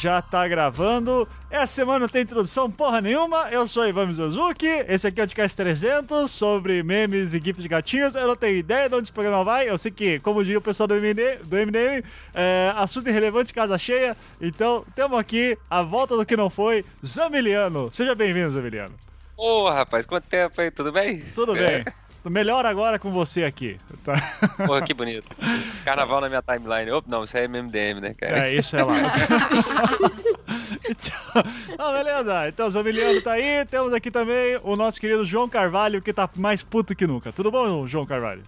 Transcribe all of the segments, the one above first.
Já tá gravando. Essa semana não tem introdução porra nenhuma. Eu sou Ivan Mizuzuki. Esse aqui é o Podcast 300 sobre memes e gifs de gatinhos. Eu não tenho ideia de onde esse programa vai. Eu sei que, como diria o pessoal do MDM, do MDM é, assunto irrelevante, casa cheia. Então, temos aqui a volta do que não foi, Zamiliano. Seja bem-vindo, Zamiliano. Ô, oh, rapaz, quanto tempo aí? Tudo bem? Tudo bem. Melhor agora com você aqui. Tá? Porra, que bonito. Carnaval na minha timeline. Opa, não, isso é MMDM, né, cara? É, isso é lá. então, ah, beleza. Então, o Zamiliano tá aí. Temos aqui também o nosso querido João Carvalho, que tá mais puto que nunca. Tudo bom, João Carvalho?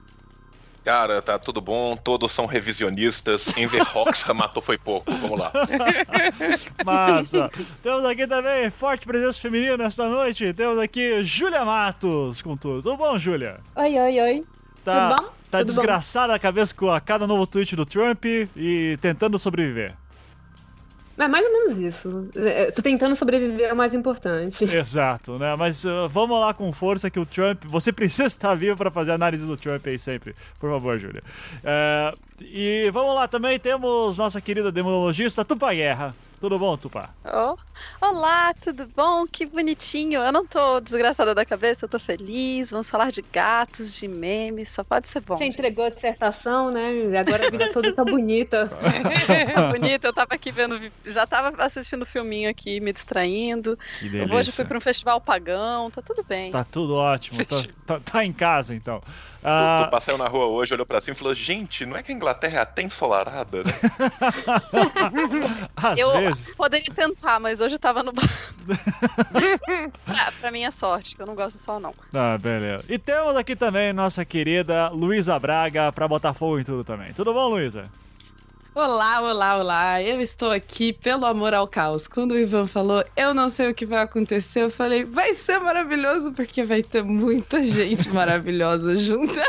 Cara, tá tudo bom, todos são revisionistas. Enver Roxa matou foi pouco, vamos lá. Massa. Temos aqui também forte presença feminina nesta noite. Temos aqui Júlia Matos com tudo. Tudo bom, Júlia? Oi, oi, oi. Tá, tudo bom? Tá tudo desgraçada bom? a cabeça com a cada novo tweet do Trump e tentando sobreviver. É mais ou menos isso. É, tô tentando sobreviver é o mais importante. Exato, né? Mas uh, vamos lá com força que o Trump. Você precisa estar vivo para fazer análise do Trump aí sempre. Por favor, Júlia. Uh, e vamos lá também, temos nossa querida demonologista Tupá Guerra. Tudo bom, Tupá? Oh. Olá, tudo bom? Que bonitinho. Eu não tô desgraçada da cabeça, eu tô feliz. Vamos falar de gatos, de memes, só pode ser bom. Você gente. entregou a dissertação, né? Agora a vida toda tá bonita. bonita, eu tava aqui vendo, já tava assistindo o filminho aqui, me distraindo. Que delícia. Hoje fui pra um festival pagão, tá tudo bem. Tá tudo ótimo, tá, tá, tá em casa então. Ah... Tu, tu passou na rua hoje, olhou pra cima e falou: Gente, não é que a Inglaterra é até ensolarada, né? Às eu vezes. Poderia tentar, mas hoje eu tava no bar. ah, pra minha sorte, que eu não gosto de sol, não. Ah, beleza. E temos aqui também nossa querida Luísa Braga pra botar fogo em tudo também. Tudo bom, Luísa? Olá, olá, olá. Eu estou aqui pelo amor ao caos. Quando o Ivan falou, eu não sei o que vai acontecer, eu falei, vai ser maravilhoso porque vai ter muita gente maravilhosa junta.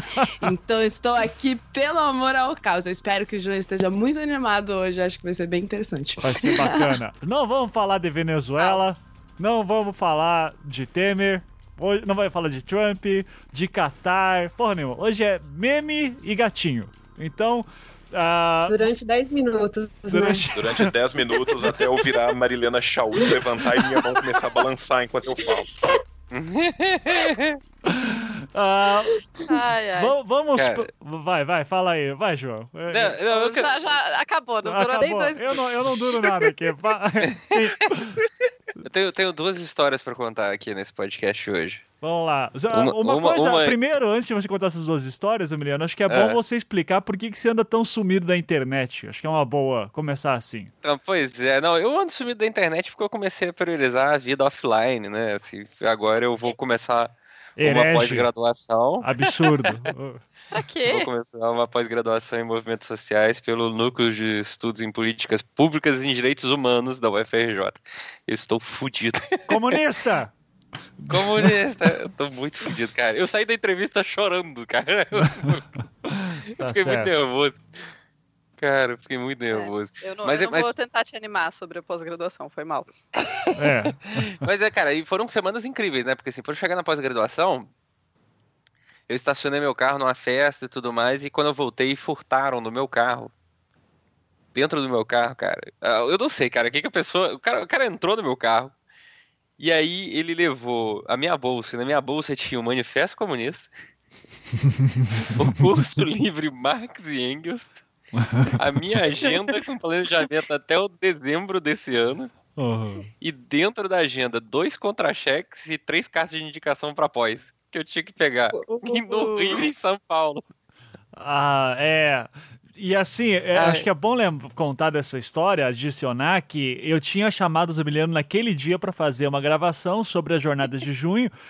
então estou aqui pelo amor ao caos. Eu espero que o João esteja muito animado hoje. Acho que vai ser bem interessante. Vai ser bacana. não vamos falar de Venezuela, não vamos falar de Temer. Hoje não vai falar de Trump, de Qatar, porra nenhuma. Hoje é meme e gatinho. Então, Uh, durante 10 minutos. Durante... Né? durante 10 minutos até eu virar Marilena Shaw levantar e minha mão começar a balançar enquanto eu falo. uh, ai, ai. Vamos. Cara... Vai, vai, fala aí. Vai, João. Não, não, eu... já, já acabou, não durou nem dois eu não, eu não duro nada aqui. eu tenho, tenho duas histórias para contar aqui nesse podcast hoje. Vamos lá. Uma, uma, uma coisa, uma... primeiro, antes de você contar essas duas histórias, Emiliano, acho que é bom é. você explicar por que, que você anda tão sumido da internet. Acho que é uma boa começar assim. Então, pois é, não, eu ando sumido da internet porque eu comecei a priorizar a vida offline, né? Assim, agora eu vou começar Herege. uma pós-graduação. Absurdo. okay. Vou começar uma pós-graduação em movimentos sociais pelo Núcleo de Estudos em Políticas Públicas e em Direitos Humanos da UFRJ. Eu estou fudido. Comunista! Comunista, eu tô muito fodido, cara. Eu saí da entrevista chorando, cara. Eu, tá fiquei certo. muito nervoso. Cara, eu fiquei muito nervoso. É, eu não, mas, eu não mas... vou tentar te animar sobre a pós-graduação, foi mal. É. mas é, cara, e foram semanas incríveis, né? Porque assim, por chegar na pós-graduação, eu estacionei meu carro numa festa e tudo mais, e quando eu voltei, furtaram no meu carro. Dentro do meu carro, cara. Ah, eu não sei, cara, o que, que a pessoa. O cara, o cara entrou no meu carro, e aí ele levou a minha bolsa. E na minha bolsa tinha o Manifesto Comunista, o curso livre Marx e Engels, a minha agenda com planejamento até o dezembro desse ano. Uhum. E dentro da agenda, dois contra-cheques e três cartas de indicação para pós. Que eu tinha que pegar no Rio e em São Paulo. Ah, é. E assim, é, acho que é bom contar dessa história, adicionar que eu tinha chamado o Zamiliano naquele dia para fazer uma gravação sobre as jornadas de junho.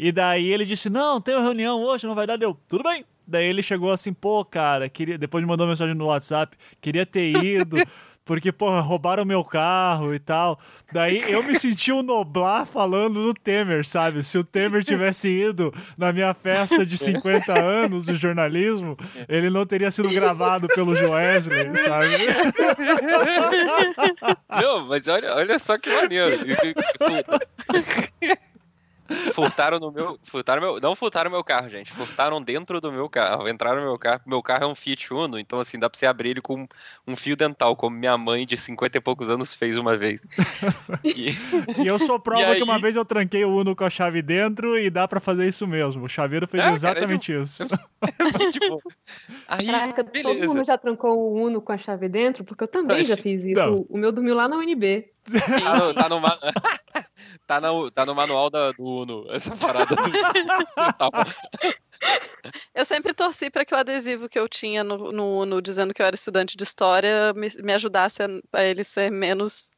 E daí ele disse: Não, tenho reunião hoje, não vai dar. Deu, tudo bem. Daí ele chegou assim: Pô, cara, queria... depois me mandou uma mensagem no WhatsApp: Queria ter ido. Porque, porra, roubaram meu carro e tal. Daí eu me senti um Noblar falando do Temer, sabe? Se o Temer tivesse ido na minha festa de 50 anos de jornalismo, ele não teria sido gravado pelo Joesley, sabe? Não, mas olha, olha só que maneiro. Furtaram no meu. Furtaram meu. Não furtaram meu carro, gente. Furtaram dentro do meu carro. Entraram no meu carro. Meu carro é um Fiat Uno, então assim, dá pra você abrir ele com um fio dental, como minha mãe de 50 e poucos anos fez uma vez. E, e eu sou prova E que uma vez eu tranquei o Uno com a chave dentro e dá pra fazer isso mesmo. O chaveiro fez É, cara, exatamente isso. tipo, aí, Caraca, todo beleza. mundo já trancou o Uno com a chave dentro, porque eu também já fiz isso. Não. O meu dormiu lá na UNB. Tá no, tá no, ma- tá no, tá no manual da, do Uno, essa parada. Bom. Eu sempre torci para que o adesivo que eu tinha no, no Uno dizendo que eu era estudante de história me, me ajudasse a, a ele ser menos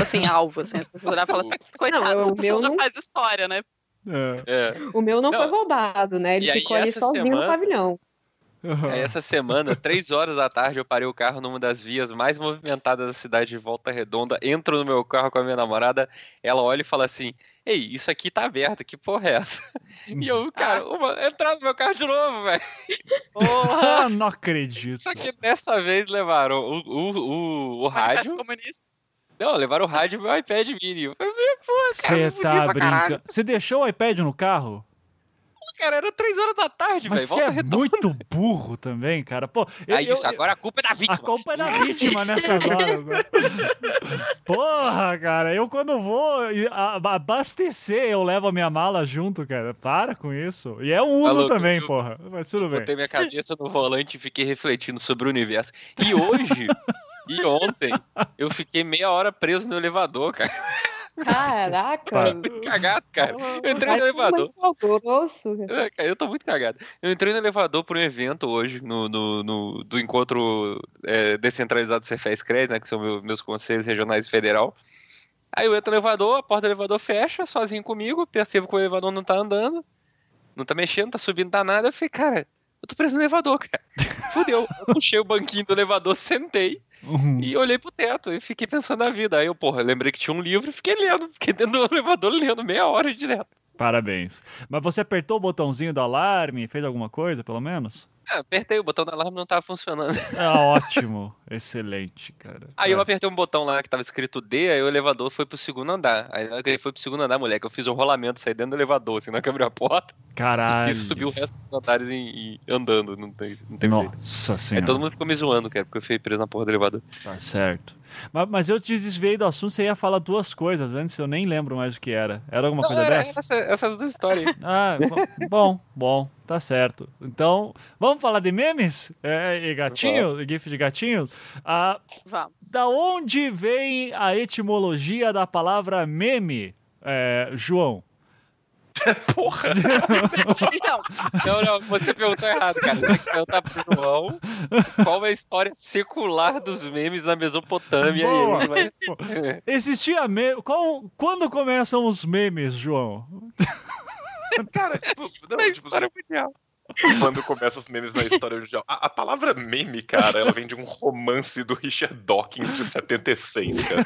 assim, alvo, assim, as pessoas olhavam e falavam, coitado, Não, essa o pessoa meu já não- faz história, né? É. É. O meu não, Não. foi roubado, né? Ele E aí, ficou ali essa sozinho no semana- pavilhão. Aí, essa semana, três horas da tarde, eu parei o carro numa das vias mais movimentadas da cidade de Volta Redonda. Entro no meu carro com a minha namorada. Ela olha e fala assim: Ei, isso aqui tá aberto, que porra é essa? E eu, cara, uma, entrar no meu carro de novo, velho. Porra! Ah, não acredito. Só que dessa vez levaram o, o, o, o rádio. Não, levaram o rádio e meu iPad mini. Você tá brincando. Você deixou o iPad no carro? Cara, era três horas da tarde, Mas velho. você é Redonda. muito burro também, cara. Pô, eu, eu- isso, agora a culpa é da a vítima. culpa é da vítima nessas horas. né? Porra, cara, eu quando vou a- abastecer, eu levo a minha mala junto, cara. Para com isso. E é um Uno Maluco, também, eu- porra. Mas tudo bem. Botei minha cabeça no volante e fiquei refletindo sobre o universo. E hoje, e ontem, eu fiquei meia hora preso no elevador, cara. Caraca! Muito cagado, cara. Eu entrei no elevador. É, Eu tô muito cagado. Eu entrei no elevador para um evento hoje, no, no, no- do encontro é, descentralizado Cefés CRES, né? Que são meu- meus conselhos regionais e federal. Aí eu entro no elevador, a porta do elevador fecha, sozinho comigo, percebo que o elevador não tá andando, não tá mexendo, não tá subindo, não tá nada. Eu falei, cara, eu tô preso no elevador, cara. Fudeu. Eu puxei o banquinho do elevador, sentei Uhum. e olhei pro teto e fiquei pensando na vida. Aí eu, porra, lembrei que tinha um livro e fiquei lendo. Fiquei dentro do elevador lendo meia hora direto. Parabéns. Mas você apertou o botãozinho do alarme? Fez alguma coisa, pelo menos? Ah, apertei o botão da alarme não tava funcionando. Ah, ótimo. Excelente, cara. Aí eu É. apertei um botão lá que tava escrito D, aí o elevador foi pro segundo andar. Aí na hora que ele foi pro segundo andar, moleque, eu fiz um rolamento, saí dentro do elevador, assim, na que abriu a porta, Caralho. e subiu o resto dos andares andando, não tem, não tem jeito. Nossa Aí senhora. todo mundo ficou me zoando, cara, porque eu fiquei preso na porra do elevador. Tá certo. Mas, mas eu te desviei do assunto, você ia falar duas coisas antes, eu nem lembro mais o que era. Era alguma Não, coisa era dessa? essa- essas duas histórias. Ah, bom, bom, tá certo. Então, vamos falar de memes? É, e gatinhos? GIF de gatinhos? Ah, Vamos. da onde vem a etimologia da palavra meme, é, João? Porra! Então, Não, não, você perguntou errado, cara. Você tem que perguntar pro João qual é a história secular dos memes na Mesopotâmia. Boa. ele vai- Existia meme. Qual, quando começam os memes, João? Cara, tipo, não, Na tipo, história mundial. quando começam os memes na história mundial. A, a palavra meme, cara, ela vem de um romance do Richard Dawkins de 76, cara.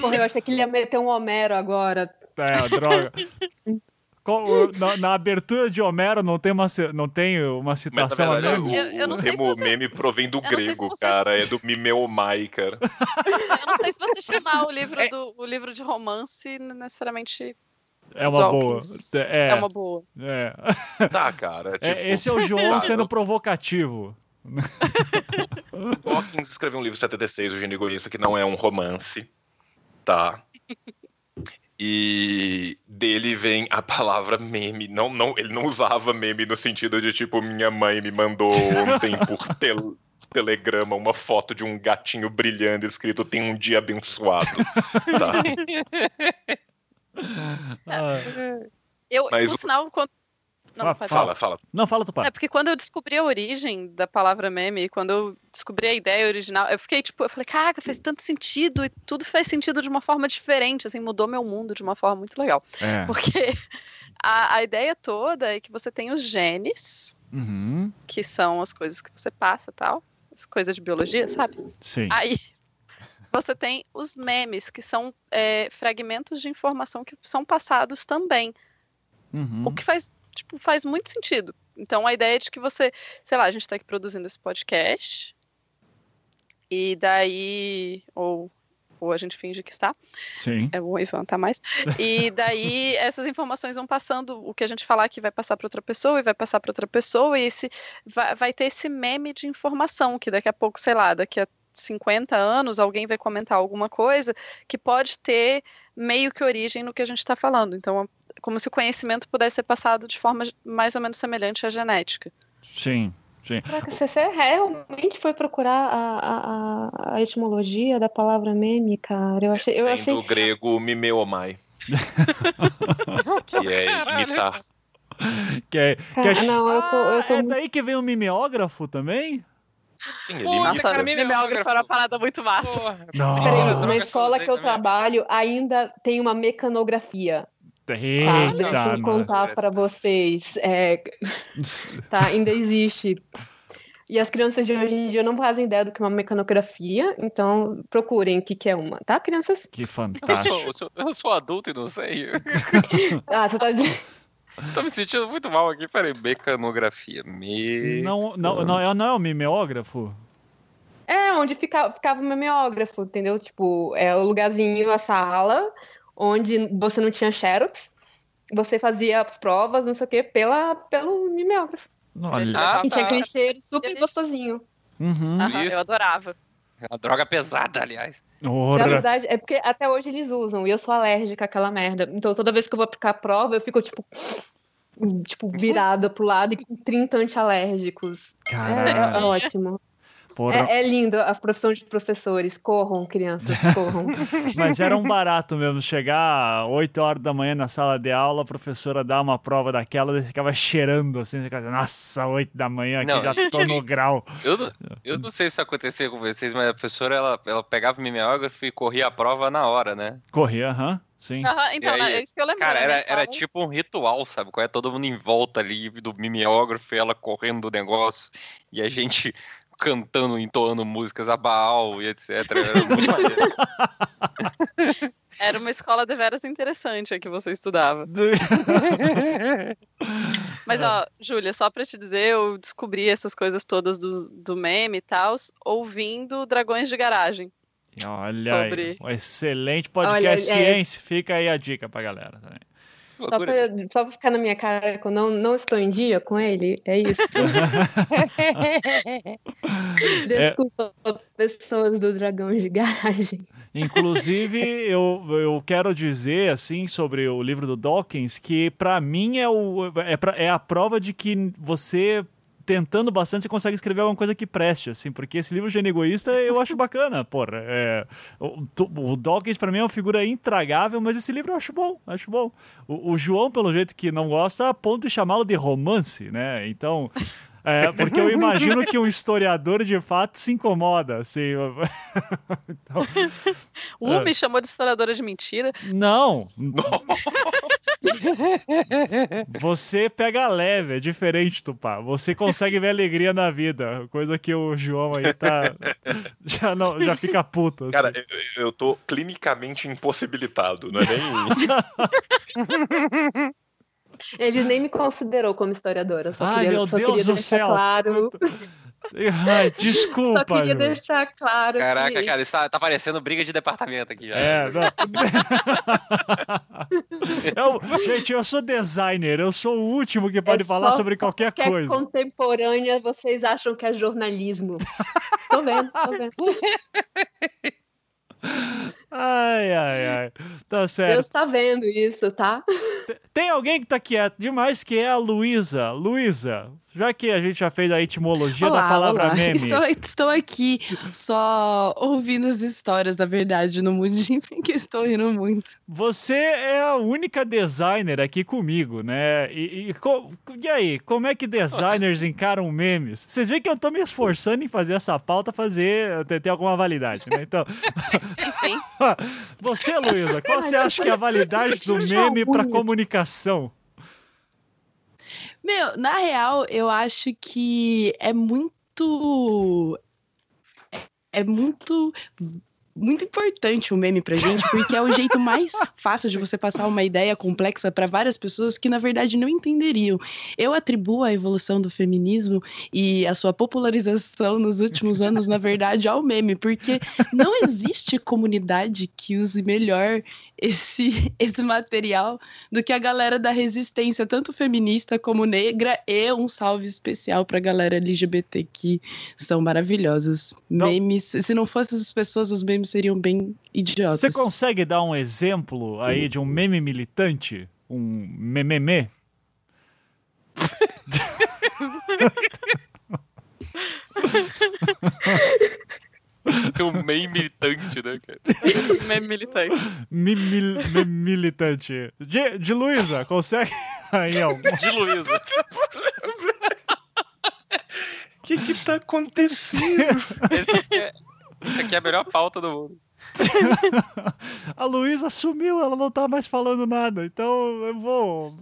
Porra, eu achei que ele ia meter um Homero agora. É, droga. Na, na abertura de Homero não tem uma, não tem uma citação na a verdade, Eu- eu não o sei se você- meme provém do se grego, você- cara. É do mimeomai, cara. eu não sei se você chamar o livro, do, o livro de romance necessariamente É uma boa. Dawkins. É, é, uma boa. é. Tá, cara. Tipo, É, esse é o João tá, sendo eu- provocativo. Dawkins escreveu um livro 76, O Gênio Egoísta, que não é um romance, tá? E dele vem a palavra meme. Não, não, ele não usava meme no sentido de tipo, minha mãe me mandou ontem por tel- telegrama uma foto de um gatinho brilhando escrito tem um dia abençoado. Tá? Ah, Eu, Mas por sinal, quando. Não, Fa- pode Fala, fala. não, fala tu É porque quando eu descobri a origem da palavra meme, quando eu descobri a ideia original, eu fiquei tipo, eu falei, caraca, fez tanto sentido e tudo faz sentido de uma forma diferente, assim, mudou meu mundo de uma forma muito legal. É. Porque a, a ideia toda é que você tem os genes, Uhum, que são as coisas que você passa e tal, as coisas de biologia, sabe? sim. Aí você tem os memes, que são é, fragmentos de informação que são passados também. Uhum. O que faz, tipo, faz muito sentido. Então a ideia é de que você, sei lá, a gente tá aqui produzindo esse podcast. E daí, ou ou a gente finge que está. Sim. É, o Ivan tá mais. E daí essas informações vão passando, o que a gente falar aqui vai passar para outra pessoa e vai passar para outra pessoa, e esse vai, vai ter esse meme de informação que daqui a pouco, sei lá, daqui a 50 anos alguém vai comentar alguma coisa que pode ter meio que origem no que a gente está falando. Então, como se o conhecimento pudesse ser passado de forma mais ou menos semelhante à genética. Sim, sim. Caraca, você realmente foi procurar a, a, a etimologia da palavra meme, cara? Eu achei. Eu Vem achei... do grego mimeomai. que é imitar. Que é, que é- não, eu tô. Eu Ah, tô é muito- daí que vem o mimeógrafo também? Sim, ele Nossa, imita. Cara, mimeógrafo era uma parada muito massa. Porra. Peraí, na escola que eu também. trabalho ainda tem uma mecanografia. Tá? Deixa Eita, eu contar pra vocês. É, tá, ainda existe. E as crianças de hoje em dia não fazem ideia do que é uma mecanografia, então procurem o que, que é uma, tá, crianças? Que Eu fantástico. sou, eu sou- eu sou adulto e não sei. Ah, você tá de... Tô me sentindo muito mal aqui. Peraí, mecanografia. Me... Não, não, não, é, não é o mimeógrafo? É, onde fica, ficava o memeógrafo, entendeu? Tipo, é o lugarzinho, a sala, onde você não tinha xerox, você fazia as provas, não sei o quê, pela, pelo mimeógrafo. Olha. Ah, E tinha tá. aquele cheiro super gostosinho. Uhum. Aham, eu adorava. É uma droga pesada, aliás. Na Ora. verdade, é porque até hoje eles usam, e eu sou alérgica àquela merda. Então toda vez que eu vou aplicar a prova, eu fico, tipo, tipo, virada pro lado e com 30 antialérgicos. É, é Caralho. ótimo. É, é lindo a profissão de professores. Corram, crianças, corram. Mas era um barato mesmo. Chegar 8 horas da manhã na sala de aula, a professora dá uma prova daquela, e ficava cheirando assim. Você ficava, Nossa, 8 da manhã aqui Não, já tô no grau. Eu não, eu não sei se isso acontecia com vocês, mas a professora ela, ela pegava o mimeógrafo e corria a prova na hora, né? Corria, aham, sim. Aham, então, aí, é isso que eu lembro. Cara, na era, era sala. tipo um ritual, sabe? Qual é todo mundo em volta ali do mimeógrafo, e ela correndo do negócio, e a gente cantando, entoando músicas a Baal e etc. Era muito maneiro. Era uma escola deveras interessante a que você estudava. Mas, ó, Júlia, só pra te dizer, eu descobri essas coisas todas do, do meme e tal, ouvindo Dragões de Garagem. Olha Sobre- aí, um excelente podcast Olha, é- ciência. Fica aí a dica pra galera também. Só pra, só pra ficar na minha cara que eu não, não estou em dia com ele, é isso. Desculpa, pessoas do Dragão de Garagem. Inclusive, eu, eu quero dizer, assim, sobre o livro do Dawkins, que pra mim é, o, é, pra- é a prova de que você, tentando bastante, você consegue escrever alguma coisa que preste, assim, porque esse livro Gênio Egoísta eu acho bacana, porra. É, o, o Dawkins pra mim é uma figura intragável, mas esse livro eu acho bom, acho bom. O, o João, pelo jeito que não gosta, a ponto de chamá-lo de romance, né? Então... É, porque eu imagino que um historiador de fato se incomoda, assim. Então, O É. me chamou de historiadora de mentira. Não. Você pega leve, é diferente, Tupá. Você consegue ver alegria na vida, coisa que o João aí tá já não, já fica puto. assim. Cara, eu, eu tô clinicamente impossibilitado, não é nem. Ele nem me considerou como historiadora. Só Ai, queria, meu só Deus queria do céu. claro. Ai, Só desculpa, queria João. deixar claro. Caraca, que... cara, isso tá, tá parecendo briga de departamento aqui já. É, não. Eu- gente, eu sou designer, eu sou o último que pode É falar só sobre qualquer Que é coisa. contemporânea, vocês acham que é jornalismo. tô vendo, tô vendo. Ai, ai, ai. Tá certo. Deus tá vendo isso, tá? Tem alguém que tá quieto demais, que é a Luísa. Luísa, já que a gente já fez a etimologia da palavra olá. meme. Estou, estou aqui só ouvindo as histórias, na verdade, no mundinho, porque estou rindo muito. Você é a única designer aqui comigo, né? E, e, co- e aí, como é que designers encaram memes? Vocês veem que eu tô me esforçando em fazer essa pauta fazer ter alguma validade, né? Então, Você, Luísa, qual você acha que é a validade do meme para comunicação? Meu, na real, eu acho que é muito. É muito muito importante o meme pra gente, porque é o jeito mais fácil de você passar uma ideia complexa para várias pessoas que na verdade não entenderiam. Eu atribuo a evolução do feminismo e a sua popularização nos últimos anos, na verdade, ao meme, porque não existe comunidade que use melhor esse, esse material do que a galera da resistência, tanto feminista como negra, e um salve especial pra galera LGBT que são maravilhosos. Não. Memes, se não fossem essas pessoas, os memes seriam bem idiotas. Você consegue dar um exemplo aí de um meme militante? Um mememe? o meio militante, né, cara? Meme militante. Mi, mil, mi, militante. De, de Luísa, consegue? Aí, ó. De Luísa. O que que tá acontecendo? Esse aqui, é, esse aqui é a melhor pauta do mundo. a Luísa sumiu, ela não tá mais falando nada. Então eu vou.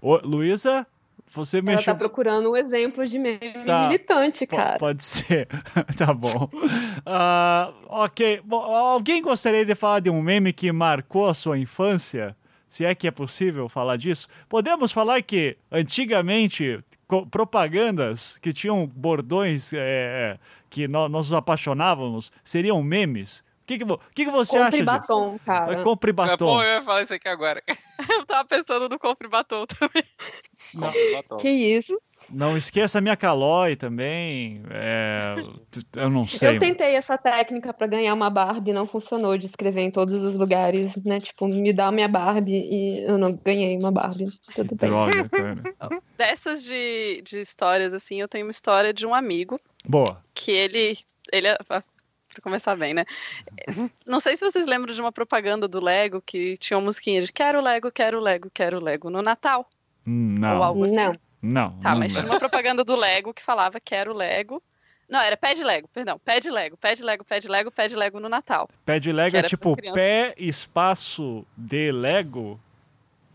Ô, Luísa? Você Ela mexeu. tá procurando um exemplo de meme Tá. militante, P- cara. Pode ser. tá bom. Ah, ok. Bom, alguém gostaria de falar de um meme que marcou a sua infância? Se é que é possível falar disso. Podemos falar que, antigamente, propagandas que tinham bordões é, que nó- nós nos apaixonávamos seriam memes? O que, que, que, que você Compre acha disso? batom, cara. Compre batom. eu ia falar isso aqui agora. Eu tava pensando no compre batom também. Não. Batom. Que isso? Não esqueça a minha Calói também. é, eu não sei. Eu tentei essa técnica pra ganhar uma Barbie, não funcionou de escrever em todos os lugares, né? Tipo, me dá minha Barbie e eu não ganhei uma Barbie. Tudo bem. Droga, cara. Dessas de, de histórias, assim, eu tenho uma história de um amigo Boa. que ele. ele é- ah, pra começar bem, né? Não sei se vocês lembram de uma propaganda do Lego que tinha uma musiquinha de quero Lego, quero Lego, quero Lego no Natal. Hum, Ou Não, algo assim. Não. não. Tá, não mas dá. tinha uma propaganda do Lego que falava quero Lego. Não, era pede Lego, perdão. Pede Lego, pede Lego, pede Lego, pede Lego no Natal. Pé de Lego é tipo pé, espaço de Lego.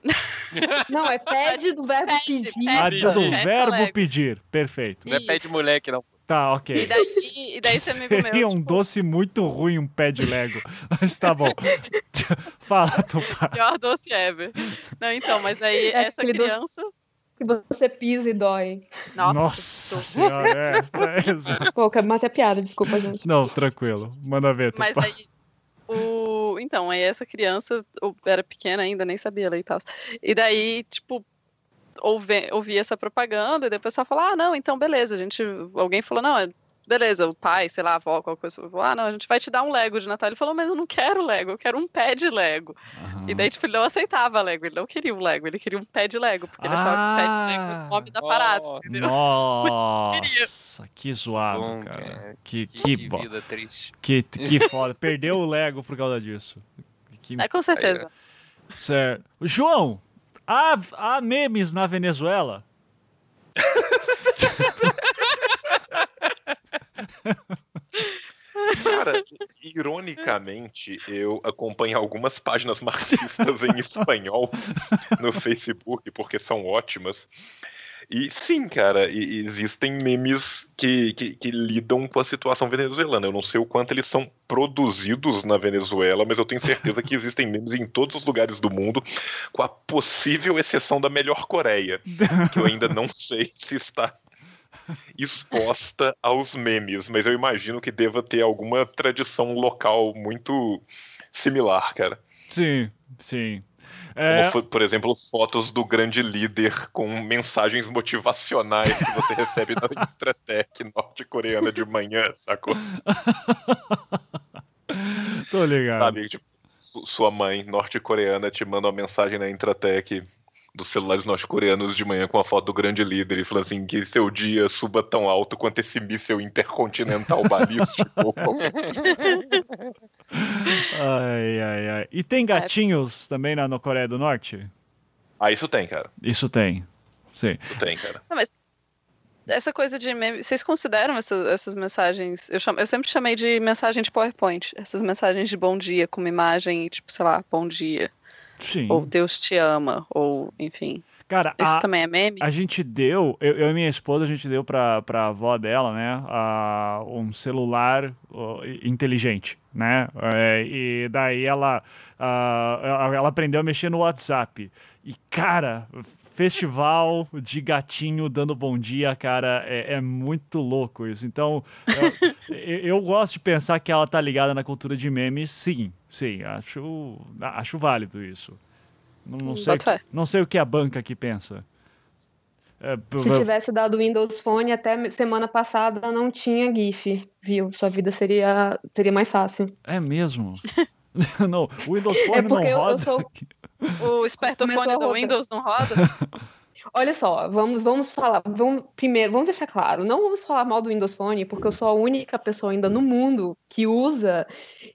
Não, é pede do verbo Pede, pedir. pede. Ah, do sim. verbo pedir. Perfeito. Não é pé de moleque, não. Tá, E ok. daí, e daí esse amigo meu. Seria um tipo, doce muito ruim, um pé de Lego. Mas tá bom. Fala, Tupá. Pior doce ever. Não, então, mas aí É essa criança. Que você pisa e dói. Nossa, Nossa senhora, é, é, exato. Pô, quero matar piada, desculpa, gente. Não, tranquilo. Manda ver, Mas Tupá. aí. O... Então, aí essa criança eu era pequena ainda, nem sabia ler e tal. E daí, tipo, ouve, ouvi essa propaganda, e daí o pessoal falou: ah, não, então beleza, a gente. Alguém falou, não, é- beleza, o pai, sei lá, a avó, qualquer coisa, falou, ah, não, a gente vai te dar um Lego de Natal. Ele falou, mas eu não quero Lego, eu quero um pé de Lego. Aham. E daí, tipo, ele não aceitava Lego, ele não queria um Lego, ele queria um pé de Lego, porque ele achava que o pé de Lego era o nome da parada, Oh, entendeu? Nossa, que zoado, Bom, cara. cara. Que, Que, que, bo- vida triste. que, que foda. Perdeu o Lego por causa disso. Que É, com certeza. Certo. João, há, há memes na Venezuela? Cara, ironicamente, eu acompanho algumas páginas marxistas em espanhol no Facebook, porque são ótimas. E sim, cara, e- existem memes que, que, que lidam com a situação venezuelana. Eu não sei o quanto eles são produzidos na Venezuela, mas eu tenho certeza que existem memes em todos os lugares do mundo, com a possível exceção da melhor Coreia, que eu ainda não sei se está exposta aos memes, mas eu imagino que deva ter alguma tradição local muito similar, cara. Sim, sim. Como, É, fo- por exemplo, fotos do grande líder com mensagens motivacionais que você recebe na Intratec norte-coreana de manhã, sacou? tô ligado. Sabe, tipo, su- sua mãe norte-coreana te manda uma mensagem na Intratec dos celulares norte-coreanos de manhã com a foto do grande líder e falando assim que seu dia suba tão alto quanto esse míssel intercontinental balístico. Ai, ai, ai. E tem gatinhos também na no Coreia do Norte? ah, isso tem, cara. Isso tem. Sim. Isso tem, cara. Essa coisa de meme, vocês consideram essas, essas mensagens? Eu, chamo- eu sempre chamei de mensagem de PowerPoint. Essas mensagens de bom dia com uma imagem, tipo, sei lá, bom dia. Sim. Ou Deus te ama, ou enfim. Cara, Isso a, também é meme? a gente deu, eu, eu e minha esposa, a gente deu pra, pra avó dela, né, a- um celular ó, inteligente, né? É, e daí ela, ah, ela, aprendeu a mexer no WhatsApp. E, cara, festival de gatinho dando bom dia, cara, é, é muito louco isso. Então, eu- eu gosto de pensar que ela tá ligada na cultura de memes, sim, sim, acho, acho válido isso. Não, não sei, Boto fé. não sei o que a banca aqui pensa. É, Se tivesse dado Windows Phone até semana passada não tinha GIF, viu? Sua vida seria, seria mais fácil. é mesmo? não, o Windows Phone É porque não eu- eu roda. sou- O espertofone do. Windows não roda? Olha só, vamos, vamos falar. Vamos, primeiro, vamos deixar claro, não vamos falar mal do Windows Phone, porque eu sou a única pessoa ainda no mundo que usa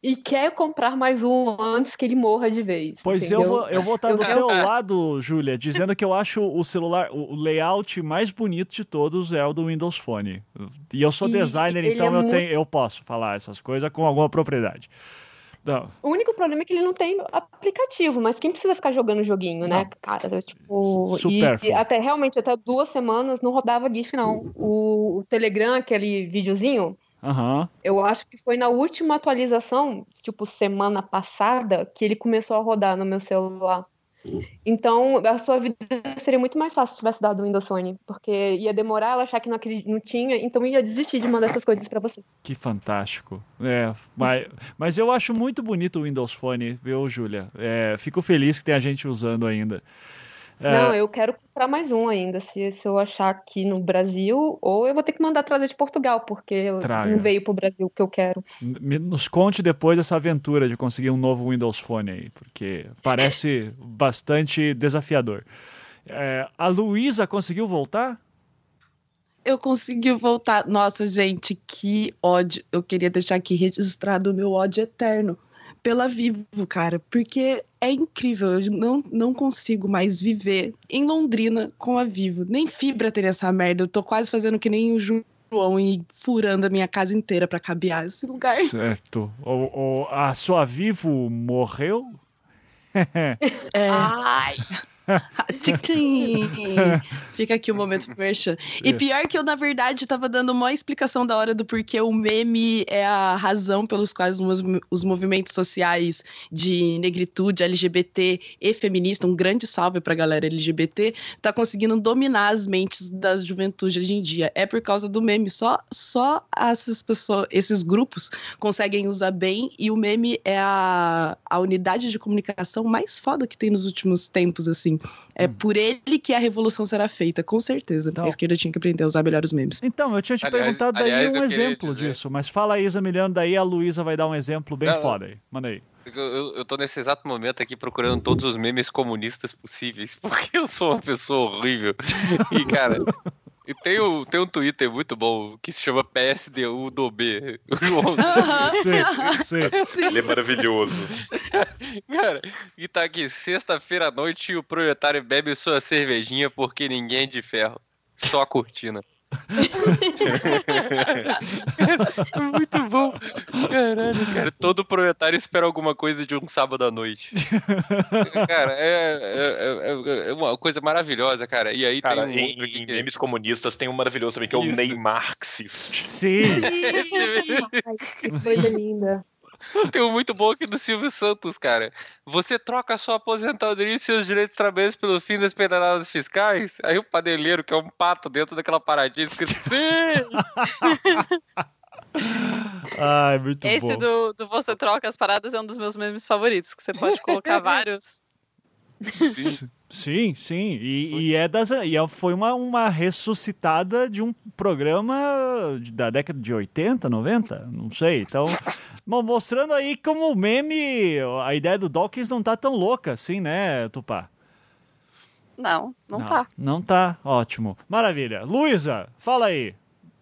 e quer comprar mais um antes que ele morra de vez. Pois eu vou, eu vou estar Eu do quero- teu lado, Júlia, dizendo que eu acho o celular, o layout mais bonito de todos é o do Windows Phone. E eu sou E designer, então é eu, muito- tenho, eu posso falar essas coisas com alguma propriedade. Não, O único problema é que ele não tem aplicativo, mas quem precisa ficar jogando joguinho, né, cara? É, Tipo, e, Supérfluo. e até realmente até duas semanas não rodava GIF, não. O, o Telegram, aquele videozinho, Aham. eu acho que foi na última atualização, tipo, semana passada, que ele começou a rodar no meu celular. Então, a sua vida seria muito mais fácil se tivesse dado o Windows Phone, porque ia demorar ela achar que não, não tinha, então ia desistir de mandar essas coisas pra você. Que fantástico. É, mas, mas eu acho muito bonito o Windows Phone, viu, Júlia? É, fico feliz que tem a gente usando ainda. É, Não, eu quero comprar mais um ainda, se, se eu achar aqui no Brasil, ou eu vou ter que mandar trazer de Portugal, porque Traga. não veio pro Brasil o que eu quero. me- nos conte depois dessa aventura de conseguir um novo Windows Phone aí, porque parece bastante desafiador. É, a Luísa conseguiu voltar? Eu consegui voltar. Nossa, gente, que ódio. Eu queria deixar aqui registrado o meu ódio eterno pela Vivo, cara, porque é incrível. Eu não, não consigo mais viver em Londrina com a Vivo. Nem fibra tem essa merda. Eu tô quase fazendo que nem o João e furando a minha casa inteira pra cabear esse lugar. Certo. O, o- a sua Vivo morreu? É. Ai! Fica aqui o momento merchan. E pior que eu, na verdade, tava dando uma explicação da hora do porquê o meme é a razão pelos quais os, os movimentos sociais de negritude, LGBT e feminista, um grande salve pra galera LGBT, tá conseguindo dominar as mentes das juventudes hoje em dia. É por causa do meme. Só, só essas pessoas, esses grupos conseguem usar bem e o meme é a, a unidade de comunicação mais foda que tem nos últimos tempos, assim. É por ele que a revolução será feita, com certeza. Então- a esquerda tinha que aprender a usar melhor os memes. Então, eu tinha te Aliás- perguntado daí aliás, um exemplo dizer- disso, mas fala aí, Zamiliano, daí a Luísa vai dar um exemplo bem Não, foda aí. Manda aí. Eu, eu, eu tô nesse exato momento aqui procurando todos os memes comunistas possíveis, porque eu sou uma pessoa horrível. E, cara, e tem, um, tem um Twitter muito bom que se chama PSDU do B. O João. Sim, sim. Ele é maravilhoso. Cara, e tá aqui, sexta-feira à noite o proletário bebe sua cervejinha porque ninguém é de ferro. Só a cortina. é muito bom. Caralho, cara. Todo proletário espera alguma coisa de um sábado à noite. Cara, é, é, é- é uma coisa maravilhosa, cara. E aí Cara, tem um em, em que- memes comunistas tem um maravilhoso também, que é o Isso. Neymarxist. Sim. Ai, que coisa linda. Tem um muito bom aqui do Silvio Santos, cara. Você troca a sua aposentadoria e seus direitos trabalhistas pelo fim das pedaladas fiscais? Aí o padeleiro, que é um pato dentro daquela paradinha, escrito sim! Ai, muito Esse bom. do, do Você Troca as Paradas é um dos meus memes favoritos, que você pode colocar vários. Sim, sim. E, e é das, e é- foi uma, uma ressuscitada de um programa da década de 80, 90, não sei. Então, mo- mostrando aí como o meme, a ideia do Dawkins não tá tão louca assim, né, Tupá? Não, não, tá. Não tá, ótimo. Maravilha. Luísa, fala aí.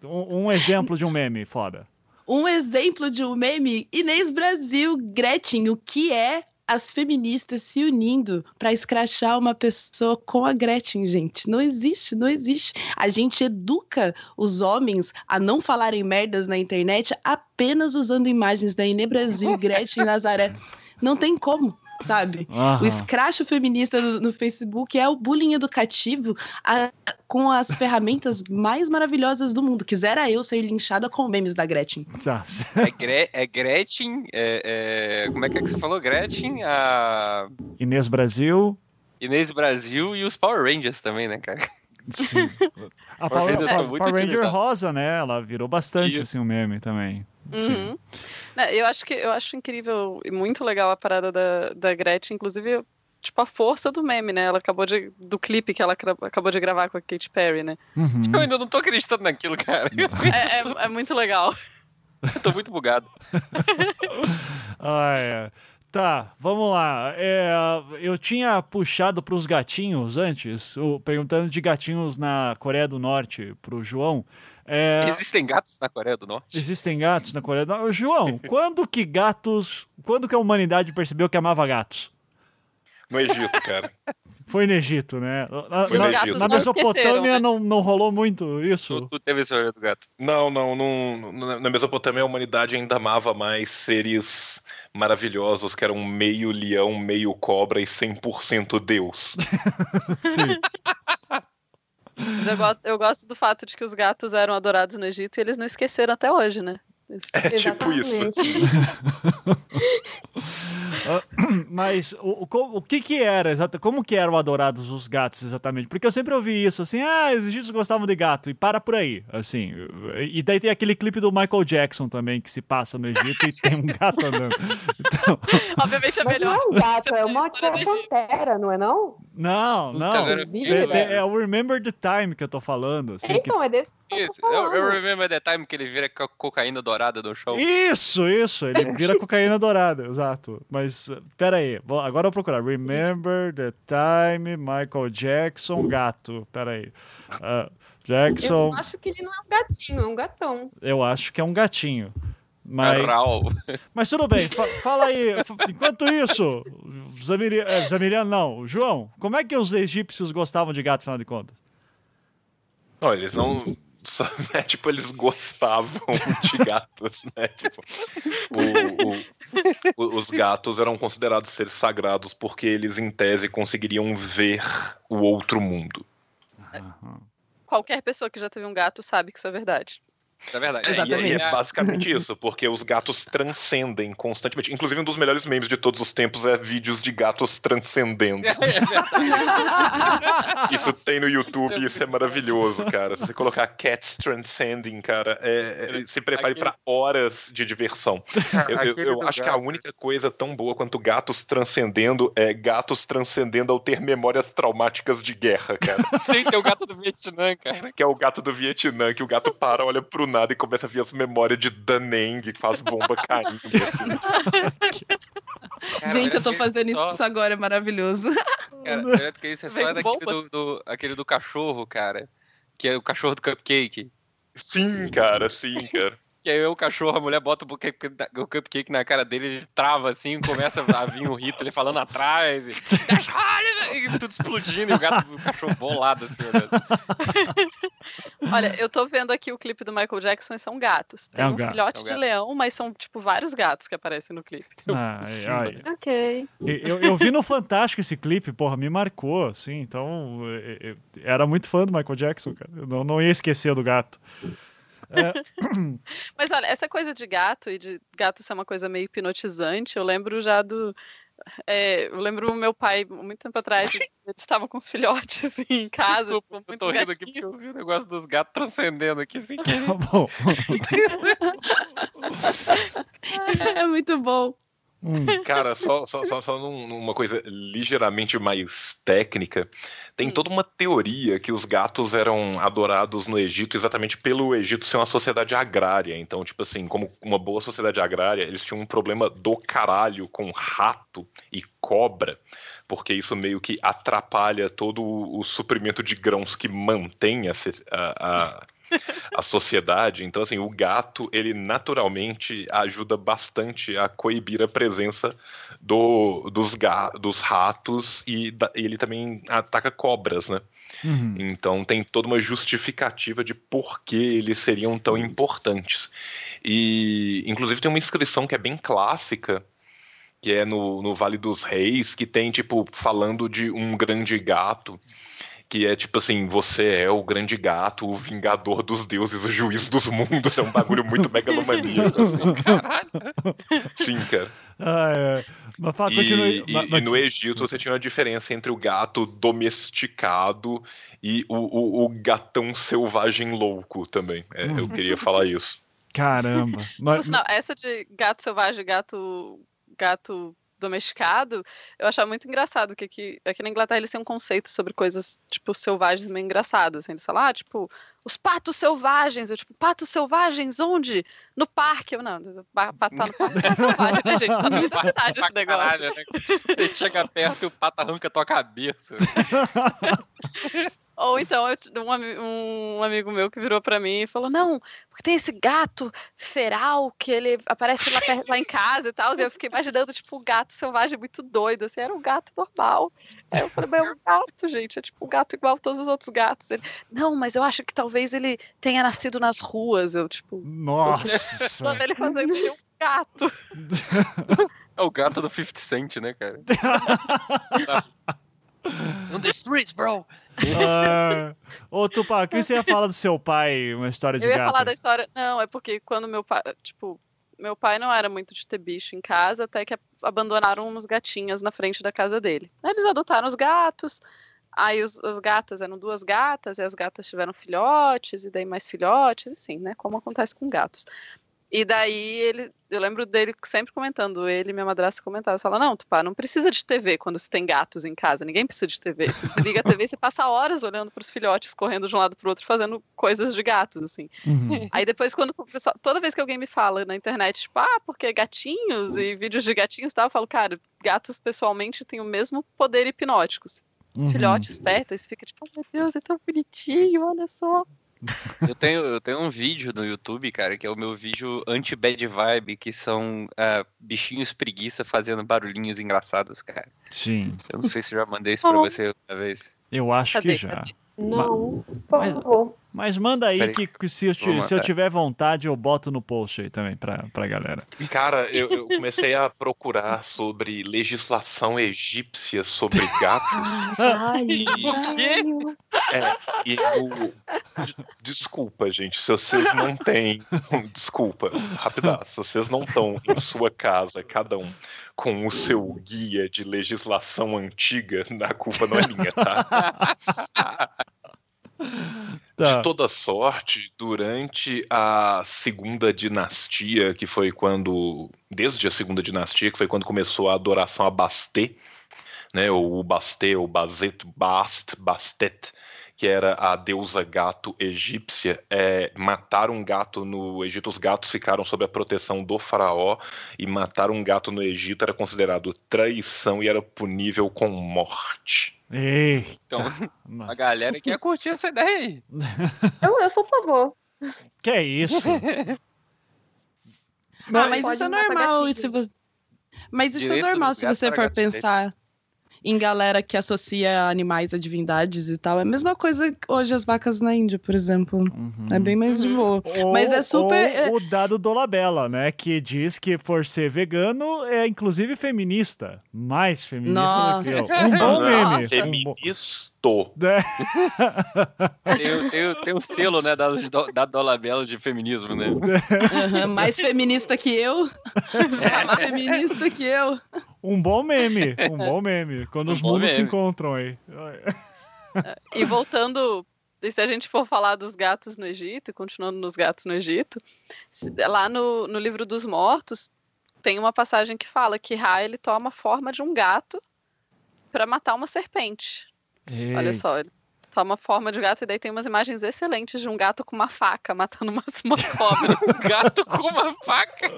Um, um exemplo de um meme foda. Um exemplo de um meme, Inês Brasil, Gretchen, o que é as feministas se unindo pra escrachar uma pessoa com a Gretchen, gente. Não existe, não existe. A gente educa os homens a não falarem merdas na internet apenas usando imagens da Inês Brasil, Gretchen e Nazaré. Não tem como. Sabe? Aham. O escracho feminista no, no Facebook é o bullying educativo a- com as ferramentas mais maravilhosas do mundo. Quisera eu ser linchada com memes da Gretchen. Tá. É, Gre- é Gretchen, é, é- como é que, é que você falou? Gretchen, a Inês Brasil. Inês Brasil e os Power Rangers também, né, cara? Sim. A Power Power, Rangers são Power- Ranger utilizados. rosa, né? Ela virou bastante Isso. assim um meme também. Uhum. Eu acho que eu acho incrível e muito legal a parada da, da Gretchen, inclusive, tipo, a força do meme, né? Ela acabou de. do clipe que ela acabou de gravar com a Katy Perry, né? Uhum. Eu ainda não tô acreditando naquilo, cara. É, é- é muito legal. Eu tô muito bugado. Ah, é. Tá, vamos lá. É, eu tinha puxado para os gatinhos antes, o- perguntando de gatinhos na Coreia do Norte pro João. É, Existem gatos na Coreia do Norte? existem gatos na Coreia do Norte. João, quando que gatos. Quando que a humanidade percebeu que amava gatos? No Egito, cara. Foi no Egito, né? Na, Foi na- no na Egito. não Mesopotâmia né? não, não rolou muito isso. Tu, tu teve esse olho do gato. Não, não, não, na- na Mesopotâmia a humanidade ainda amava mais seres maravilhosos que eram meio leão, meio cobra e 100% Deus. Sim. Mas eu, eu gosto do fato de que os gatos eram adorados no Egito e eles não esqueceram até hoje, né? É tipo isso. Exatamente. Mas o, o, o que que era exatamente? Como que eram adorados os gatos exatamente? Porque eu sempre ouvi isso, assim, ah, os egípcios gostavam de gato, e para por aí, assim. E daí tem aquele clipe do Michael Jackson também, que se passa no Egito e tem um gato andando. Então, Obviamente é Mas não melhor. é um gato, é a uma, tipo, pantera, não é não? não, não. É, é- é o Remember the Time que eu tô falando, assim. que- então, é desse que eu eu, eu falando. remember the time que ele vira co- cocaína dourada no show. Isso, isso, ele vira cocaína dourada, exato. Mas, uh, pera aí, agora eu vou procurar. Remember the time, Michael Jackson, gato. Pera aí. Ah, Jackson, Eu acho que ele não é um gatinho, é um gatão. eu acho que é um gatinho. Mas, Raul. mas tudo bem, fa- fala aí. Enquanto isso, Zamiri, eh, Zamiriano não, João, como é que os egípcios gostavam de gato, afinal de contas? Não, eles não. Só, né, tipo, eles gostavam de gatos, né? Tipo, o- o- os gatos eram considerados seres sagrados porque eles, em tese, conseguiriam ver o outro mundo. Qualquer pessoa que já teve um gato sabe que isso é verdade. É verdade. É, e- E, Exatamente. é basicamente isso, porque os gatos transcendem constantemente. Inclusive, um dos melhores memes de todos os tempos é vídeos de gatos transcendendo. É verdade. Isso tem no YouTube e isso é maravilhoso, cara. Se você colocar Cats Transcending, cara, é, é- se prepare Aquele- pra horas de diversão. Eu, eu- eu acho que a única coisa tão boa quanto gatos transcendendo é gatos transcendendo ao ter memórias traumáticas de guerra, cara. Sim, tem o gato do Vietnã, cara. Que é o gato do Vietnã, que o gato para, olha pro nada e começa a ver as memórias de Daneng com as bombas caindo. assim. Cara, Gente, eu tô que fazendo só- isso agora, é maravilhoso. Cara, melhor do que isso é só daquele do, do- aquele do cachorro, cara. Que é o cachorro do cupcake. Sim, cara, sim, cara. Que aí o cachorro, a mulher bota o cupcake, o cupcake na cara dele, ele trava assim, começa a vir o rito, ele falando atrás, e, "Cachorro!" e tudo explodindo, e o, gato, o cachorro bolado assim. olhando. Olha, eu tô vendo aqui o clipe do Michael Jackson e são gatos. Tem É um um, gato. filhote É um de gato. leão, mas são, tipo, vários gatos que aparecem no clipe. Ai, Sim, ai. Ok. Eu, eu vi no Fantástico esse clipe, porra, me marcou, assim, então eu, eu era muito fã do Michael Jackson, cara. Eu não, não ia esquecer do gato. É, Mas olha, essa coisa de gato e de gato ser uma coisa meio hipnotizante, eu lembro já do. É, eu lembro o meu pai, muito tempo atrás, ele estava com os filhotes assim, em casa, Desculpa, com eu tô rindo aqui porque eu vi o negócio dos gatos transcendendo aqui assim. tá bom. É muito bom. Hum, Cara, só, só, só, só num- numa coisa ligeiramente mais técnica, tem Hum. toda uma teoria que os gatos eram adorados no Egito exatamente pelo Egito ser uma sociedade agrária. Então, tipo assim, como uma boa sociedade agrária, eles tinham um problema do caralho com rato e cobra, porque isso meio que atrapalha todo o, o suprimento de grãos que mantém a, a- a- a sociedade. Então, assim, o gato, ele naturalmente ajuda bastante a coibir a presença do, dos, ga, dos ratos e da- ele também ataca cobras, né? uhum. Então tem toda uma justificativa de por que eles seriam tão importantes. E inclusive tem uma inscrição que é bem clássica que é no, no Vale dos Reis, que tem, tipo, falando de um grande gato que é tipo assim, você é o grande gato, o vingador dos deuses, o juiz dos mundos. É um bagulho muito megalomaníaco, assim. Caralho. Sim, cara. Ah, é. Mas fala, E, continue. e- mas- e no Egito você tinha uma diferença entre o gato domesticado e o, o, o gatão selvagem louco também. É, Hum. Eu queria falar isso. Caramba. Mas, sinal, essa de gato selvagem, gato, gato domesticado, eu achava muito engraçado que aqui, aqui na Inglaterra eles têm um conceito sobre coisas, tipo, selvagens meio engraçadas. Assim, eles falam, ah, tipo, os patos selvagens. Eu, tipo, patos selvagens onde? No parque. Eu, não, pa- pato tá no parque é selvagem, né, gente? Tá no meio da cidade esse negócio. caralho, né? Você chega perto e o pato arranca a tua cabeça. Ou então, eu, um, um amigo meu que virou pra mim e falou: Não, porque tem esse gato feral que ele aparece lá, lá em casa e tal. E eu fiquei imaginando, tipo, um gato selvagem muito doido. Assim, era um gato normal. Aí eu falei: Mas é um gato, gente. É tipo um gato igual a todos os outros gatos. Ele, Não, mas eu acho que talvez ele tenha nascido nas ruas. Eu, tipo, nossa. quando ele fazendo um gato. É o gato do 50 Cent, né, cara? On the streets, bro! Ah, Ô, Tupá, o que você ia falar do seu pai, uma história de Eu ia gato? falar da história. Não, é porque quando meu pai. Tipo, meu pai não era muito de ter bicho em casa, até que abandonaram umas gatinhas na frente da casa dele. Eles adotaram os gatos. Aí os, as gatas eram duas gatas, e as gatas tiveram filhotes, e daí mais filhotes, assim, né? Como acontece com gatos. E daí ele, eu lembro dele sempre comentando, ele e minha madrasta comentavam, fala, não, Tupá, não precisa de TV quando se tem gatos em casa, ninguém precisa de TV. Você desliga a TV e você passa horas olhando para os filhotes, correndo de um lado para o outro, fazendo coisas de gatos, assim. Uhum. Aí depois, quando o pessoal, toda vez que alguém me fala na internet, tipo, ah, porque gatinhos e vídeos de gatinhos e tal, eu falo, cara, gatos pessoalmente têm o mesmo poder hipnótico. Uhum. Filhotes perto, aí você fica tipo, oh, meu Deus, é tão bonitinho, olha só. Eu tenho, eu tenho um vídeo no YouTube, cara, que é o meu vídeo anti-bad vibe, que são ah, bichinhos preguiça fazendo barulhinhos engraçados, cara. Sim, Eu não sei se eu já mandei isso pra você outra vez. eu acho Cadê? que já. Cadê? Não, por Mas- favor. Mas manda aí Peraí. que, que se, eu se eu tiver vontade, eu boto no post aí também pra, pra galera. Cara, eu, eu comecei a procurar sobre legislação egípcia sobre gatos. Ai, O quê? É, e o. de- Desculpa, gente, se vocês não têm. Desculpa, rapidaço. Se vocês não estão em sua casa, cada um, com o seu guia de legislação antiga, a culpa não é minha, tá? Tá. De toda sorte, durante a segunda dinastia, que foi quando. Desde a segunda dinastia, que foi quando começou a adoração a Bastet, né? Ou o Bastet, ou Bazet, Bast, Bastet, que era a deusa gato egípcia, é, matar um gato no Egito, os gatos ficaram sob a proteção do faraó, e matar um gato no Egito era considerado traição e era punível com morte. Eita. Então, a Mas- galera quer curtir essa ideia aí. eu, eu sou a favor. Que é isso? Ah, mas isso é normal. Se você... Mas isso Direito é normal se você for direito. pensar em galera que associa animais a divindades e tal. É a mesma coisa que hoje as vacas na Índia, por exemplo. Uhum. É bem mais de boa. Ou- Mas é super- ou o dado do Labella, né? Que diz que por ser vegano é inclusive feminista. Mais feminista do que eu. Um bom Nossa. meme. Um bom... Feministo. É, Tem, o- tem, tem o selo, né, da, da Dolabella de feminismo, né? Aham, mais feminista que eu. Já mais feminista que eu. um bom meme. Um bom meme. Quando Um os mundos se meme. encontram aí. E voltando, e se a gente for falar dos gatos no Egito, e continuando nos gatos no Egito, se- lá no, no livro dos mortos, tem uma passagem que fala que Ra ele toma a forma de um gato para matar uma serpente. Olha Ei, só, ele toma a forma de gato e daí tem umas imagens excelentes de um gato com uma faca matando uma, uma cobra. Um gato com uma faca.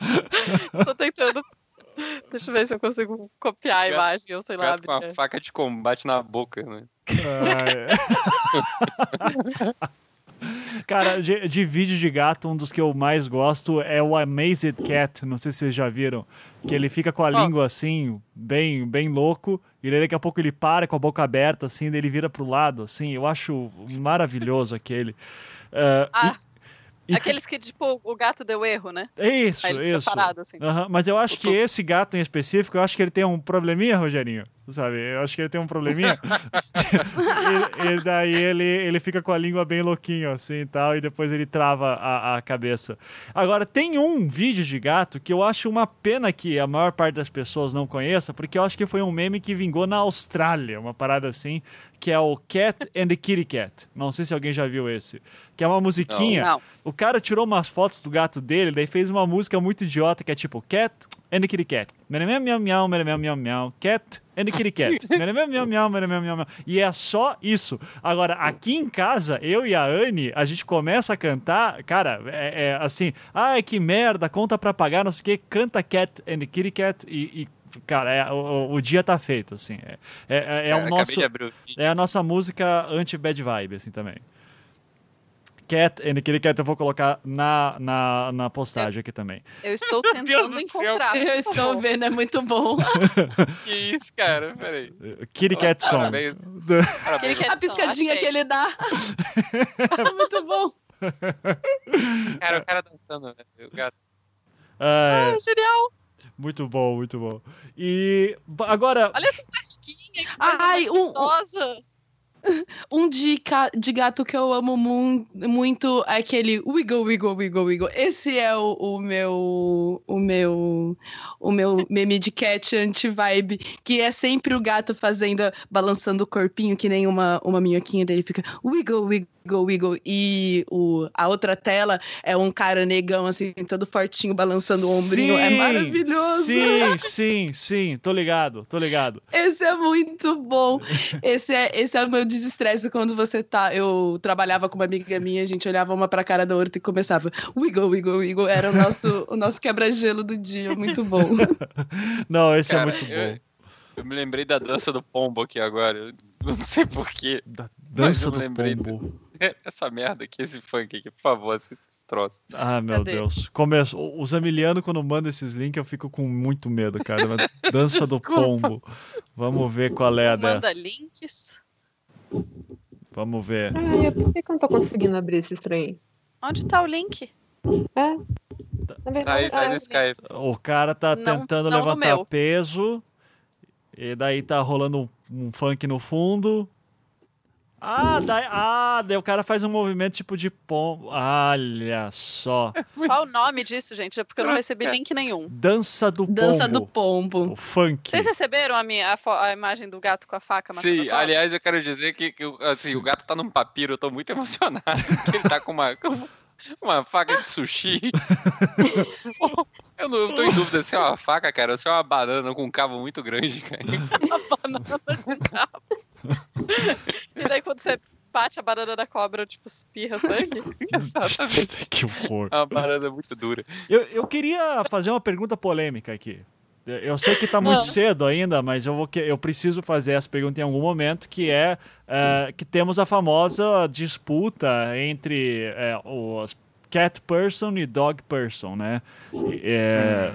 Tô tentando. Deixa eu ver se eu consigo copiar a Gato- imagem, ou sei lá. Gato com uma faca de combate na boca, né? ai. Cara, de, de vídeo de gato, um dos que eu mais gosto é o Amazed Cat. Não sei se vocês já viram. Que ele fica com a língua assim, bem, bem louco. E daí daqui a pouco ele para com a boca aberta, assim, daí ele vira pro lado, assim. Eu acho maravilhoso aquele. Ah, Ah. E Aqueles que, tipo, o gato deu erro, né? É isso, isso. parado, assim. Aham, Mas eu acho que esse gato em específico, eu acho que ele tem um probleminha, Rogerinho. Sabe? Eu acho que ele tem um probleminha. e, e daí ele, ele fica com a língua bem louquinho, assim e tal, e depois ele trava a, a cabeça. Agora, tem um vídeo de gato que eu acho uma pena que a maior parte das pessoas não conheça, porque eu acho que foi um meme que vingou na Austrália, uma parada assim, que é o Cat and the Kitty Cat. Não sei se alguém já viu esse. Que é uma musiquinha. Não. O cara tirou umas fotos do gato dele, daí fez uma música muito idiota que é tipo Cat and the Kitty Cat. Miau, miau, miau, miau, miau, miau. Cat and the Kitty Cat. Miau, miau. E é só isso. Agora, aqui em casa, eu e a Anne, a gente começa a cantar, cara, é, é assim, ai que merda, conta pra pagar, não sei o que, canta Cat and the Kitty Cat e, e, cara, é, o, o dia tá feito, assim. É, é, é, é o nosso... É a nossa música anti-bad vibe, assim, também. Cat and Kitty Cat eu vou colocar na, na, na postagem aqui também. Eu estou tentando encontrar. Eu estou vendo, é muito bom. Que isso, cara? Peraí. Kitty Cat Song. Parabéns. Parabéns. A piscadinha achei. que ele dá. É muito bom. Cara, o cara dançando, né? O gato. Ah, é, Ah, genial. muito bom, muito bom. E agora, Olha essa casquinha. que Ai, um- um- gostosa. Um de, de gato que eu amo mu- muito é aquele wiggle, wiggle, wiggle, wiggle. Esse é o, o meu o meu o meu meme de cat anti-vibe, que é sempre o gato fazendo, balançando o corpinho que nem uma, uma minhoquinha dele fica wiggle, wiggle, wiggle. E o, a outra tela é um cara negão assim, todo fortinho balançando o ombrinho. é Sim, maravilhoso. Sim, sim, sim, tô ligado, tô ligado. Esse é muito bom. Esse é, esse é o meu desestresse quando você tá. Eu trabalhava com uma amiga minha, a gente olhava uma pra cara da outra e começava wiggle, wiggle, wiggle. Era o nosso, o nosso quebra-gelo do dia. Muito bom. Não, esse Cara, é muito eu- bom. Eu me lembrei da dança do pombo aqui agora. Eu não sei porquê. Da dança eu do lembrei pombo. Essa merda aqui, esse funk aqui, por favor, assista esse troço. Ah, meu Cadê? Deus. Começou. Os Zamiliano, quando mandam esses links, eu fico com muito medo, cara. Dança do pombo. Vamos ver qual é a Manda dessa. links. Vamos ver. Ai, por que, eu não tô conseguindo abrir esse trem? Onde tá o link? É. Na verdade, Aí no Skype. O cara tá Não- tentando não levantar peso. E daí tá rolando um, um funk no fundo. Ah, daí, ah, daí o cara faz um movimento tipo de pombo. Olha só. Qual o nome disso, gente? É porque eu não recebi link nenhum. Dança do Dança do pombo. pombo. O funk. Vocês receberam a, minha, a, a imagem do gato com a faca matando Sim, aliás, eu quero dizer que, que, assim, Sim. o gato tá num papiro, eu tô muito emocionado. que ele tá com uma, com uma faca de sushi. eu não eu tô em dúvida se é uma faca, cara, ou se é uma banana com um cabo muito grande, cara. E daí quando você bate a banana da cobra, tipo, espirra sangue? Que horror. É uma banana muito dura. Eu, eu queria fazer uma pergunta polêmica aqui. Eu- sei que tá muito Ah. cedo ainda, mas eu, vou que- eu preciso fazer essa pergunta em algum momento, que é, é, que temos a famosa disputa entre é, os cat person e dog person, né? É,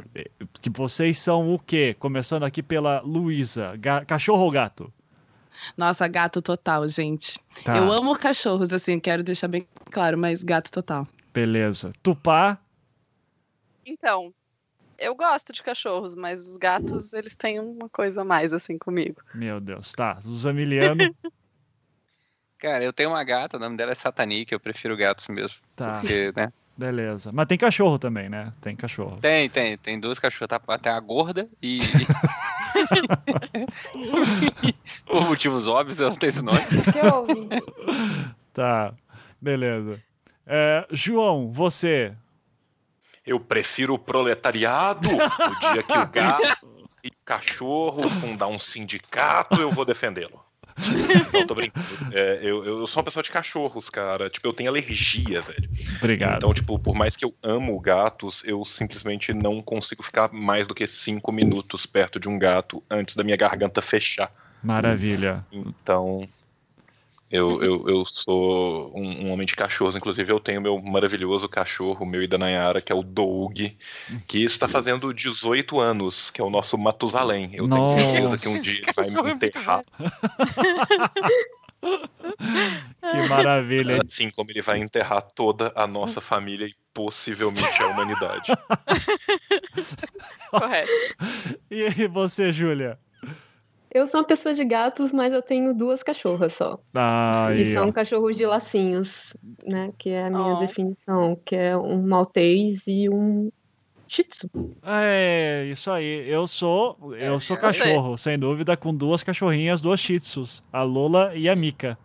Que vocês são o quê? Começando aqui pela Luísa. Cachorro ou gato? Nossa, gato total, gente. Tá, Eu amo cachorros, assim, quero deixar bem claro, mas gato total. beleza. Tupá, Então, eu gosto de cachorros, mas os gatos, eles têm uma coisa a mais, assim, comigo. meu Deus, tá. Zamiliano, Cara, eu tenho uma gata, o nome dela é Satanique, eu prefiro gatos mesmo. tá, Porque, né? beleza. Mas tem cachorro também, né? Tem cachorro. Tem, tem, tem duas cachorras, tá? Tem a gorda e. Por motivos óbvios, ela tem esse nome. Que? Tá, beleza. É, João, você. Eu prefiro o proletariado. O dia que o gato e o cachorro fundar um sindicato, eu vou defendê-lo. Não, tô brincando. É, eu, eu sou uma pessoa de cachorros, cara. Tipo, eu tenho alergia, velho. Obrigado. Então, tipo, por mais que eu amo gatos, eu simplesmente não consigo ficar mais do que cinco minutos perto de um gato antes da minha garganta fechar. Maravilha. Então, eu, eu, eu sou um, um homem de cachorros. Inclusive, eu tenho meu maravilhoso cachorro, meu e da Nayara, que é o Doug, que está fazendo 18 anos, que é o nosso Matusalém. Eu Nossa. tenho certeza que um dia ele vai me é enterrar. Que maravilha. Assim como ele vai enterrar toda a nossa família e possivelmente a humanidade. Correto. E você, Júlia? Eu sou uma pessoa de gatos, mas eu tenho duas cachorras só. Aí, que são cachorros de lacinhos, né? Que é a minha Oh. definição, que é um maltês e um shih tzu. É, isso aí. Eu sou, eu sou eu cachorro, sem dúvida, com duas cachorrinhas, duas shih tzus, a Lola e a Mika.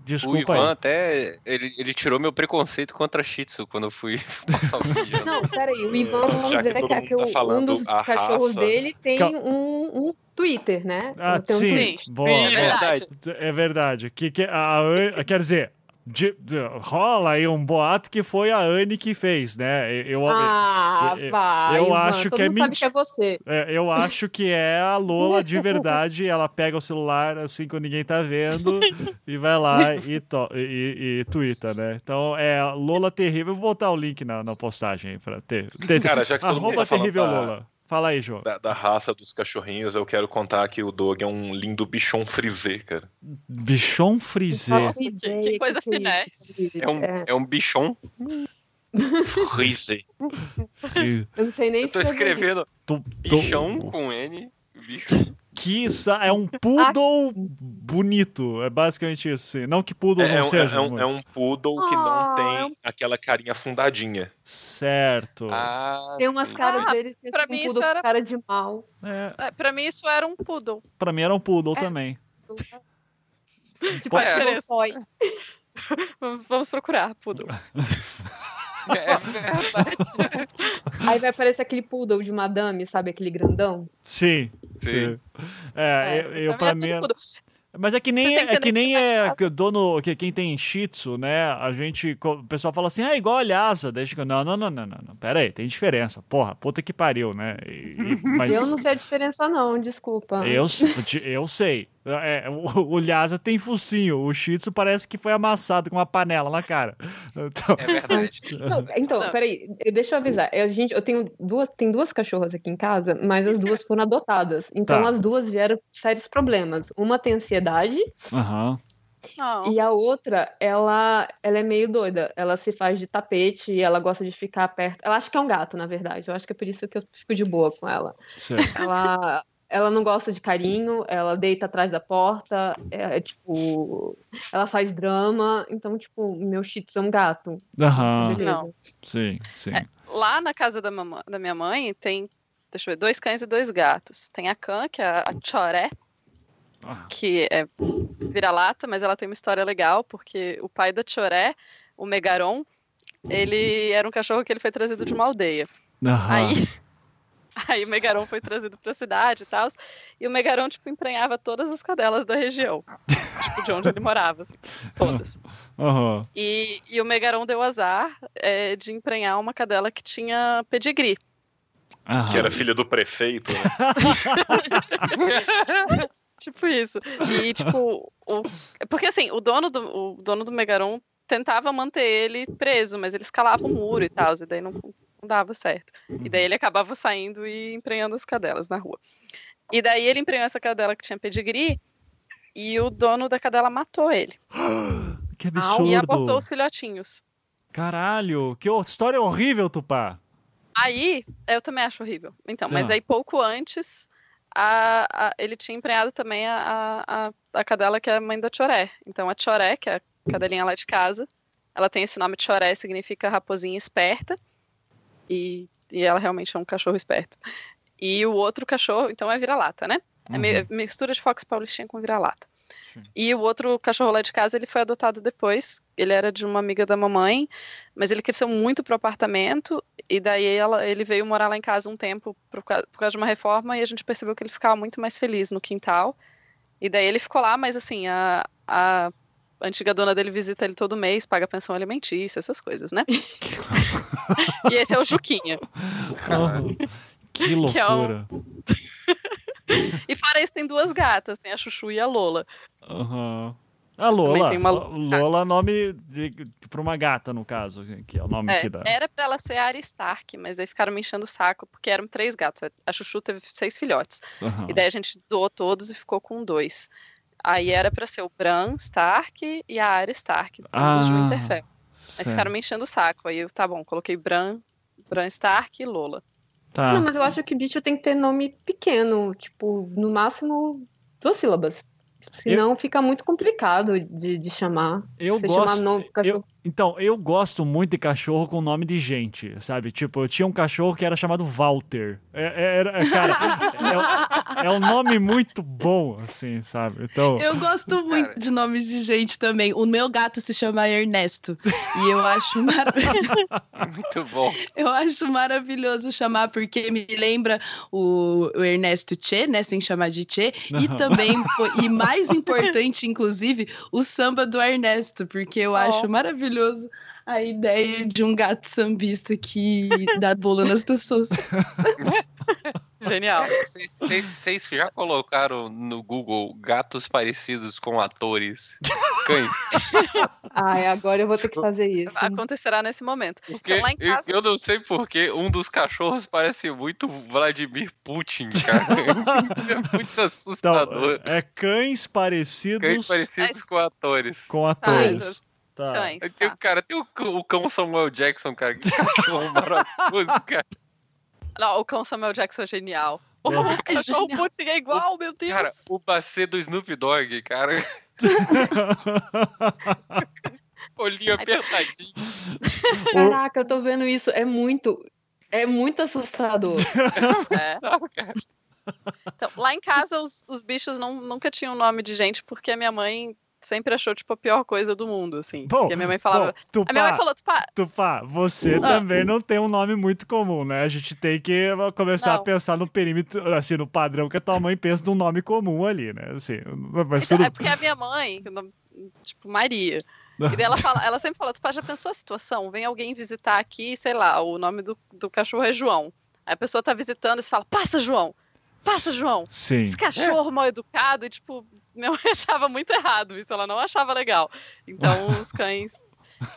O Desculpa Ivan aí. até. Ele, ele tirou meu preconceito contra Shih Tzu quando eu fui passar o dia. Não, peraí, o Ivan, vamos Já que dizer que, todo é mundo que tá o- um dos a cachorros raça- dele tem Cal- um, um Twitter, né? Ah, Tem um sim. tweet. Boa. É verdade. É verdade. Que, que a An- quer dizer, de- de- rola aí um boato que foi a Anne que fez, né? Eu, Ah, eu- vai. eu Ivan, acho todo que é que é você. é, eu acho que é a Lola de verdade. Ela pega o celular assim quando ninguém tá vendo e vai lá e, to e, e twitta, né? Então é Lola Terrível. Eu vou botar o link na, na postagem aí pra ter. ter Cara, já que todo mundo tá falando Terrível da- Lola. Fala aí, João. Da, da raça dos cachorrinhos, eu quero contar que o Dog é um lindo bichon frisé, cara. Bichon Frisé. Faço que- coisa que é finé. isso. É um, É, é um bichon. Frisé. eu não sei nem Eu tô escrevendo bichão com N. Bichão. Que é um poodle bonito. É basicamente isso, sim. Não que poodles É, não um, sejam. é um- é um poodle que Ah, não é tem um- aquela carinha fundadinha. Certo. Ah, Tem umas sim. caras Ah, deles que pra assim, mim um isso era- cara de mal. É, É, pra mim isso era um poodle. pra mim era um poodle É. também. Tipo, É. é. Vamos, vamos procurar poodle. É verdade. Aí vai aparecer aquele poodle de madame, sabe? Aquele grandão. Sim. Sim. sim. É, eu, eu pra é mim. Mas é que nem é, que é nem é dono, que quem tem Shih Tzu, né? A gente, o pessoal fala assim, ah, igual a Lhasa. Deixa que não, não, não, não, não, não. Pera aí, tem diferença. Porra, puta que pariu, né? E- e- mas Eu não sei a diferença, não, desculpa. eu, eu sei. É, o, o Lhasa tem focinho, o Shih Tzu parece que foi amassado com uma panela na cara. Então, É verdade. Não, então, Não. peraí, deixa eu avisar. Eu, gente, eu tenho duas, tem duas cachorras aqui em casa, mas as duas foram adotadas. Então Tá. as duas vieram com sérios problemas. Uma tem ansiedade aham. Não. e a outra, ela, ela é meio doida. Ela se faz de tapete e ela gosta de ficar perto. Ela acha que é um gato, na verdade. Eu acho que é por isso que eu fico de boa com ela. certo. Ela, ela não gosta de carinho, ela deita atrás da porta, é, é, tipo, ela faz drama, então, tipo, meu shih tzu é um gato. Aham. Não. Sim, sim. É. Lá na casa da, mamã- da minha mãe tem, deixa eu ver, dois cães e dois gatos. Tem a Can, que é a, a Choré, Ah, que é vira-lata, mas ela tem uma história legal, porque o pai da Choré, o Megaron, ele era um cachorro que ele foi trazido de uma aldeia. aham. Aí, aí o Megaron foi trazido pra cidade e tal, e o Megaron, tipo, emprenhava todas as cadelas da região, tipo, de onde ele morava, assim, todas. Aham. E, e o Megaron deu azar é, de emprenhar uma cadela que tinha pedigree. aham. Que era filha do prefeito, né? Tipo isso. E, tipo, o... porque assim, o dono do, o dono do Megaron tentava manter ele preso, mas ele escalava o muro e tal, e daí não, não dava certo. E daí ele acabava saindo e emprenhando as cadelas na rua. E daí ele emprenhou essa cadela que tinha pedigree, e o dono da cadela matou ele. Que E absurdo. abortou os filhotinhos. Caralho, que história horrível, Tupá. Aí, eu também acho horrível. Então, mas aí pouco antes, a- a- ele tinha emprenhado também a, a, a- a cadela que é a mãe da Choré. Então, a Choré, que é a cadelinha lá de casa, ela tem esse nome Choré, significa raposinha esperta. E, e ela realmente é um cachorro esperto. E o outro cachorro, então, é vira-lata, né? É meio- é mistura de Fox Paulistinha com vira-lata. E o outro cachorro lá de casa, ele foi adotado depois. Ele era de uma amiga da mamãe, mas ele cresceu muito pro apartamento. E daí ela- ele veio morar lá em casa um tempo por, ca- por causa de uma reforma. E a gente percebeu que ele ficava muito mais feliz no quintal. E daí ele ficou lá, mas assim, a, a antiga dona dele visita ele todo mês, paga pensão alimentícia, essas coisas, né? e esse é o Juquinha. Que Que é o- loucura. E fora isso, tem duas gatas, tem a Chuchu e a Lola. Aham. A Lola. tem uma- Lola é nome de, pra uma gata, no caso, que é o nome É, que dá. era pra ela ser a Arya Stark, mas aí ficaram me enchendo o saco, porque eram três gatos. A Chuchu teve seis filhotes. Aham. E daí a gente doou todos e ficou com dois. Aí era pra ser o Bran Stark e a Arya Stark, ambos de Winterfell. Mas ficaram me enchendo o saco. Aí eu, tá bom, coloquei Bran, Bran Stark e Lola. Tá. Não, mas eu acho que bicho tem que ter nome pequeno, tipo, no máximo duas sílabas. Senão fica muito complicado de, de chamar. Eu Você gosto. chamar nome cachorro. eu- então, eu gosto muito de cachorro com nome de gente, sabe? Tipo, eu tinha um cachorro que era chamado Walter. É, é- era, é, cara, é, é um nome muito bom, assim, sabe? Então, Eu gosto muito Cara. de nomes de gente também. O meu gato se chama Ernesto. E eu acho, mara- Muito bom. eu acho maravilhoso chamar, porque me lembra o, o Ernesto Che, né? Sem chamar de Che. E Aham. também, e mais importante, inclusive, o samba do Ernesto, porque eu Oh. acho maravilhoso a ideia de um gato sambista que dá bolo nas pessoas. Genial. Vocês- vocês já colocaram no Google gatos parecidos com atores? Cães? Ai, agora eu vou ter que fazer isso. Acontecerá nesse momento. Porque Então, lá em eu- casa- eu, não sei porque um dos cachorros parece muito Vladimir Putin, cara. é muito então assustador. é cães parecidos Cães parecidos com atores. com atores. Tá. Cães, tem, tá. o- cara, tem o, cão- o cão Samuel Jackson, cara. Que cachorro maravilhoso, cara. Não, o cão Samuel Jackson é genial. É. O cachorro genial. Putin é igual, meu Deus. Cara, o bacê do Snoop Dogg, cara. Olhinho apertadinho. Caraca, eu tô vendo isso. É muito. É muito assustador. É. Não, cara. Então, lá em casa, os, os bichos não, nunca tinham nome de gente, porque a minha mãe sempre achou, tipo, a pior coisa do mundo, assim. Bom, porque a minha mãe falava... Bom, a minha mãe Tupá, falou, Tupá, Tupá, você Ah. também não tem um nome muito comum, né? A gente tem que começar a Não. pensar no perímetro, assim, no padrão que a tua mãe pensa de um nome comum ali, né? Assim, mas Então, tudo... É porque a minha mãe, tipo, Maria. E daí ela, fala, ela sempre fala, tu já pensou a situação? Vem alguém visitar aqui, sei lá, o nome do, do cachorro é João. Aí a pessoa tá visitando e você fala, passa, João! Passa, João! Sim. Esse cachorro mal educado, e tipo, minha mãe achava muito errado isso, ela não achava legal. Então os cães.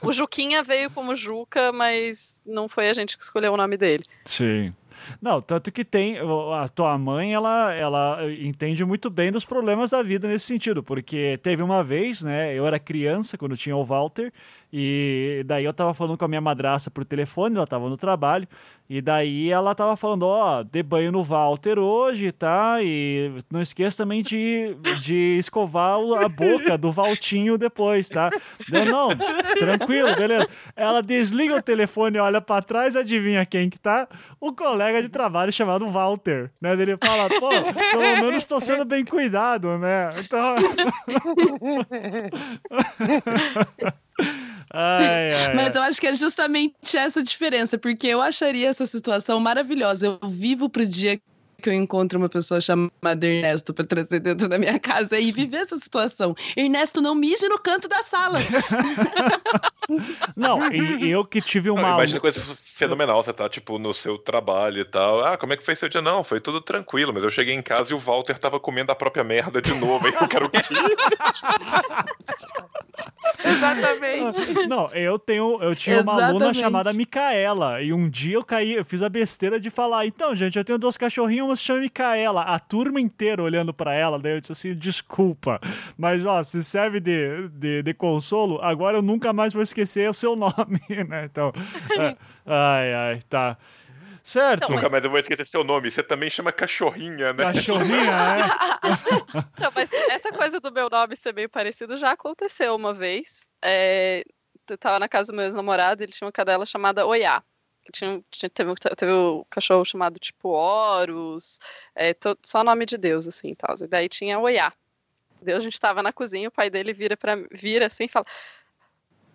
O Juquinha veio como Juca, mas não foi a gente que escolheu o nome dele. Sim. Não, tanto que tem a tua mãe, ela, ela entende muito bem dos problemas da vida nesse sentido, porque teve uma vez, né, eu era criança quando tinha o Walter, e daí eu tava falando com a minha madraça por telefone, ela tava no trabalho, e daí ela tava falando, ó, dê banho no Walter hoje, tá? E não esqueça também de, de escovar a boca do Valtinho depois, tá? Eu, não, tranquilo, beleza. Ela desliga o telefone, olha pra trás, adivinha quem que tá? O colega de trabalho chamado Walter, né? Ele fala, pô, pelo menos tô sendo bem cuidado, né? Então... ai, ai, Mas eu acho que é justamente essa diferença, porque eu acharia essa situação maravilhosa. Eu vivo pro dia que eu encontro uma pessoa chamada Ernesto pra trazer dentro da minha casa e viver essa situação. Ernesto, não mije no canto da sala. Não, e, eu que tive Não, uma... imagina coisa fenomenal, você tá, tipo, no seu trabalho e tal. Ah, como é que foi seu dia? Não, foi tudo tranquilo, mas eu cheguei em casa e o Walter tava comendo a própria merda de novo. Aí eu quero o quê? Exatamente. Não, eu tenho, eu tinha uma aluna Exatamente. chamada Micaela e um dia eu caí, eu fiz a besteira de falar, então, gente, eu tenho duas cachorrinhas, uma se chama Micaela, a turma inteira olhando pra ela, daí eu disse assim, desculpa, mas ó, se serve de, de, de consolo, agora eu nunca mais vou esquecer o seu nome, né? Então, é, ai, ai, tá. Certo, Então, Nunca mais eu vou esquecer seu nome. Você também chama cachorrinha, né? cachorrinha, é? Não, mas essa coisa do meu nome ser meio parecido já aconteceu uma vez. É, eu tava na casa do meu ex-namorado, ele tinha uma cadela chamada Oiá. Que tinha, tinha- teve, um- teve um cachorro chamado tipo Horus, é, to- só nome de Deus, assim tal. E daí tinha Oiá. Deus, a gente tava na cozinha, o pai dele vira, pra, vira assim e fala: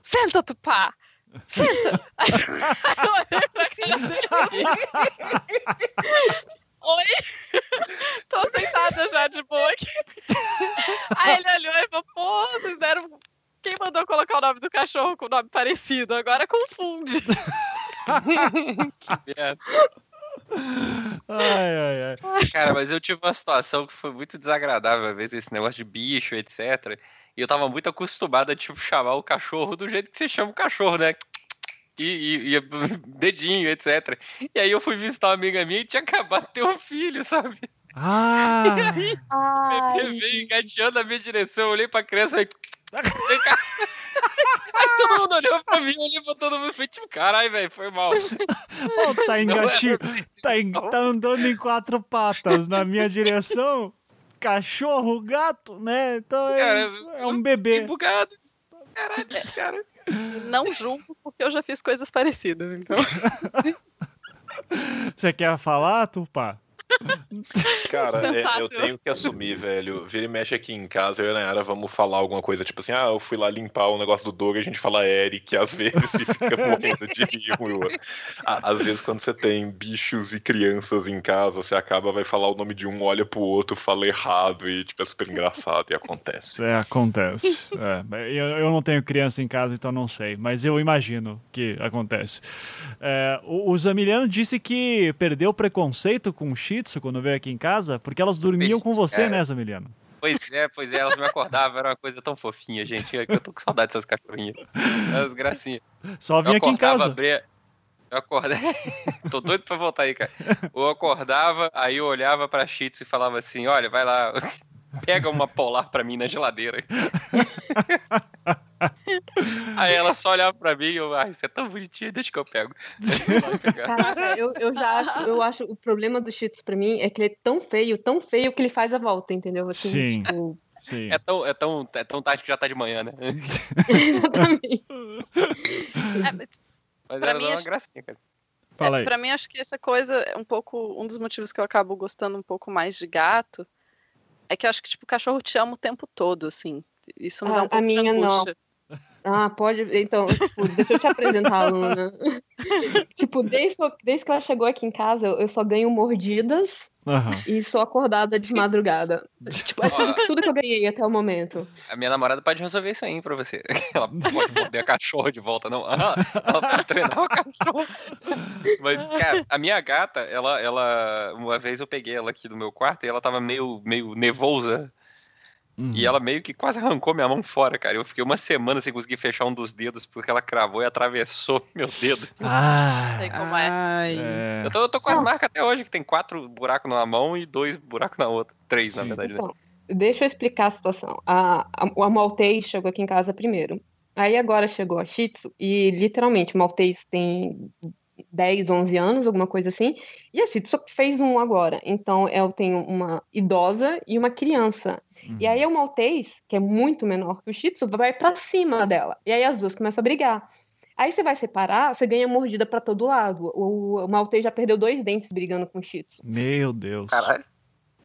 Senta, Tupá! Senta! Aí eu olhei pra cara dele. Oi? Tô sentada já de boa aqui. Aí ele olhou e falou: pô, fizeram. Quem mandou colocar o nome do cachorro com o nome parecido? Agora confunde. Que merda. Ai, ai, ai. Cara, mas eu tive uma situação que foi muito desagradável, às vezes, esse negócio de bicho, etc. E eu tava muito acostumado a, tipo, chamar o cachorro do jeito que você chama o cachorro, né? E, e- e dedinho, etc. E aí eu fui visitar uma amiga minha e tinha acabado de ter um filho, sabe? Ah! O bebê veio engateando na minha direção, eu olhei pra criança e falei. Vem cá. Aí todo mundo olhou pra mim, olhei pra todo mundo e tipo, caralho, velho, foi mal. Oh, tá é engatinho. Tá, en- tá andando em quatro patas na minha direção. Cachorro, gato, né? Então é, Cara, é um bebê. bugado. Caralho, cara. Não julgo porque eu já fiz coisas parecidas, então. Você quer falar, Tupá? Cara, é- eu Fácil. tenho que assumir, velho. Vira e mexe aqui em casa, eu e a Nayara vamos falar alguma coisa, tipo assim, ah, eu fui lá limpar o negócio do Doug, a gente fala Eric, às vezes, e fica morrendo de rir. Às vezes, quando você tem bichos e crianças em casa, você acaba, vai falar o nome de um, olha pro outro, fala errado, e tipo, é super engraçado, e acontece. É, acontece. É, eu, eu não tenho criança em casa, então não sei. Mas eu imagino que acontece. É, o, o Zamiliano disse que perdeu o preconceito com o Shih Quando veio aqui em casa, porque elas dormiam com você, É. né, Zamiliano? Pois é, pois é, elas me acordavam, era uma coisa tão fofinha, gente. Eu eu tô com saudade dessas cachorrinhas. As gracinhas. Só vinha aqui em casa. abria- Eu acordava. Tô doido pra voltar aí, cara. Eu acordava, aí eu olhava pra Shih Tzu e falava assim: olha, vai lá, pega uma polar pra mim na geladeira. Aí ela só olhava pra mim e eu, ai, você é tão bonitinho, deixa que eu pego. Eu. Caraca, eu, eu já acho, eu acho o problema do Cheetos pra mim é que ele é tão feio, tão feio que ele faz a volta, entendeu? Assim, Sim. tipo, Sim. É tão, é, tão, é tão tarde que já tá de manhã, né? exatamente. É, mas Mas Pra mim, uma acho- gracinha, cara. Fala aí. Pra mim, acho que essa coisa é um pouco. Um dos motivos que eu acabo gostando um pouco mais de gato é que eu acho que, tipo, o cachorro te ama o tempo todo, assim. Isso me Ah, dá um a pouco de minha não. angústia. Ah, pode. Então, tipo, deixa eu te apresentar a Luna. tipo, desde, desde que ela chegou aqui em casa, eu só ganho mordidas Aham. e sou acordada de madrugada. tipo, é tudo, tudo que eu ganhei até o momento. A minha namorada pode resolver isso aí pra você. Ela pode morder a cachorra de volta, não. Ela pode treinar o cachorro. Mas, cara, a minha gata, ela, ela. Uma vez eu peguei ela aqui do meu quarto e ela tava meio, meio nervosa. Uhum. E ela meio que quase arrancou minha mão fora, cara. Eu fiquei uma semana sem conseguir fechar um dos dedos porque ela cravou e atravessou meu dedo. Ah, Sei como é. É. Eu tô, eu tô com as marcas até hoje, que tem quatro buracos numa mão e dois buracos na outra. Três, na Sim. verdade. né? Então, deixa eu explicar a situação. A, a, a Maltês chegou aqui em casa primeiro. Aí agora chegou a Shih Tzu e literalmente o Maltês tem 10, 11 anos, alguma coisa assim. E a Shih Tzu fez um agora. Então eu tenho uma idosa e uma criança. E aí o Maltês, que é muito menor que o Shih Tzu, vai pra cima dela. E aí as duas começam a brigar. Aí você vai separar, você ganha mordida pra todo lado. O, o Maltês já perdeu dois dentes brigando com o Shih Tzu. Meu Deus. Caralho.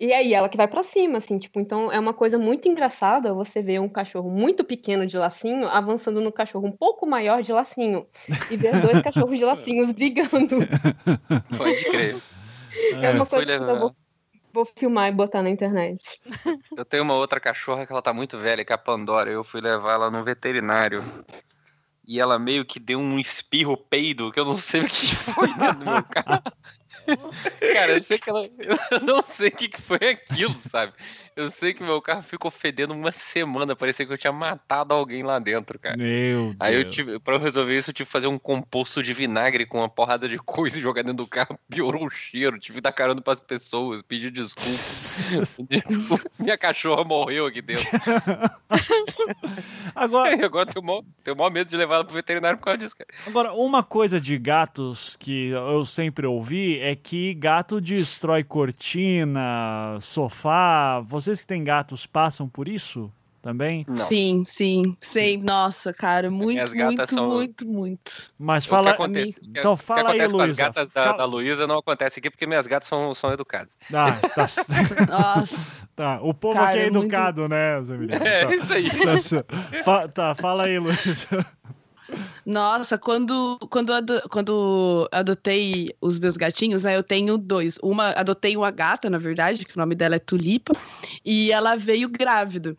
E aí ela que vai pra cima, assim, tipo, então é uma coisa muito engraçada você ver um cachorro muito pequeno de lacinho avançando no cachorro um pouco maior de lacinho e ver dois cachorros de lacinhos brigando. Pode crer. É uma coisa que eu vou, vou filmar e botar na internet. Eu tenho uma outra cachorra que ela tá muito velha, que é a Pandora. Eu fui levar ela no veterinário. E ela meio que deu um espirro peido, que eu não sei o que foi dentro do meu carro. Cara, eu sei que ela. Eu não sei o que que foi aquilo, sabe? Eu sei que meu carro ficou fedendo uma semana. Parecia que eu tinha matado alguém lá dentro, cara. Meu Deus. Aí eu tive, pra eu resolver isso, eu tive que fazer um composto de vinagre com uma porrada de coisa e jogar dentro do carro. Piorou o cheiro, tive que dar carona pras pessoas, pedir desculpa. Desculpa, minha cachorra morreu aqui dentro. Agora, E agora tenho maior- tenho maior medo de levar ela pro veterinário por causa disso, cara. agora, uma coisa de gatos que eu sempre ouvi é que gato destrói cortina, sofá. Vocês que têm gatos passam por isso também? Não. Sim, sim, sei. Nossa, cara, muito, muito, são- muito, muito. Mas O que fala. acontece, que- Então o que fala aí, acontece com as Luísa. gatas da, Fala- da Luísa não acontece aqui porque minhas gatas são, são educadas. Ah, tá, Nossa, tá. O povo Cara, aqui é é muito- educado, né, Zé? É Tá. isso aí. Tá tá, fala aí, Luísa. nossa, quando, quando, quando adotei os meus gatinhos, né, eu tenho dois. Uma, adotei uma gata, na verdade, que o nome dela é Tulipa, e ela veio grávida.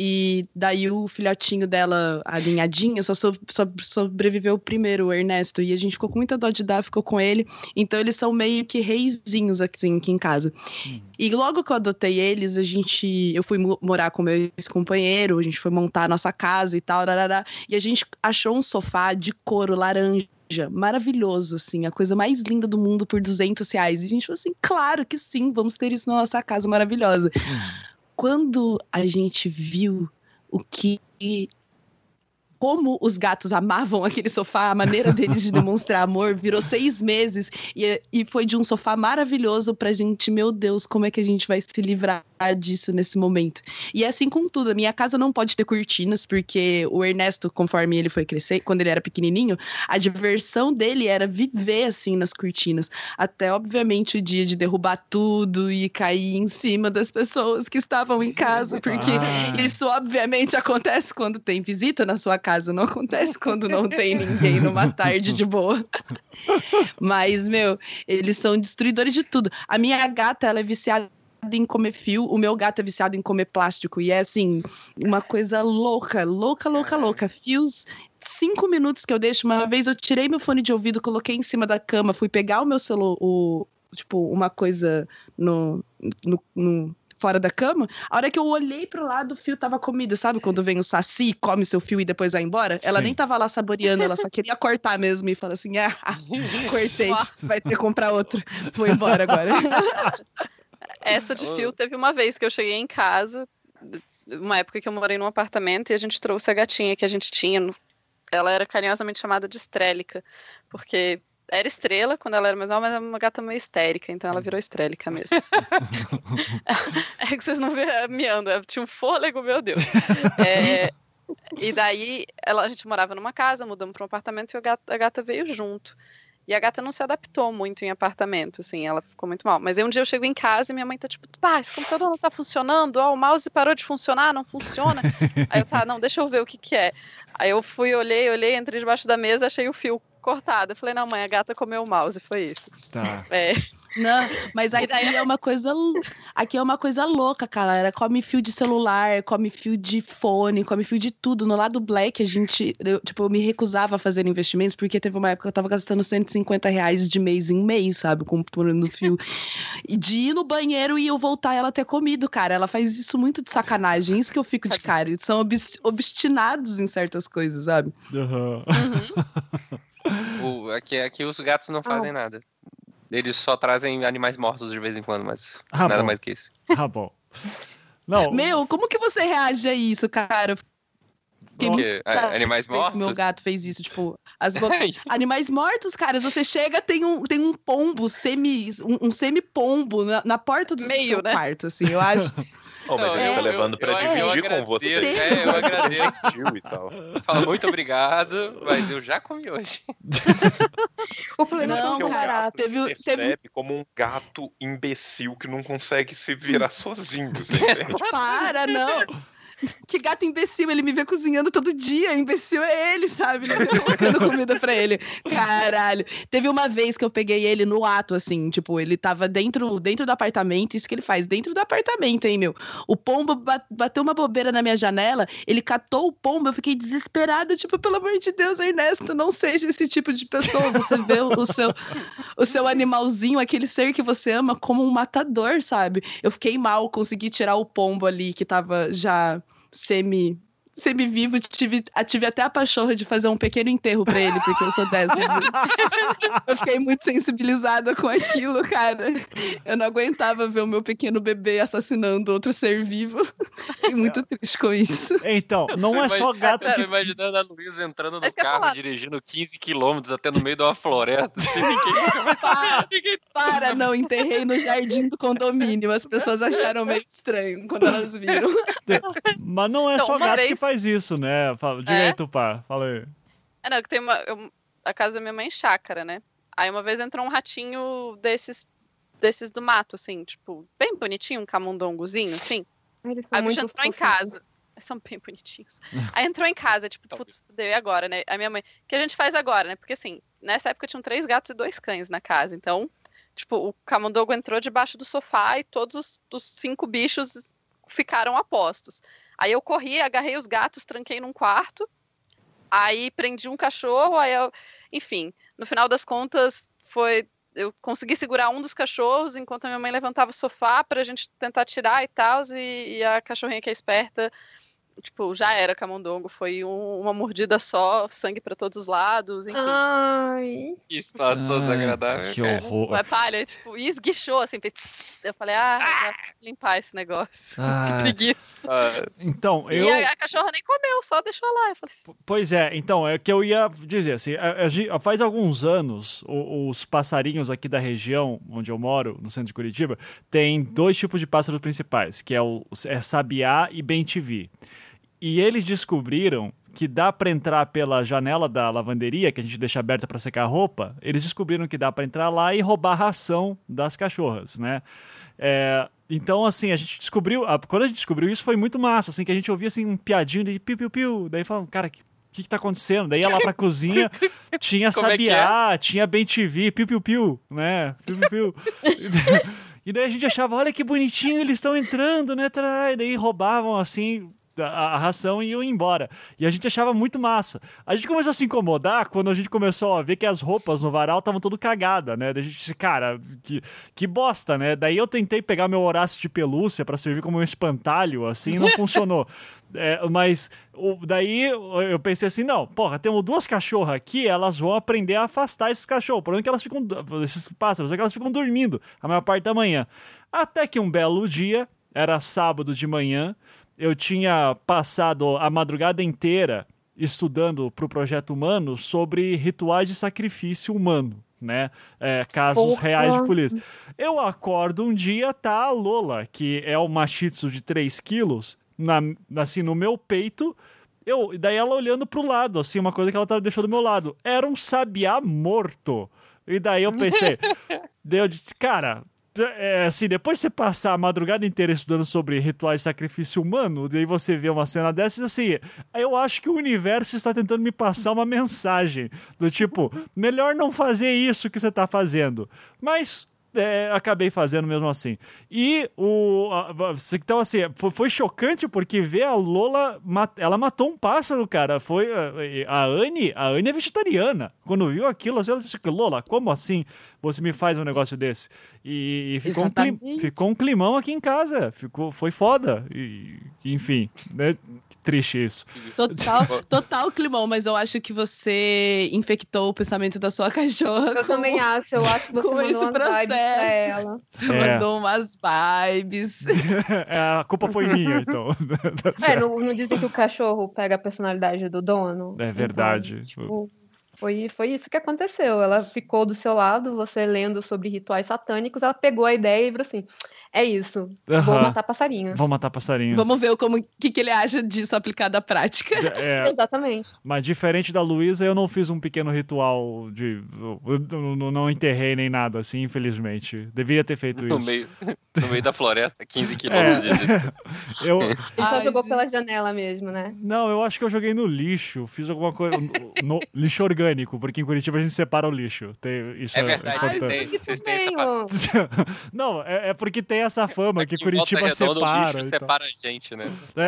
E daí o filhotinho dela, a linhadinha, só so- so- sobreviveu o primeiro, o Ernesto. E a gente ficou com muita dó de dar, ficou com ele. Então eles são meio que reizinhos aqui, aqui em casa. E logo que eu adotei eles, a gente. Eu fui mo- morar com meu ex-companheiro, a gente foi montar a nossa casa e tal, darará, e a gente achou um sofá de couro laranja. maravilhoso, assim, a coisa mais linda do mundo por 200 reais. E a gente falou assim, claro que sim, vamos ter isso na nossa casa maravilhosa. Quando a gente viu o que como os gatos amavam aquele sofá, a maneira deles de demonstrar amor, virou seis meses e, e foi de um sofá maravilhoso pra gente, meu Deus, como é que a gente vai se livrar disso nesse momento? E é assim com tudo, a minha casa não pode ter cortinas, porque o Ernesto, conforme ele foi crescer, quando ele era pequenininho, a diversão dele era viver assim nas cortinas, até obviamente o dia de derrubar tudo e cair em cima das pessoas que estavam em casa, porque ah. isso obviamente acontece quando tem visita na sua casa casa, não acontece quando não tem ninguém numa tarde de boa. Mas, meu, eles são destruidores de tudo. A minha gata, ela é viciada em comer fio, o meu gato é viciado em comer plástico. E é assim, uma coisa louca, louca, louca, louca. Fios. Cinco minutos que eu deixo. Uma vez eu tirei meu fone de ouvido, coloquei em cima da cama, fui pegar o meu celular, o, tipo, uma coisa no, no, no fora da cama, a hora que eu olhei pro lado, o fio tava comido. Sabe quando vem o saci, come seu fio e depois vai embora? Ela Sim. nem tava lá saboreando, ela só queria cortar mesmo e fala assim: ah, cortei, vai ter que comprar outro. Vou embora agora. Essa de fio teve uma vez que eu cheguei em casa, uma época que eu morei num apartamento e a gente trouxe a gatinha que a gente tinha. Ela era carinhosamente chamada de Estrélica, porque era estrela quando ela era mais nova, mas era uma gata meio histérica, então ela virou estrélica mesmo. é que vocês não viram miando, tinha um fôlego, meu Deus. É, e daí ela, a gente morava numa casa, mudamos para um apartamento e a gata, a gata veio junto. E a gata não se adaptou muito em apartamento, assim, ela ficou muito mal. Mas aí um dia eu chego em casa e minha mãe tá tipo, pá, esse computador não tá funcionando, ó, o mouse parou de funcionar, não funciona. aí eu, tá, não, deixa eu ver o que que é. Aí eu fui, olhei, olhei, entrei debaixo da mesa, achei o fio cortado. Eu falei, não, mãe, a gata comeu o mouse, foi isso. Tá. É. Não, mas aqui é uma coisa. Aqui é uma coisa louca, cara. Ela come fio de celular, come fio de fone, come fio de tudo. No lado black, a gente. Eu, tipo, eu me recusava a fazer investimentos, porque teve uma época que eu tava gastando 150 reais de mês em mês, sabe? Comprando fio. E de ir no banheiro e eu voltar ela ter comido, cara. Ela faz isso muito de sacanagem. Isso que eu fico de cara. Eles são obstinados em certas coisas, sabe? Uhum. uhum. o, aqui, aqui os gatos não fazem ah. nada. Eles só trazem animais mortos de vez em quando, mas ah, nada bom. mais que isso. Ah, bom. Não. Meu, como que você reage a isso, cara? Porque, animais mortos? Meu gato fez isso, tipo, as bo... animais mortos, cara, você chega, tem um, tem um pombo, semi, um, um semi-pombo na, na porta do Meio, seu né? quarto, assim, eu acho. Oh, mas ele tá levando pra eu, dividir eu com você. É, eu agradeço. e tal. Fala, muito obrigado, mas eu já comi hoje. o problema não, não cara, teve, teve como um gato imbecil que não consegue se virar sozinho. Para, não. Que gato imbecil, ele me vê cozinhando todo dia, imbecil é ele, sabe? Eu tô colocando comida pra ele. Caralho. Teve uma vez que eu peguei ele no ato, assim, tipo, ele tava dentro, dentro do apartamento, isso que ele faz, dentro do apartamento, hein, meu? O pombo bateu uma bobeira na minha janela, ele catou o pombo, eu fiquei desesperada, tipo, pelo amor de Deus, Ernesto, não seja esse tipo de pessoa, você vê o seu, o seu animalzinho, aquele ser que você ama, como um matador, sabe? Eu fiquei mal, consegui tirar o pombo ali, que tava já semi semi-vivo, tive, tive até a pachorra de fazer um pequeno enterro pra ele, porque eu sou dessas. eu fiquei muito sensibilizada com aquilo, cara. Eu não aguentava ver o meu pequeno bebê assassinando outro ser vivo. Fiquei muito triste com isso. Então, não é só gato que... imaginando a Luísa entrando no carro, dirigindo 15 quilômetros até no meio de uma floresta. ninguém... para, para, não, enterrei no jardim do condomínio. As pessoas acharam meio estranho quando elas viram. Mas não é então, só gato vez... que faz faz isso, né? Diga é? aí, Tupá, fala aí. É, não, que tem uma. Eu, a casa da minha mãe é chácara, né? Aí uma vez entrou um ratinho desses, desses do mato, assim, tipo, bem bonitinho, um camundongozinho, assim. Eles são aí o bicho entrou em casa. São bem bonitinhos. Aí entrou em casa, tipo, puto, fudeu, e agora, né? A minha mãe. O que a gente faz agora, né? Porque assim, nessa época tinham três gatos e dois cães na casa. Então, tipo, o camundongo entrou debaixo do sofá e todos os, os cinco bichos ficaram apostos. Aí eu corri, agarrei os gatos, tranquei num quarto, aí prendi um cachorro, aí eu, enfim, no final das contas foi eu consegui segurar um dos cachorros enquanto a minha mãe levantava o sofá para a gente tentar tirar e tal, e, a cachorrinha que é esperta tipo, já era camundongo, foi um- uma mordida só, sangue pra todos os lados, enfim. Ai. Que situação Ai, desagradável. Que horror. Ué, palha, tipo, e esguichou, assim, eu falei, ah, vai limpar esse negócio. Ah, Que preguiça. Ah, então, eu. E a, a cachorra nem comeu, só deixou lá. Eu falei, Pois é, então, é que eu ia dizer assim, a- a gen- faz alguns anos o- os passarinhos aqui da região onde eu moro, no centro de Curitiba, tem dois tipos de pássaros principais, que é o é sabiá e bem-te-vi. E eles descobriram que dá para entrar pela janela da lavanderia, que a gente deixa aberta para secar a roupa, eles descobriram que dá para entrar lá e roubar a ração das cachorras, né? É, então, assim, a gente descobriu. a- quando a gente descobriu isso, foi muito massa, assim, que a gente ouvia assim, um piadinho de piu-piu-piu. Daí falando, cara, o que, que, que tá acontecendo? Daí ia lá pra cozinha, tinha Como é que sabiá, tinha bem TV, piu-piu-piu, né? Piu-piu-piu. e daí a gente achava, olha que bonitinho, eles estão entrando, né? E daí roubavam assim. A, a ração e iam embora. E a gente achava muito massa. A gente começou a se incomodar quando a gente começou a ver que as roupas no varal estavam tudo cagada, né? Daí a gente disse, cara, que, que bosta, né? Daí eu tentei pegar meu Horácio de pelúcia para servir como um espantalho, assim, e não funcionou. É, mas o- daí eu pensei assim, não, porra, temos duas cachorras aqui, elas vão aprender a afastar esses cachorros. O problema é que elas ficam, esses pássaros, é que elas ficam dormindo a maior parte da manhã. Até que um belo dia, era sábado de manhã, eu tinha passado a madrugada inteira estudando para o projeto humano sobre rituais de sacrifício humano, né? É, casos Porra. reais de polícia. Eu acordo um dia, tá a Lola, que é uma shih de 3 quilos, na, assim, no meu peito. Eu, daí ela olhando pro lado, assim, uma coisa que ela tava deixando do meu lado. Era um sabiá morto. E daí eu pensei, daí eu disse, cara, é, assim, depois você passar a madrugada inteira estudando sobre rituais de sacrifício humano, daí você vê uma cena dessas, assim, eu acho que o universo está tentando me passar uma mensagem do tipo, melhor não fazer isso que você está fazendo. Mas é, acabei fazendo mesmo assim. E o. a- a- Então, assim, foi, foi chocante porque ver a Lola. Ela matou um pássaro, cara. Foi. A, a Anne. A Anne é vegetariana. Quando viu aquilo, ela disse: Lola, como assim você me faz um negócio desse? E, e ficou, um clim- ficou um climão aqui em casa. Ficou, foi foda. E, enfim, né? Que triste isso. Total, total climão, mas eu acho que você infectou o pensamento da sua cachorra. Eu com- também acho, eu acho que você com mandou esse umas vibes pra ela. Você É. mandou umas vibes. É, a culpa foi minha, então. É, não, não dizem que o cachorro pega a personalidade do dono? É verdade. Então, tipo, foi, foi isso que aconteceu. Ela ficou do seu lado, você lendo sobre rituais satânicos, ela pegou a ideia e falou assim: é isso, vou matar passarinhos. Vamos matar passarinho. Vamos ver como que, que ele acha disso aplicado à prática. É, Exatamente. Mas diferente da Luísa, eu não fiz um pequeno ritual de. Eu, não, não enterrei nem nada, assim, infelizmente. Deveria ter feito no, isso. meio, no meio da floresta, 15 quilômetros de distância. Eu, Ele só Ai, jogou gente. pela janela mesmo, né? não, eu acho que eu joguei no lixo. Fiz alguma coisa. No, no lixo orgânico, porque em Curitiba a gente separa o lixo. Tem, isso É é, verdade, importante. vocês têm, vocês têm essa não, é, é porque tem essa fama que Aqui em Volta Curitiba separa. lixo e separa a gente, né?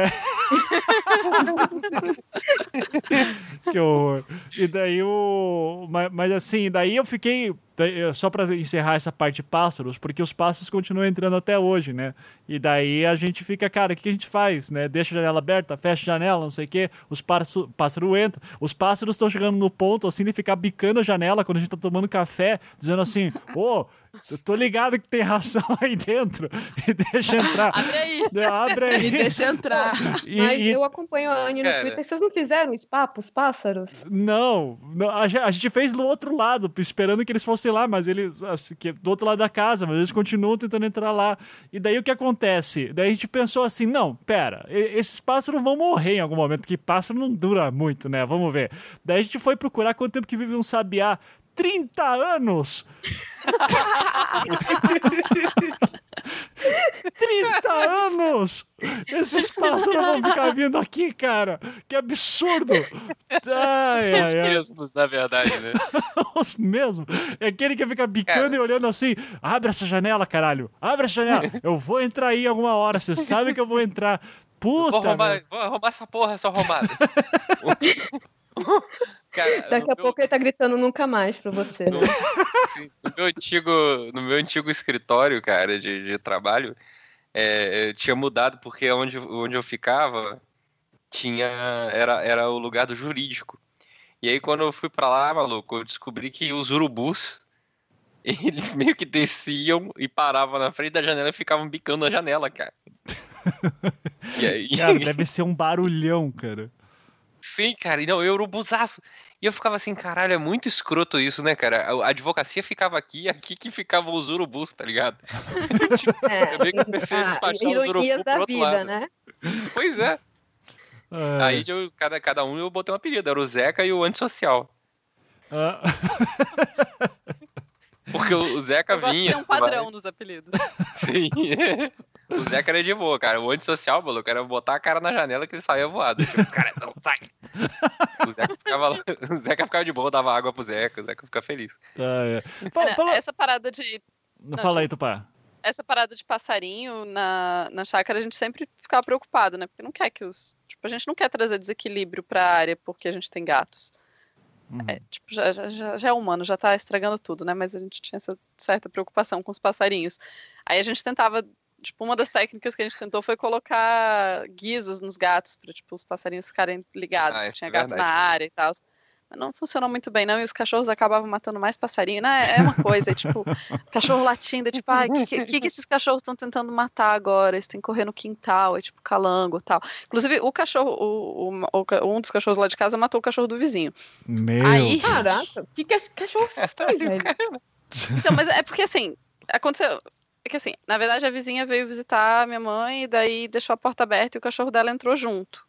que horror. E daí o. Mas, mas assim, daí eu fiquei. Só pra encerrar essa parte de pássaros, porque os pássaros continuam entrando até hoje, né? E daí a gente fica, cara, o que a gente faz, né? Deixa a janela aberta, fecha a janela, não sei o quê. Os pássaros pássaro entram. Os pássaros estão chegando no ponto, assim, de ficar bicando a janela quando a gente tá tomando café, dizendo assim: ô, eu tô ligado que tem ração aí dentro. E deixa entrar. Abre aí. Abre aí. Me deixa entrar. E- Mas e- eu acompanho a Anne no. Twitter. Vocês não fizeram spa pros pássaros? Não, não, a, a gente fez do outro lado, esperando que eles fossem lá, mas eles, assim, que, do outro lado da casa, mas eles continuam tentando entrar lá. E daí o que acontece? Daí a gente pensou assim: não, pera, esses pássaros vão morrer em algum momento, que pássaro não dura muito, né? Vamos ver. Daí a gente foi procurar quanto tempo que vive um sabiá. 30 anos! 30 anos! Esses pássaros vão ficar vindo aqui, cara! Que absurdo! Ai, Os ai, ai. mesmos, na verdade, né? Os mesmos. É aquele que fica bicando Cara. e olhando assim: abre essa janela, caralho! Abre essa janela! Eu vou entrar aí alguma hora, você sabe que eu vou entrar. Vou Puta! arrumar, meu. vou arrumar essa porra, essa arrumada. Cara, Daqui no a meu- pouco ele tá gritando nunca mais pra você, né? Sim, no meu antigo, no meu antigo escritório, cara, de, de trabalho, é, tinha mudado porque onde, onde eu ficava tinha era, era o lugar do jurídico. E aí quando eu fui pra lá, maluco, eu descobri que os urubus eles meio que desciam e paravam na frente da janela e ficavam bicando a janela, cara. e aí... Cara, deve ser um barulhão, cara. Sim, cara, e não, eu urubuzaço. E eu ficava assim, caralho, é muito escroto isso, né, cara? A advocacia ficava aqui, aqui que ficavam os urubus, tá ligado? tipo, é, eu meio que comecei a despachar os urubus da vida, lado. né? Pois é. é. Aí eu, cada, cada um eu botei um apelido, era o Zeca e o antissocial. Ah. Porque o Zeca eu vinha. Tem um padrão vai... nos apelidos. Sim. O Zeca era de boa, cara. O antissocial, maluco, era botar a cara na janela que ele saía voado. Tipo, cara, não, sai. O Zeca, ficava, o Zeca ficava de boa, dava água pro Zeca, o Zeca fica feliz. Ah, é. fala, fala... Essa parada de. Não, fala aí, Tupá. Essa parada de passarinho na, na chácara, a gente sempre ficava preocupado, né? Porque não quer que os. Tipo, a gente não quer trazer desequilíbrio pra área porque a gente tem gatos. Uhum. É, tipo, já, já, já é humano, já tá estragando tudo, né? Mas a gente tinha essa certa preocupação com os passarinhos. Aí a gente tentava Tipo, uma das técnicas que a gente tentou foi colocar guizos nos gatos, para tipo, os passarinhos ficarem ligados, ah, tinha é gato verdade. na área e tal. Mas não funcionou muito bem, não, e os cachorros acabavam matando mais passarinho. Né? É uma coisa, é, tipo, cachorro latindo, tipo, ah, o que, que, que, esses cachorros estão tentando matar agora? Eles têm que correr no quintal, é tipo calango e tal. Inclusive, o cachorro, o, o, um dos cachorros lá de casa matou o cachorro do vizinho. Meu Aí, Caraca, que cachorro estranho, velho. Então, mas é porque assim, aconteceu é que assim, na verdade a vizinha veio visitar a minha mãe e daí deixou a porta aberta e o cachorro dela entrou junto.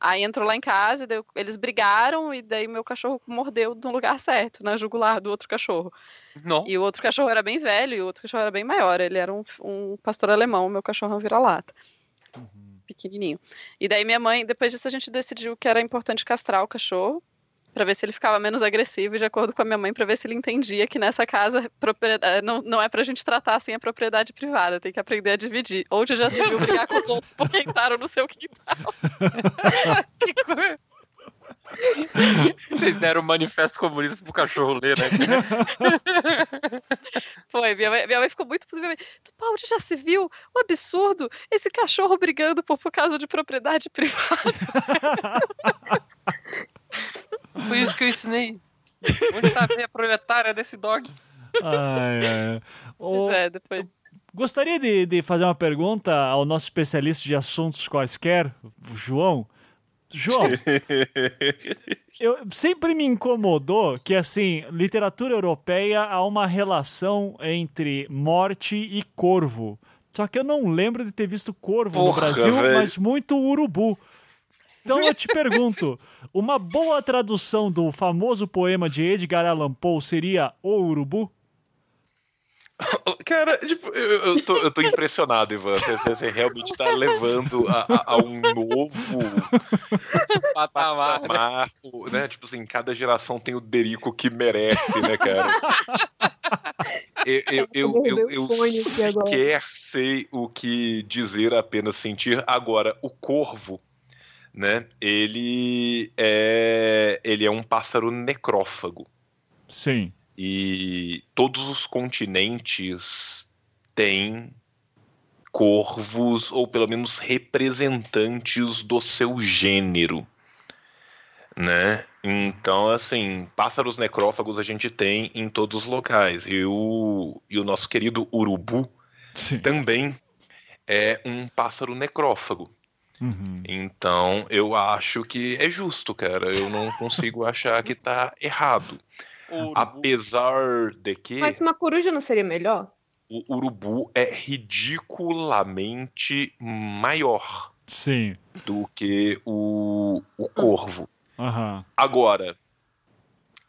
Aí entrou lá em casa, daí eles brigaram e daí meu cachorro mordeu no lugar certo, na jugular do outro cachorro. Não. E o outro cachorro era bem velho e o outro cachorro era bem maior. Ele era um, um pastor alemão, meu cachorro é um vira-lata. Uhum. Pequenininho. E daí minha mãe, depois disso a gente decidiu que era importante castrar o cachorro para ver se ele ficava menos agressivo, e de acordo com a minha mãe, para ver se ele entendia que nessa casa propriedade, não, não é pra gente tratar assim a propriedade privada, tem que aprender a dividir. Ou já se viu brigar com os outros porque entraram no seu quintal. Vocês deram um manifesto comunista pro cachorro ler, né? Foi, minha mãe, minha mãe ficou muito. Minha mãe, Paulo já se viu? Um absurdo! Esse cachorro brigando por, por causa de propriedade privada. Foi isso que eu ensinei. Onde está a veia proletária desse dog? Ai, ai. O... É, depois... Gostaria de, de fazer uma pergunta ao nosso especialista de assuntos quaisquer, o João. João, eu, sempre me incomodou que, assim, literatura europeia há uma relação entre morte e corvo. Só que eu não lembro de ter visto corvo Porra, no Brasil, véio. mas muito urubu. Então eu te pergunto, uma boa tradução do famoso poema de Edgar Allan Poe seria O Urubu? Cara, tipo, eu, eu, tô, eu tô impressionado, Ivan. Você, você realmente tá levando a, a, a um novo patamar, né? Tipo assim, cada geração tem o Derico que merece, né, cara? Eu, eu, eu, eu, eu sequer sei o que dizer, apenas sentir. Agora, o corvo né? Ele é ele é um pássaro necrófago. Sim. E todos os continentes têm corvos ou pelo menos representantes do seu gênero, né? Então, assim, pássaros necrófagos a gente tem em todos os locais. E o, e o nosso querido urubu Sim. também é um pássaro necrófago. Uhum. Então, eu acho que é justo, cara. Eu não consigo achar que tá errado. Apesar de que. Mas uma coruja não seria melhor? O urubu é ridiculamente maior. Sim. Do que o, o corvo. Uhum. Agora,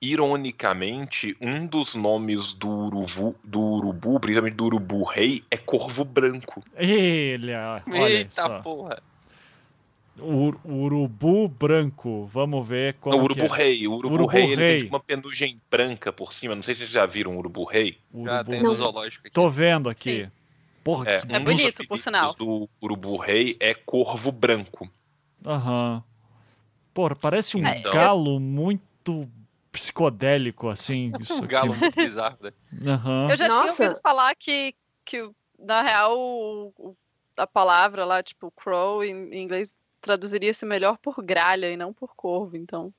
ironicamente, um dos nomes do urubu, do urubu, principalmente do urubu rei, é corvo branco. Ele, olha Eita só. porra. O urubu branco, vamos ver como. O urubu é. rei. O urubu, urubu rei, ele tem tipo uma penugem branca por cima. Não sei se vocês já viram o urubu rei. Urubu... Já tem no zoológico aqui. Tô vendo aqui. Sim. Porra, é, é bonito, por sinal. do urubu rei é corvo branco. Aham. Uhum. Porra, parece um então... galo muito psicodélico, assim. Isso um galo muito bizarro, né? Uhum. Eu já Nossa. tinha ouvido falar que, que na real, a palavra lá, tipo, crow, em inglês, traduziria-se melhor por gralha e não por corvo, então.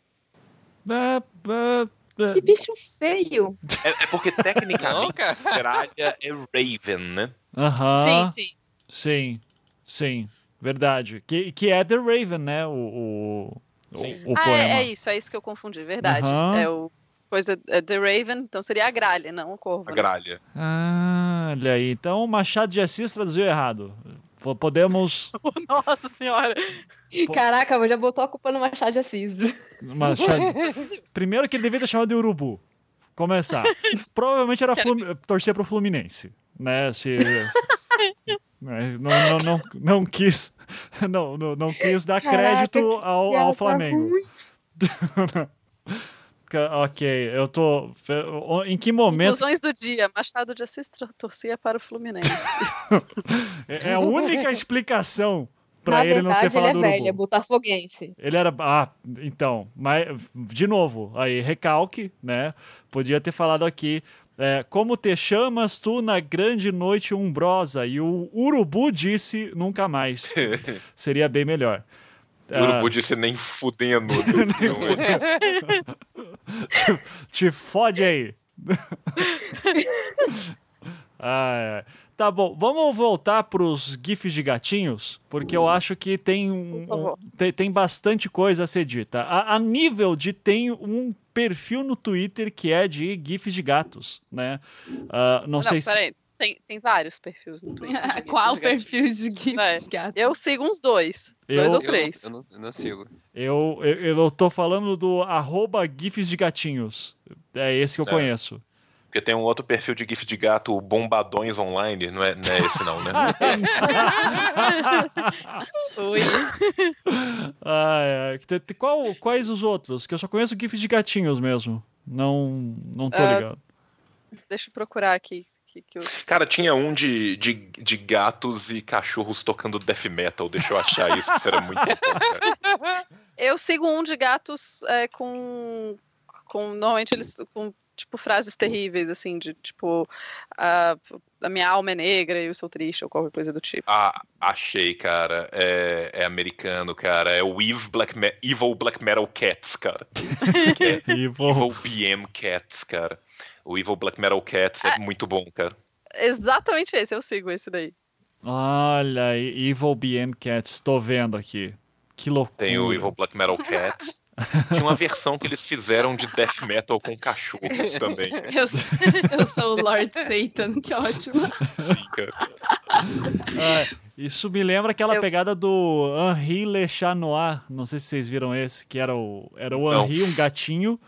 É, é, é. Que bicho feio. É, é porque Não, tecnicamente gralha é Raven, né? Aham. Sim, sim. Sim, sim, verdade. Que, que é The Raven, né? O, o, o, o ah, poema. é, é isso, é isso que eu confundi, verdade. É o coisa é The Raven, então seria a gralha, não o corvo. A né? gralha. Ah, olha aí. Então o Machado de Assis traduziu errado. Podemos. Nossa senhora. Caraca, já botou a culpa no Machado de Assis. Machado... Primeiro que ele devia ter chamado de Urubu. Começar. Provavelmente era Flum... torcer pro Fluminense. Né? Se. né, Não, não, não, não quis. Não, não, não quis dar Caraca, crédito ao, ao Flamengo. Ok, eu tô. Em que momento. Conclusões do dia. Machado de Assis torcia para o Fluminense. É a única explicação Na pra ele não ter verdade, ele falado é urubu. velho, é botafoguense. Ele era. Ah, então. Mas, de novo, aí, recalque, né? Podia ter falado aqui. é, como te chamas tu na grande noite umbrosa? E o urubu disse nunca mais. Seria bem melhor. O Ah, urubu disse nem fudendo. Não te, te fode aí. Ah, é. Tá bom, vamos voltar pros GIFs de gatinhos, porque eu acho que tem, um- um- tem, tem bastante coisa a ser dita. A, a nível de tem um perfil no Twitter que é de GIFs de gatos, né? Ah, não, Não, sei se. peraí. Tem, tem vários perfis no Twitter. de Qual de perfil de GIF É. de gato? Eu sigo uns dois. Eu- Dois ou Eu não- três. Eu não, eu não sigo. Eu, eu, eu tô falando do arroba GIFs de gatinhos. É esse que eu É. conheço. Porque tem um outro perfil de GIF de gato, Bombadões Online. Não é, não é esse, não, né? Ui. Te- te- Qual, quais os outros? Que eu só conheço GIFs de gatinhos mesmo. Não, não tô Ah, ligado. Deixa eu procurar aqui. Que, que eu... Cara, tinha um de, de, de gatos e cachorros tocando death metal. Deixa eu achar isso, que isso era muito bom, cara. eu sigo um de gatos é, com, com. Normalmente eles. com tipo frases terríveis, assim, de tipo. ah, a minha alma é negra e eu sou triste, ou qualquer coisa do tipo. Ah, achei, cara. É, é americano, cara. É o Evil Black, Me- Evil Black Metal Cats, cara. É E vou... Evil BM Cats, cara. O Evil Black Metal Cats é muito bom, cara. Exatamente esse, eu sigo esse daí. Olha, aí, Evil BM Cats, tô vendo aqui. Que loucura. Tem o Evil Black Metal Cats. Tinha uma versão que eles fizeram de death metal com cachorros também. Eu, sou- eu sou o Lord Satan, que ótimo. Sim, cara. Ah, isso me lembra aquela Eu- pegada do Henri Le Chat Noir. Não sei se vocês viram esse, que era o, era o. Henri, um gatinho,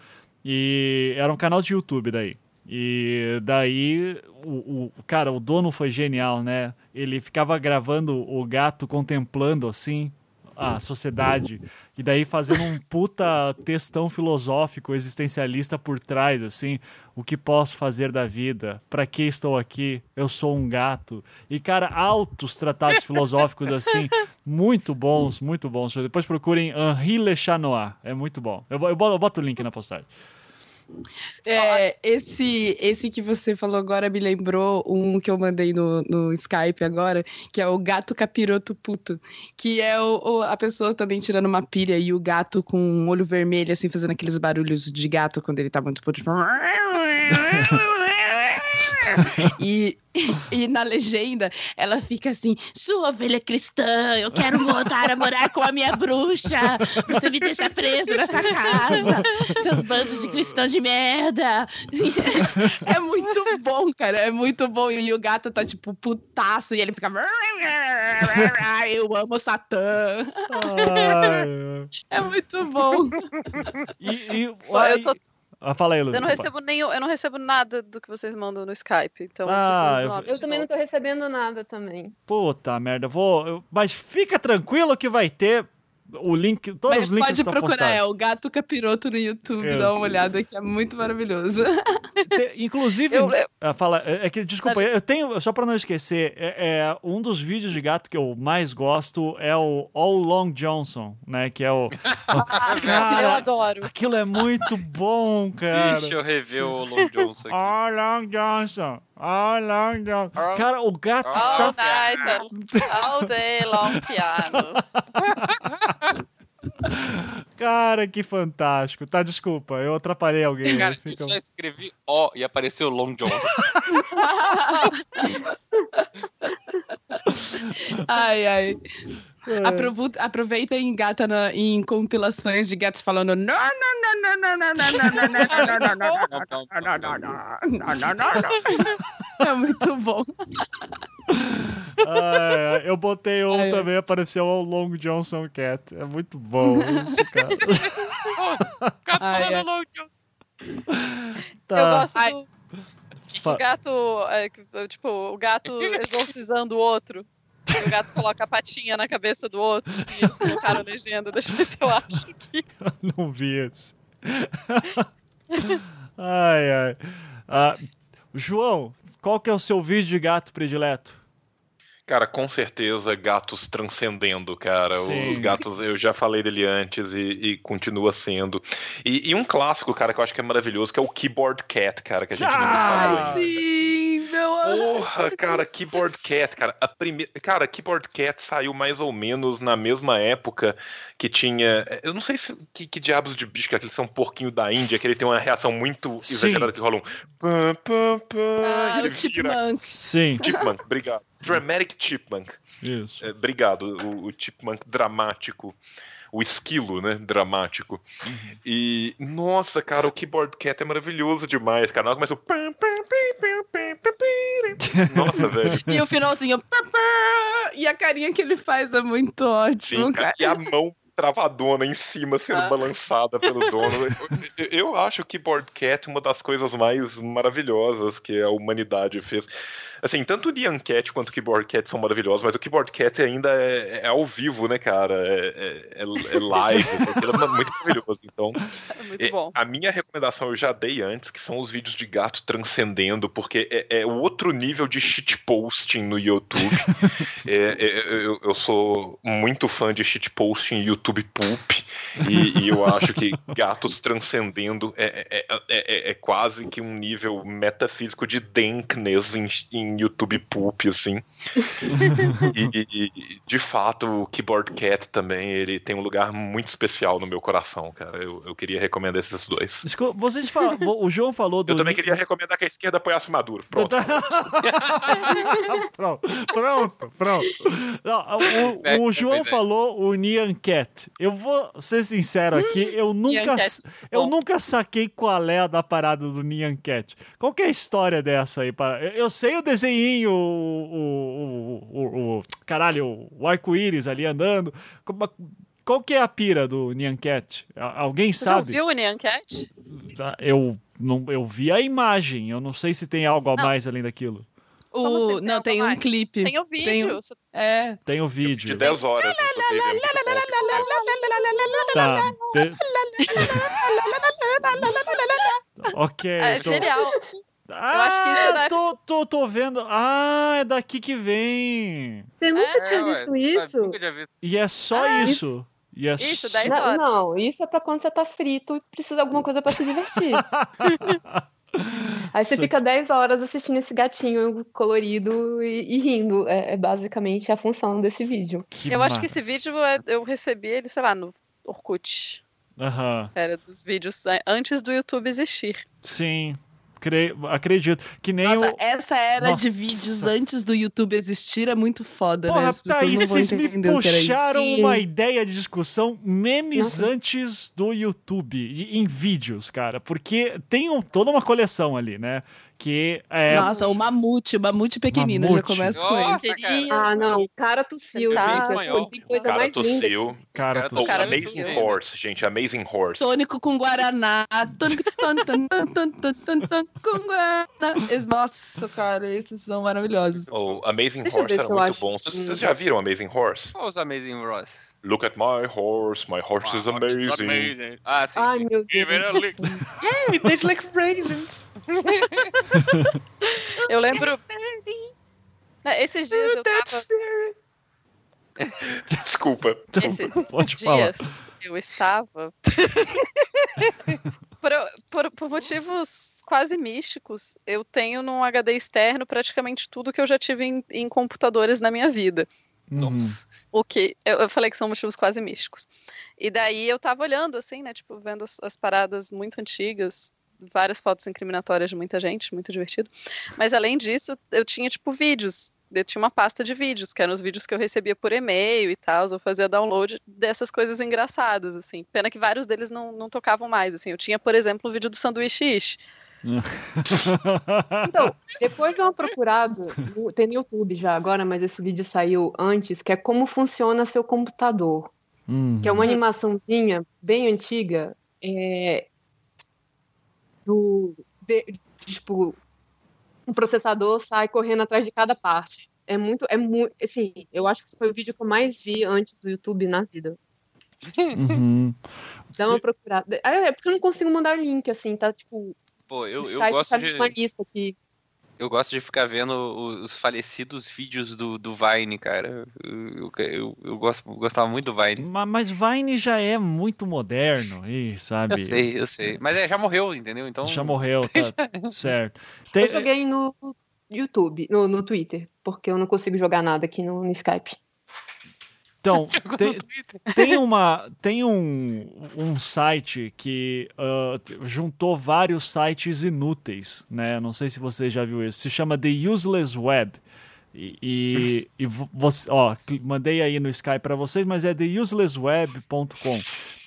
e era um canal de YouTube daí. E daí, o, o- cara, o dono foi genial, né? Ele ficava gravando o gato contemplando assim a sociedade. E daí fazendo um puta textão filosófico existencialista por trás assim o que posso fazer da vida? Para que estou aqui? Eu sou um gato. E cara altos tratados filosóficos assim muito bons muito bons. Depois procurem Henri Le Chat Noir é muito bom. Eu, eu boto o link na postagem É, esse, esse que você falou agora me lembrou um que eu mandei no, no Skype agora, que é o gato capiroto puto, que é o, o- a pessoa também tirando uma pilha e o gato com um olho vermelho, assim, fazendo aqueles barulhos de gato quando ele tá muito puto. Tipo... E, e na legenda ela fica assim: Sua ovelha cristã, eu quero voltar a morar com a minha bruxa. Você me deixa preso nessa casa. Seus bandos de cristão de merda. É muito bom, cara. É muito bom. E o gato tá tipo putaço e ele fica. Eu amo Satã. É muito bom. e, e Pô, eu tô- ah, fala aí Lu, Eu não recebo nenhum, eu não recebo nada do que vocês mandam no Skype. Então, Ah, eu- eu também não tô recebendo nada também. Puta merda, vou. eu- mas fica tranquilo que vai ter o link, todos Mas os links pode estão procurar, postados. é o gato capiroto no YouTube, Eu- dá uma olhada que é muito maravilhoso. Te- inclusive, Eu- eu- ah, fala, é é que desculpa, eu tenho só pra não esquecer, é, é, um dos vídeos de gato que eu mais gosto é o All Long Johnson, né? Que é o. eu cara, adoro. aquilo é muito bom, cara. Deixa eu rever o Long Johnson aqui. All Long Johnson. All long John. All- Cara, o gato All está. All night, all day long piano. Cara, que fantástico. Tá, desculpa, eu atrapalhei alguém. Cara, fica- eu só escrevi O e apareceu Long John. Ai, ai. É. Aproveita e engata na- em compilações de gatos falando não, não, não, não, não, não, não, não, não, não, não, não, não, não, não, não, não, não, não. É muito bom. Ai, eu botei um Ai, também, apareceu o Long Johnson Cat. É muito bom isso, cara. Ai. Long John. Tá. Eu gosto Ai. do, que Fa- gato, é, tipo, o gato exorcizando o outro. O gato coloca a patinha na cabeça do outro. Assim, eles colocaram legenda. Deixa eu ver se eu acho aqui. Não vi esse. ai, ai. Ah, João, qual que é o seu vídeo de gato predileto? Cara, com certeza, gatos transcendendo, cara. Sim. Os gatos, eu já falei dele antes e, e continua sendo. E, e um clássico, cara, que eu acho que é maravilhoso, que é o Keyboard Cat, cara, que a gente não Ah! falou. ainda. Sim. Porra, cara, Keyboard Cat, cara. A primeira, cara, Keyboard Cat saiu mais ou menos na mesma época que tinha, eu não sei se que, que diabos de bicho que é aquele são um porquinho da Índia, que ele tem uma reação muito Sim. exagerada que rola um pam, pam, pam, Ah, e ele o vira Chipmunk. Sim, Chipmunk, obrigado. Dramatic Chipmunk. isso. É, obrigado, o, o Chipmunk dramático. O esquilo, né? Dramático. E, nossa, cara, o Keyboard Cat é maravilhoso demais, cara. Na hora Começa o. Nossa, velho. E o finalzinho. E a carinha que ele faz é muito ótimo, Sim, cara. e a mão travadona em cima sendo Ah. balançada pelo dono. Eu, eu- acho o Keyboard Cat uma das coisas mais maravilhosas que a humanidade fez. Assim, tanto o Nyan Cat quanto o Keyboard Cat são maravilhosos, mas o Keyboard Cat ainda é, é ao vivo, né, cara? É, é- é- é live, aquilo é muito maravilhoso. Então, É muito é. A minha recomendação eu já dei antes, que são os vídeos de gato transcendendo, porque é, é outro nível de shitposting no YouTube. É, é, eu, eu sou muito fã de shitposting YouTube Poop, e, e eu acho que gatos transcendendo é, é, é- é- é quase que um nível metafísico de dankness em, em YouTube Poop, assim. E, e- de fato, o Keyboard Cat também, ele tem um lugar muito especial no meu coração, cara. Eu, eu queria recomendar esses dois. Escu- Vocês falam, o João falou do. Eu também queria recomendar que a esquerda apoiasse o Maduro. Pronto. pronto, pronto, pronto. Não, o, É, o João verdade. falou o Nyan Cat. Eu vou ser sincero aqui, eu nunca, eu nunca saquei qual é a da parada do Nyan Cat. Qual que é a história dessa aí? para- Eu eu sei o desenho, o, o, o, o- o- caralho, o arco-íris ali andando. Qual que é a pira do Nyan Cat? A- Alguém Você sabe? viu o Nyan Cat? Tá, Eu, não, eu vi a imagem, eu não sei se tem algo a Não. mais além daquilo. O... assim, tem Não, tem a um mais? clipe. Tem o vídeo. Tem um- Você- É. Tem o De vídeo. 10 horas. É. Tá. de- Ok. É tô- genial. Ah, acho que isso deve- tô, tô, tô vendo. Ah, é daqui que vem. Você nunca É, tinha ué, visto sabe, isso? Nunca tinha visto. E é só Ah, isso. E é Isso, só- 10 Não, horas. não, isso é pra quando você tá frito e precisa de alguma coisa pra se divertir. Aí você Isso fica 10 horas assistindo esse gatinho colorido e, e rindo. É, é basicamente a função desse vídeo. Que Eu acho ma- que esse vídeo é- eu recebi ele, sei lá, no Orkut. Aham. Era dos vídeos antes do YouTube existir. Sim. Creio, acredito. Que nem Nossa, o. essa era Nossa. de vídeos antes do YouTube existir é muito foda, né? Porra, As pessoas Thaís, não vocês me puxaram uma ideia de discussão memes Nossa. antes do YouTube, em vídeos, cara. Porque tem um- toda uma coleção ali, né? Que é. Nossa, o Mamute, o Mamute pequenino, já Mamute. começa com. Queria- Ah, não, o cara tossiu. Tá. O coisa cara mais linda. tossiu. Cara, Oh, cara Amazing tossiu. Horse, gente. Amazing Horse. Tônico com Guaraná. Tônico tan, com Guaraná. Nossa, cara, esses são maravilhosos. O Amazing Deixa Horse era muito bom. Vocês, vocês já viram Amazing Horse? Qual os Amazing Ross? Look at my horse, my horse is Ah, it's amazing. Ah, sim. Ai, sim. meu Give it a lick. It tastes like raisins. Eu lembro. Esses dias eu tava. Desculpa. Esses Pode falar. dias eu estava. por, por, por por motivos quase místicos, eu tenho num HD externo praticamente tudo que eu já tive em, em computadores na minha vida. Uhum. Nossa. O que eu, eu falei que são motivos quase místicos. E daí eu tava olhando, assim, né? Tipo, vendo as, as paradas muito antigas, várias fotos incriminatórias de muita gente, muito divertido. Mas além disso, eu tinha, tipo, vídeos. Eu tinha uma pasta de vídeos, que eram os vídeos que eu recebia por e-mail e tal. Eu fazia download dessas coisas engraçadas, assim. Pena que vários deles não, não tocavam mais, assim. Eu tinha, por exemplo, o vídeo do sanduíche ish. Então, depois dá uma procurada, tem no YouTube já agora, mas esse vídeo saiu antes, que é como funciona seu computador. Uhum. Que é uma animaçãozinha bem antiga, é, do, de- tipo, um processador sai correndo atrás de cada parte. É muito, é muito, assim, eu acho que foi o vídeo que eu mais vi antes do YouTube na vida. Uhum. Dá uma procurada. Ah, É porque eu não consigo mandar link, assim, tá, tipo, Pô, eu, o eu gosto tá de. uma lista aqui. Eu gosto de ficar vendo os falecidos vídeos do, do Vine, cara. Eu, eu, eu, eu gosto, gostava muito do Vine. Ma- Mas Vine já é muito moderno, e sabe? Eu sei, eu sei. Mas é, já morreu, entendeu? Então. Já morreu, tá certo. Eu Tem- joguei no YouTube, no, no Twitter, porque eu não consigo jogar nada aqui no, no Skype. Então, tem, tem uma tem um, um site que t- juntou vários sites inúteis, né? Não sei se você já viu isso. Se chama The Useless Web. E, e, e vo- você, ó, mandei aí no Skype para vocês, mas é theuselessweb.com.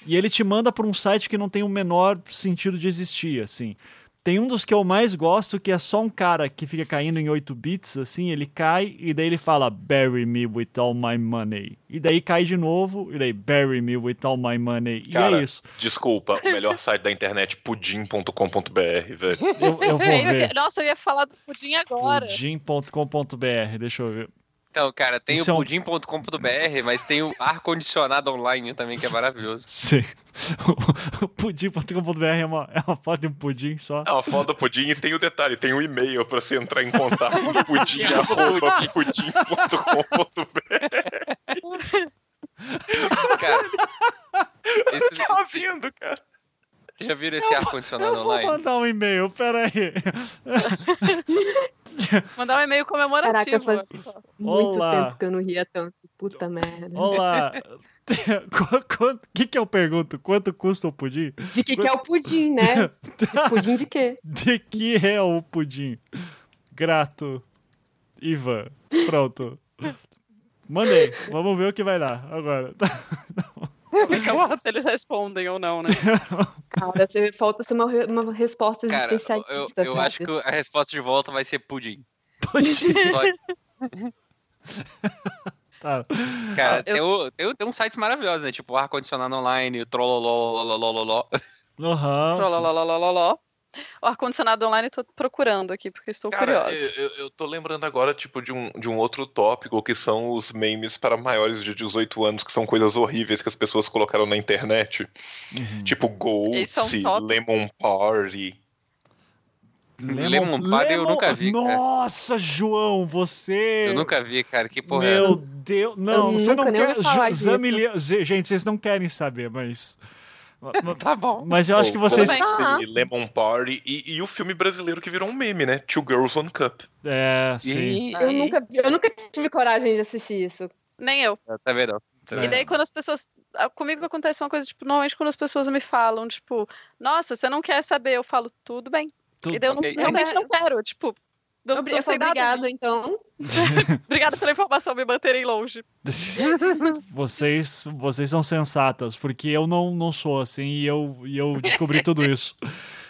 E ele te manda para um site que não tem o menor sentido de existir, assim. Tem um dos que eu mais gosto, que é só um cara que fica caindo em 8 bits, assim, ele cai e daí ele fala Bury me with all my money. E daí cai de novo, e daí Bury me with all my money. e Cara, é isso. Desculpa, o melhor site da internet, pudim.com.br, velho. Eu, eu vou É isso ver. Nossa, eu ia falar do pudim agora. Pudim.com.br, deixa eu ver. Então, cara, tem Isso é o um- pudim.com.br, mas tem o ar-condicionado online também, que é maravilhoso. Sim. O pudim.com.br é uma, é uma foto de um pudim só. É uma foto do pudim e tem o detalhe, tem um e-mail pra você entrar em contato com pudim.pudim.com.br. Cara, esse, Tava vendo, cara. Já viram esse ar-condicionado Eu vou online? mandar um e-mail, peraí. Mandar um e-mail comemorativo. Caraca, faz muito Olá. tempo que eu não ria tanto. Puta merda. Olá. O que, que eu pergunto? Quanto custa o pudim? De que que é o pudim, né? De pudim de quê? De que é o pudim? Grato. Ivan. Pronto. Mandei. Vamos ver o que vai dar agora. Como é que eu- se eles respondem ou não, né? Cara, você, falta ser uma, uma resposta Cara, eu, especialista. eu sabe? acho que a resposta de volta vai ser pudim. Pudim. Tá. Cara, eu- tem, o- tem, o- tem uns sites maravilhosos, né? Tipo ar-condicionado online, o trollololololololó. Aham. Trolololololó. O ar-condicionado online eu tô procurando aqui, porque estou Cara, curiosa. eu, eu tô lembrando agora, tipo, de um, de um outro tópico que são os memes para maiores de 18 anos, que são coisas horríveis que as pessoas colocaram na internet. Uhum. Tipo Gold, Isso é um. Lemon Party. Lemon Party eu nunca vi, cara. Nossa, João, você. Eu nunca vi, cara. Que porra é Meu essa? Deus. Não, Eu você não quer. Gente, vocês não querem saber, mas. Tá bom. Mas eu acho que vocês. E Lemon Party e, e o filme brasileiro que virou um meme, né? Two Girls One Cup. É, sim. Ih, Eu nunca, eu nunca tive coragem de assistir isso. Nem eu. Tá vendo? Tá É. E daí, quando as pessoas. Comigo acontece uma coisa, tipo, normalmente quando as pessoas me falam, tipo, nossa, você não quer saber, eu falo, tudo bem. Tudo- E daí eu não- realmente não quero, tipo. Não, Eu, sei obrigada, então. Obrigada pela informação, me manterem longe. Vocês, vocês são sensatas, porque eu não, não sou assim e eu, e eu descobri tudo isso.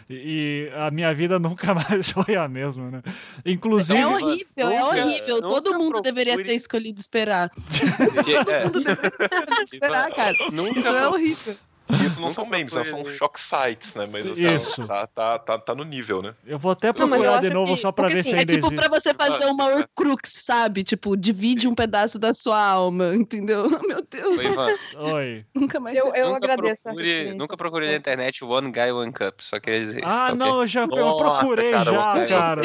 E a minha vida nunca mais foi a mesma, né? Inclusive. É horrível, é horrível. Todo nunca mundo deveria ter escolhido esperar. É, Todo mundo deveria ter escolhido esperar, cara. Nunca Isso é horrível. Isso não são memes, não, procurei. são shock sites, né? Mas assim, Isso. Tá, tá, tá, tá no nível, né? Eu vou até Não, procurar de acho novo que- só pra porque, ver assim, se É ainda tipo existe. pra você fazer uma Horcrux, sabe? Tipo, divide um pedaço da sua alma, entendeu? Meu Deus, Ivan, Oi. nunca mais. Eu, eu nunca agradeço procure, nunca procurei na internet One Guy One Cup, só queria dizer. Ah, não, eu já eu procurei cara, já, eu- cara.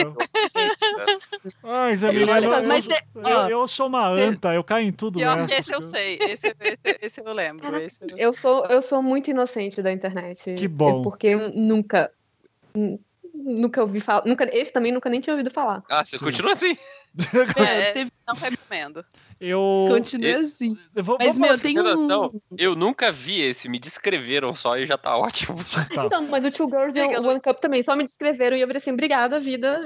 Ai, eu, mas eu, tem- eu, ó, eu sou uma anta, eu caio em tudo Pior nessa. esse eu sei. Esse, esse, esse eu lembro. Esse eu... Eu sou, eu sou muito inocente da internet. Que bom. É porque eu nunca, Nunca ouvi falar. Nunca, esse também nunca nem tinha ouvido falar. Ah, você continua assim? É, teve- não recomendo. Eu. Continua e- assim. eu vou, Mas, vou meu, tem um. Eu nunca vi esse, me descreveram só e já tá ótimo. Tá. Então, mas o Two Girls e o One. Cup também só me descreveram e eu falei assim, obrigada, vida.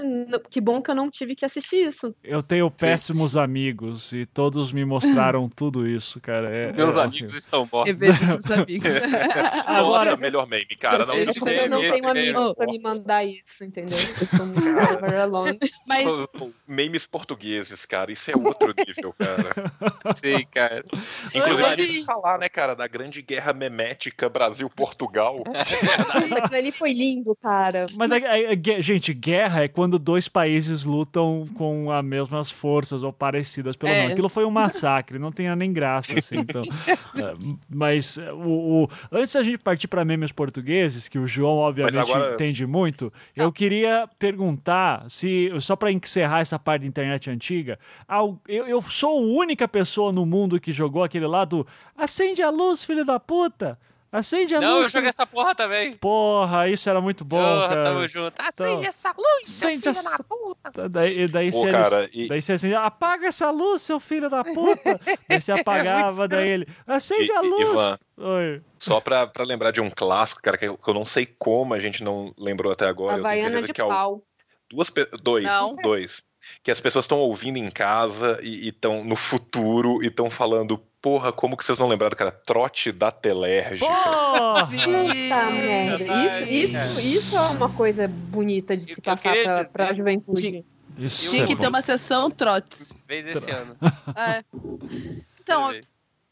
Que bom que eu não tive que assistir isso. Eu tenho péssimos amigos e todos me mostraram tudo isso, cara. É- Meus é amigos estão mortos. Esses amigos. Agora- Nossa, melhor meme, cara. Não, Eu não meme, tenho meme. amigos pra me mandar isso, entendeu? Eu sou muito alone. Mas Memes portugueses, cara. Isso é outro nível, cara. Sim, cara. Inclusive, a gente falar, né, cara, da grande guerra memética Brasil-Portugal. Aquilo ali foi lindo, cara. Mas, é- é- é- gente, guerra é quando dois países lutam com as mesmas forças ou parecidas, pelo É. menos. Aquilo foi um massacre, não tinha nem graça, assim. Então, é, mas é, o, o- antes da gente partir para memes portugueses, que o João, obviamente, agora- entende muito, eu queria perguntar se, só para encerrar essa parte da internet antiga, eu, eu sou a única pessoa no mundo que jogou aquele lá do acende a luz, filho da puta! Acende a Não, eu luz. joguei filho... essa porra também. Porra, isso era muito bom, Porra, cara. tamo junto. Acende Então, essa luz, acende filho essa- da puta. Daí, daí, Pô, eles, cara, e- daí você assim, apaga essa luz, seu filho da puta. daí você apagava, daí ele, acende E- a luz. Ivan, Oi. Só pra, pra lembrar de um clássico, cara, que eu, que eu não sei como a gente não lembrou até agora. eu tenho certeza de que é o- pau. duas pe- dois, Não. dois. Que as pessoas estão ouvindo em casa e estão no futuro e estão falando, porra, como que vocês não lembraram, cara? Trote da telérgica. Porra! Puta merda. Isso, isso, isso é uma coisa bonita de se eu passar pra, pra juventude. Isso tinha é que bom. ter uma sessão trotes. Fez esse ano. É. Então,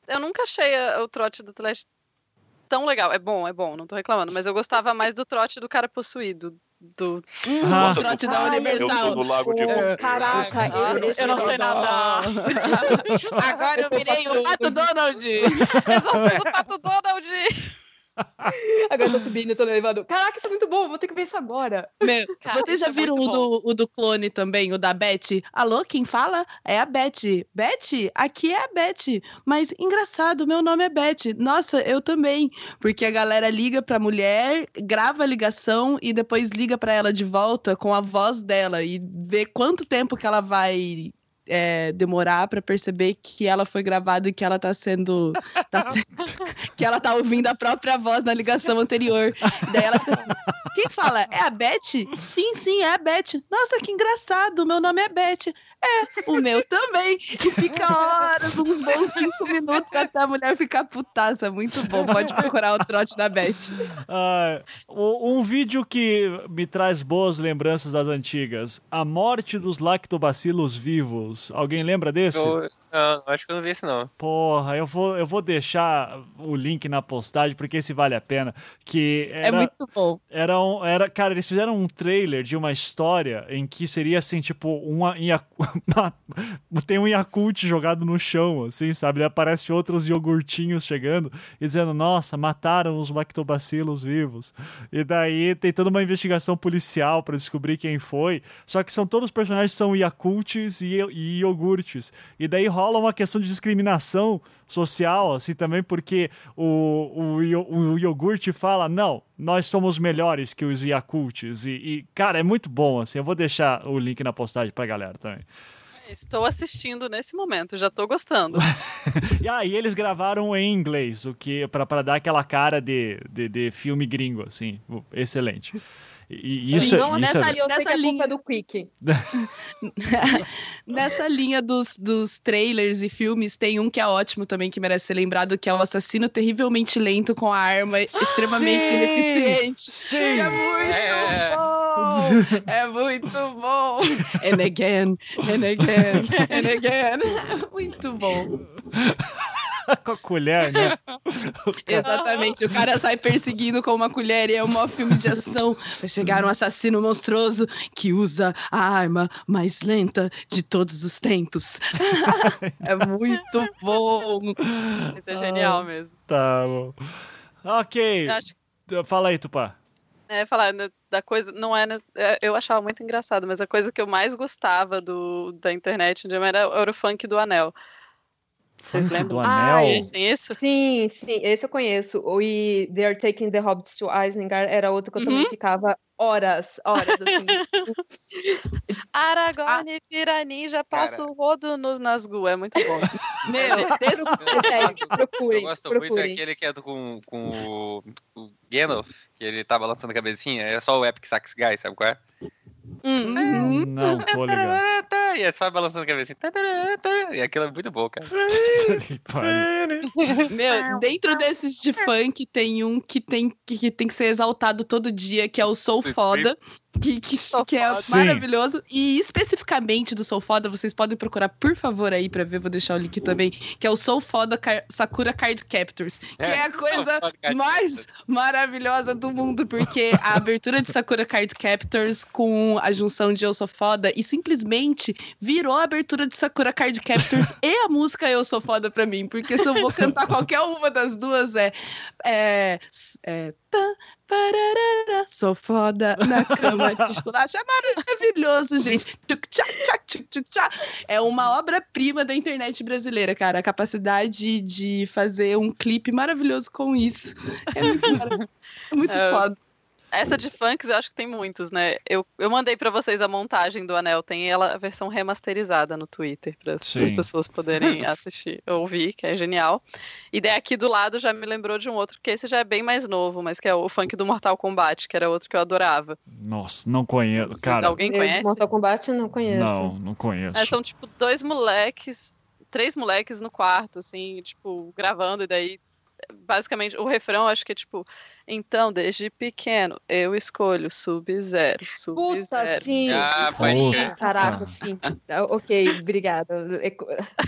eu nunca achei o trote do Teleste tão legal. É bom, é bom, não tô reclamando, mas eu gostava mais do trote do cara possuído. Do... Hum, Ah. o trote da Ai, Eu Universal. no lago de Fogo. Caraca, esse eu não é sei nadar. Agora eu virei o Pato Donald. Resolvi o Tato Donald! Agora eu tô subindo, tô levando. Caraca, isso é muito bom, vou ter que ver isso agora. Meu, Cara, vocês já é viram o muito do, o do clone também, o da Beth? Alô, quem fala? É a Beth. Beth? Aqui é a Beth. Mas engraçado, meu nome é Beth. Nossa, eu também. Porque a galera liga pra mulher, grava a ligação e depois liga pra ela de volta com a voz dela e vê quanto tempo que ela vai. É, demorar pra perceber que ela foi gravada e que ela tá sendo, tá se- que ela tá ouvindo a própria voz na ligação anterior. Daí ela fica assim, quem fala? É a Beth? Sim, sim, é a Beth. Nossa, que engraçado, meu nome é Beth. É, o meu também. E fica horas, uns bons cinco minutos até a mulher ficar putaça. Muito bom, pode procurar o trote da Beth. Ah, um vídeo que me traz boas lembranças das antigas. A morte dos lactobacilos vivos. Alguém lembra desse? Eu, não, acho que eu não vi esse não. Porra, eu vou, eu vou deixar o link na postagem, porque esse vale a pena. Que É era, muito bom. era, um, era, cara, eles fizeram um trailer de uma história em que seria assim, tipo, uma- tem um Yakult jogado no chão, assim, sabe? E aparece outros iogurtinhos chegando e dizendo, nossa, mataram os lactobacilos vivos. E daí tem toda uma investigação policial pra descobrir quem foi. Só que são todos os personagens são Yakults e, e iogurtes. E daí rola uma questão de discriminação social, assim, também, porque o, o, o iogurte fala, não, nós somos melhores que os Yakults. E, e, cara, é muito bom, assim, eu vou deixar o link na postagem pra galera também. Estou assistindo nesse momento, já tô gostando. E aí eles gravaram em inglês, o que pra dar aquela cara de, de, de filme gringo, assim, excelente. E, e isso, Não, isso nessa é... Nessa linha- é do Quick. Nessa linha dos, dos trailers e filmes, tem um que é ótimo também, que merece ser lembrado, que é o assassino terrivelmente lento com a arma extremamente Sim! ineficiente. Sim! É muito É. bom! É muito bom! And again, and again, and again. Muito bom. Com a colher, né? Exatamente. O cara sai perseguindo com uma colher e é um maior filme de ação. Vai chegar um assassino monstruoso que usa a arma mais lenta de todos os tempos. é muito bom. Isso é genial mesmo. Tá bom. Ok. Acho Fala aí, Tupá. É, falar né, da coisa, não é, né, é, eu achava muito engraçado, mas a coisa que eu mais gostava do, da internet dia era, era o funk do anel. Vocês Funk do lembram? Ah, Anel. Conhecem isso? Sim, sim, esse eu conheço. O e They Are Taking the Hobbits to Isengard era outro que eu também Uhum. ficava horas, horas, assim. Aragorn vira ninja, passa o rodo nos Nazgûl. É muito bom. Meu, desse- É procurem, Eu gosto muito procurem. daquele que é do- com, com o, o Gandalf, que ele tava lançando a cabecinha, é só o Epic Sax Guy, sabe qual é? Hum. Uhum. Não tô ligado. E é só balançando a cabecinha. E aquilo é muito bom, cara. Meu, dentro desses de funk tem um que tem que, que tem que ser exaltado todo dia, que é o Sou Sim. Foda, que, que, que é. Sim. maravilhoso. E especificamente do Sou Foda, vocês podem procurar, por favor, aí pra ver, vou deixar o link também, que é o Sou Foda Car- Sakura Card Captors, que é, a Sou coisa mais maravilhosa do mundo, porque a abertura de Sakura Card Captors com a junção de Eu Sou Foda e simplesmente virou a abertura de Sakura Card Captors e a música Eu Sou Foda pra mim, porque se eu vou cantar qualquer uma das duas é. é, é tá, pararara, sou foda na cama de chocolate. É maravilhoso, gente. É uma obra-prima da internet brasileira, cara. A capacidade de fazer um clipe maravilhoso com isso. É muito. É muito É, foda. Essa de funks eu acho que tem muitos, né? Eu, eu mandei pra vocês a montagem do Anel, tem ela a versão remasterizada no Twitter, para as pessoas poderem assistir, ouvir, que é genial. E daí aqui do lado já me lembrou de um outro, que esse já é bem mais novo, mas que é o funk do Mortal Kombat, que era outro que eu adorava. Nossa, não conheço. Vocês- Cara, alguém Eu, conhece? Mortal Kombat eu não conheço. não, não conheço. É, são tipo dois moleques, três moleques no quarto, assim, tipo, gravando, e daí, basicamente, o refrão acho que é tipo, então, desde pequeno, eu escolho Sub-Zero, Puta, Sub-Zero. sim. Ah, Puta. Sim, Caraca, sim. Ah, Ok, obrigada. É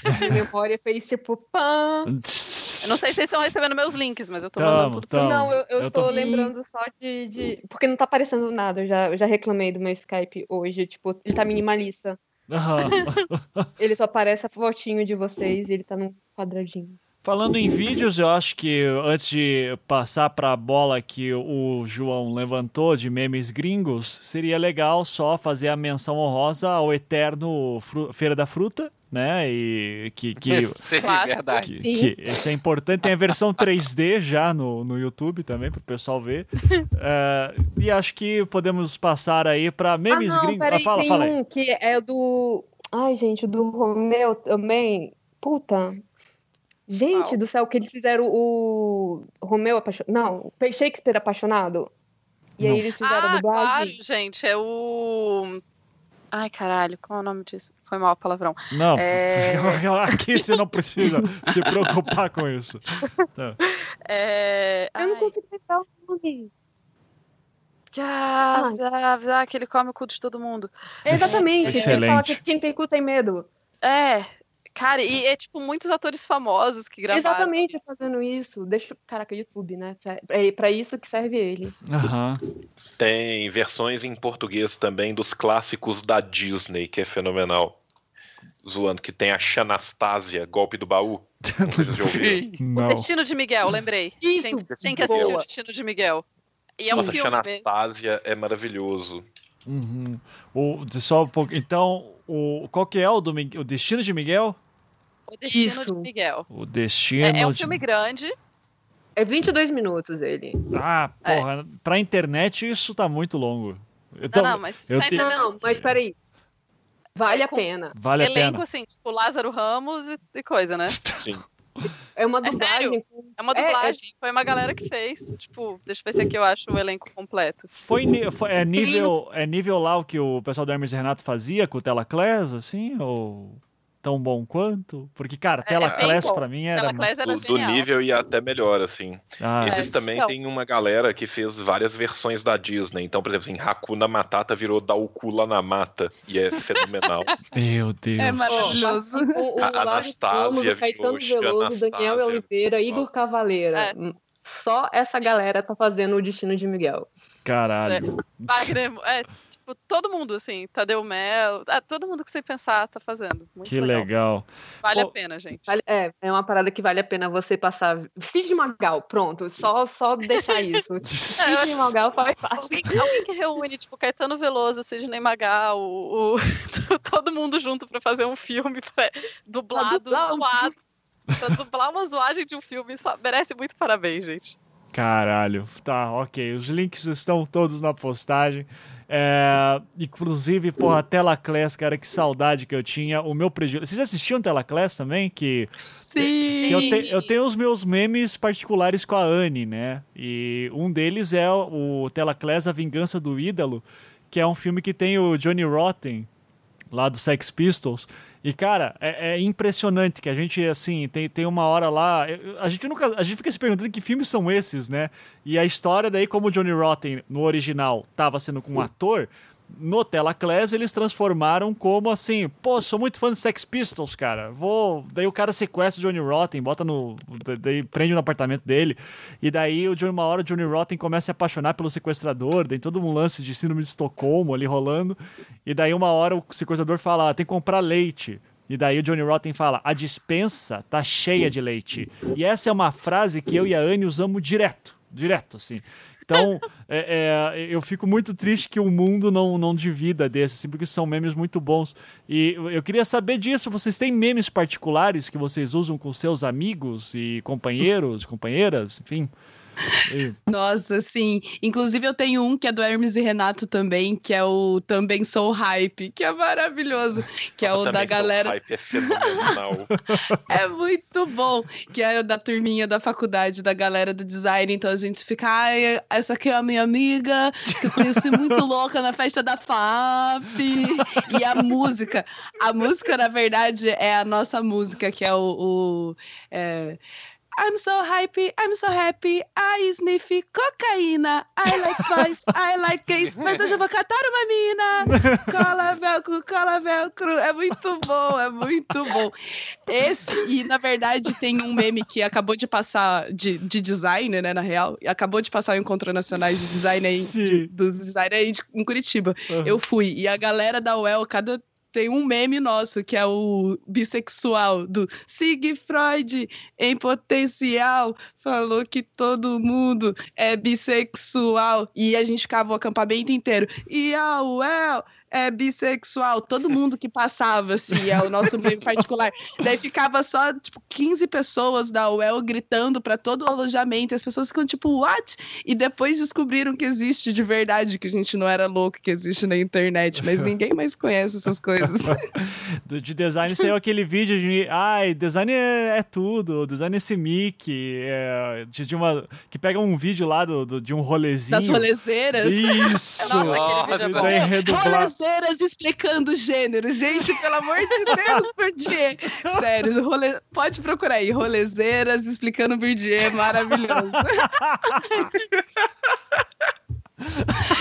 Minha memória fez tipo pã. Eu não sei se vocês estão recebendo meus links, mas eu tô Tamo, mandando tudo pra tamo. Não, eu, eu, eu tô, tô- lembrando só de, de- Porque não tá aparecendo nada. Eu já, eu já reclamei do meu Skype hoje. Tipo, ele tá minimalista. Ele só aparece a fotinho de vocês e ele tá num quadradinho. Falando em vídeos, eu acho que antes de passar para a bola que o João levantou de memes gringos, seria legal só fazer a menção honrosa ao eterno Fru- Feira da Fruta, né? E que, que, Sim, Clássico. verdade. que, que isso é importante. Tem a versão 3D já no, no YouTube também, para o pessoal ver. É, e acho que podemos passar aí para memes ah, não, gringos. peraí, Ah, fala, tem fala aí. um que é do. Ai, gente, do Romeu também. Puta. Gente do céu, que eles fizeram o Romeu apaixonado. Não, o Shakespeare apaixonado. E aí eles fizeram a Ah, dublagem. claro, gente, é o... Ai, caralho, qual é o nome disso? Foi mal palavrão. Não, É. aqui você não precisa se preocupar com isso. Tá. É... Eu não consigo lembrar o nome. ah, ah, ah, que ele come o cu de todo mundo. Exatamente. Ele fala Excelente. que quem tem cu tem medo. É, cara, e é tipo muitos atores famosos que gravaram. Exatamente fazendo isso. Deixa. Caraca, YouTube, né? É pra isso que serve ele. Aham. Tem versões em português também dos clássicos da Disney, que é fenomenal. Zoando que tem a Xanastasia, golpe do baú. Não sei se já ouviram. O Não. Destino de Miguel, lembrei. Isso, Tem, tem que assistir boa. o Destino de Miguel. E é um Nossa, filme mesmo. Xanastasia é maravilhoso. Uhum. O, só um pouco. Então, o, qual que é o do o Destino de Miguel? O Destino Isso. de Miguel. O Destino É, é um de... filme grande. É 22 minutos ele. Ah, porra, pra internet isso tá muito longo. Então, não, não, mas eu tá te-? Não, mas peraí. Vale É a pena. vale a Elenco, pena. assim, tipo Lázaro Ramos e, e coisa, né? Sim. É uma É dublagem. sério? com- É uma É, é- dublagem. Foi uma galera que fez. Tipo, deixa eu ver se aqui eu acho o elenco completo. Foi, foi- é, nível, é nível lá o que o pessoal do Hermes e Renato fazia com o Telaclass, assim? Ou tão bom quanto? Porque, cara, É- é bem Telaclass bom. pra mim era... Telaclass era Do, do nível e até melhor, assim. Ah, Esses também então. tem uma galera que fez várias versões da Disney. Então, por exemplo, assim, Hakuna Matata virou o lá na mata. E é fenomenal. meu Deus. É maravilhoso. O, o A Anastasia Caetano virou Veloso, Daniel. Oliveira, Igor Cavaleira. É. Só essa galera tá fazendo o destino de Miguel. Caralho. Wagner, é, tipo, todo mundo, assim, Tadeu Melo, ah, todo mundo que você pensar tá fazendo. Muito Que legal. Vale Pô, a pena, gente. Vale- é, é uma parada que vale a pena você passar. Cidne Magal, pronto. Só, só deixar isso. Cidne Magal faz parte. Alguém, alguém que reúne, tipo, Caetano Veloso, Sidney Magal, o, o- todo mundo junto pra fazer um filme pra- dublado, Pra dublar zoado. Pra dublar uma zoagem de um filme, só merece muito parabéns, gente. Caralho, tá, ok. Os links estão todos na postagem. É, inclusive, porra, Tela Class, cara, que saudade que eu tinha. O meu prejuízo. Vocês assistiam Tela Class também? Que, Sim! que eu, te- eu tenho os meus memes particulares com a Anne, né? E um deles é o Tela Class, A Vingança do Ídolo, que é um filme que tem o Johnny Rotten, lá do Sex Pistols. E, cara, é, é impressionante que a gente, assim, tem, tem uma hora lá. A gente nunca. A gente fica se perguntando que filmes são esses, né? E a história, daí, como o Johnny Rotten, no original, tava sendo com um ator. No Tela Class, eles transformaram como assim, pô, sou muito fã de Sex Pistols, cara. Vou. Daí o cara sequestra o Johnny Rotten, bota no. Daí prende no apartamento dele. E daí o Johnny, uma hora o Johnny Rotten começa a se apaixonar pelo sequestrador, tem todo um lance de síndrome de Estocolmo ali rolando. E daí uma hora o sequestrador fala: ah, tem que comprar leite. E daí o Johnny Rotten fala: a dispensa tá cheia de leite. E essa é uma frase que eu e a Anne usamos direto, direto, assim. Então, é- é, eu fico muito triste que o mundo não, não divida desses, assim, porque são memes muito bons. E eu- queria saber disso. Vocês têm memes particulares que vocês usam com seus amigos e companheiros, companheiras, enfim? Nossa, sim. Inclusive, eu tenho um que é do Hermes e Renato também, que é o Também Sou Hype, que é maravilhoso. Que é o da galera. hype é fenomenal. É muito bom. Que é da turminha da faculdade, da galera do design. Então a gente fica, ai, essa aqui é a minha amiga, que eu conheci muito louca na festa da FAP. E a música. A música, na verdade, é a nossa música, que é o. o é, I'm so happy, I'm so happy, I sniff cocaína, I like boys, I like gays, mas hoje eu vou catar uma mina. Cola velcro, cola velcro, é muito bom, é muito bom. Esse, e na verdade tem um meme que acabou de passar de, de design, né, na real, e acabou de passar o Encontro Nacionais de Design aí, de, dos design aí de- em Curitiba. Uhum. Eu fui, e a galera da UEL, cada tem um meme nosso, que é o bissexual, do Sig Freud, em potencial, falou que todo mundo é bissexual. E a gente ficava o acampamento inteiro. E a UEL é bissexual. Todo mundo que passava, assim, é o nosso meme particular. Daí ficava só, tipo, 15 pessoas da UEL gritando pra todo o alojamento. E as pessoas ficam tipo, what? E depois descobriram que existe de verdade, que a gente não era louco, que existe na internet. Mas ninguém mais conhece essas coisas. Do- de design saiu aquele vídeo de ai, design é, é tudo, design é esse mic, é, de, de uma que pega um vídeo lá do, do- de um rolezinho. Das rolezeiras. Isso. Nossa, aquele vídeo é bom. Daí redublar. Rolezeiras explicando gênero. Gente, pelo amor de Deus, Bourdieu. Sério, role... pode procurar aí. Rolezeiras explicando Bourdieu. Maravilhoso.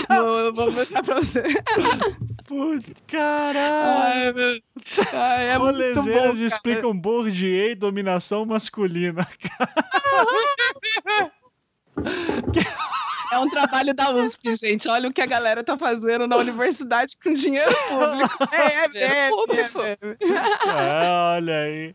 vou, vou mostrar pra você. Putz, caralho. Ai, meu... Ai, é muito Rolezeiras bom, cara. explicam Bourdieu e dominação masculina. É um trabalho da USP, gente. Olha o que a galera tá fazendo na universidade com dinheiro público. É, é, é, público. é, é. É, olha aí.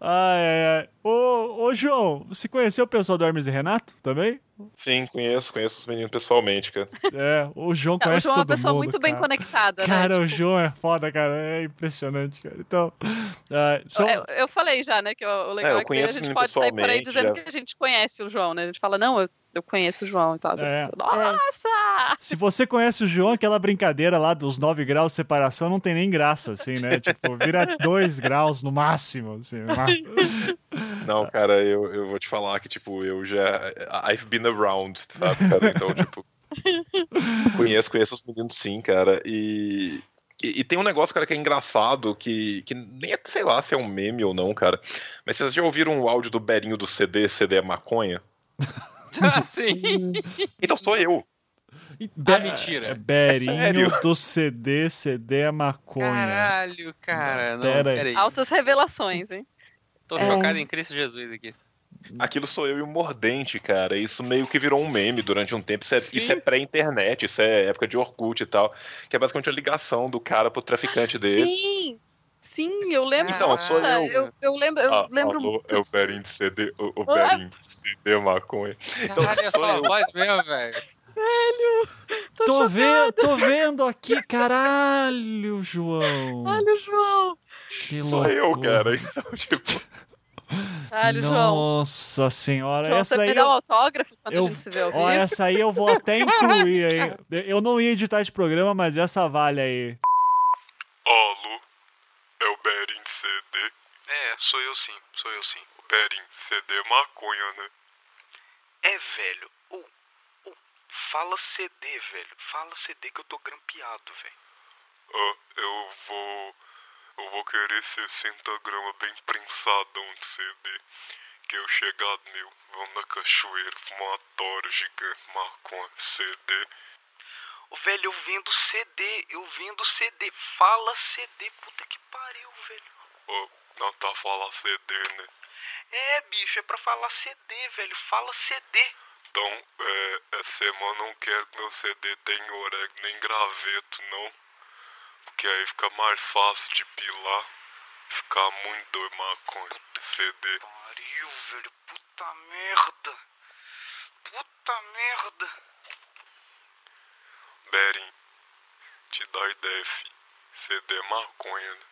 Ai, ai, ai. Ô, ô, João, você conheceu o pessoal do Hermes e Renato também? Sim, conheço, conheço os meninos pessoalmente, cara. É, o João O conhece João é uma todo pessoa mundo, muito bem cara. conectada, Cara, né? o João é foda, cara. É impressionante, cara. Então, ah, só- Eu, eu falei já, né, que o o legal É, é, que a gente pode sair por aí dizendo já. que a gente conhece o João, né? A gente fala, não, eu, eu conheço o João e tal. É. pessoas, Nossa! se você conhece o João, aquela brincadeira lá dos 9 graus de separação não tem nem graça, assim, né? tipo, vira 2 graus no máximo, assim. ma- Não, cara, eu, eu vou te falar que, tipo, eu já. I've been around, sabe, cara? Então, tipo. conheço, conheço os meninos sim, cara. E. E, e tem um negócio, cara, que é engraçado, que, que nem é, sei lá, se é um meme ou não, cara. Mas vocês já ouviram o áudio do Berinho do CD, CD é maconha? Ah, sim. Então sou eu. E Ah, mentira. é Berinho sério? do CD, CD é maconha. Caralho, cara. Não, Pera aí. peraí. Altas revelações, hein? Tô É. chocado em Cristo Jesus aqui. Aquilo sou eu e o Mordente, cara. Isso meio que virou um meme durante um tempo. Isso é, é pré-internet, isso é época de Orkut e tal. Que é basicamente a ligação do cara pro traficante dele. Sim! Sim, eu lembro. Então, sou Nossa, eu. eu. Eu lembro, eu Ah, lembro alô, muito. é o Berinho de CD, o, o. Berinho de CD maconha. Caralho, é só a voz mesmo, velho. Tô, ve tô vendo aqui, caralho, João. Olha o João! que Sou eu, cara. Então, tipo, Caralho, João. Nossa senhora, João, essa você aí. dá um Eu, autógrafo quando eu- a gente se vê ao ó, vivo? essa aí eu vou até incluir aí. Eu não ia editar esse programa, mas essa vale aí. É Berin CD? É, sou eu sim, sou eu sim. O Berin CD é maconha, né? É, velho. Ou, ou, fala CD, velho. Fala CD que eu tô grampeado, velho. Ah, eu vou. Eu vou querer 60 gramas bem prensadão de CD. Que eu chegar meu, vamos na cachoeira, fumar uma tora gigante, maconha, CD. Velho, eu vendo CD, eu vendo CD. Fala CD, puta que pariu, velho. Não tá falando CD, né? É, bicho, é pra falar CD, velho. Fala CD. Então, é, essa semana eu não quero que meu CD tenha orégano nem graveto, não. Porque aí fica mais fácil de pilar. Ficar muito doido maconha. CD. Pariu, velho. Puta merda. Puta merda. Berin, te dá ideia, fi. CD é maconha, né?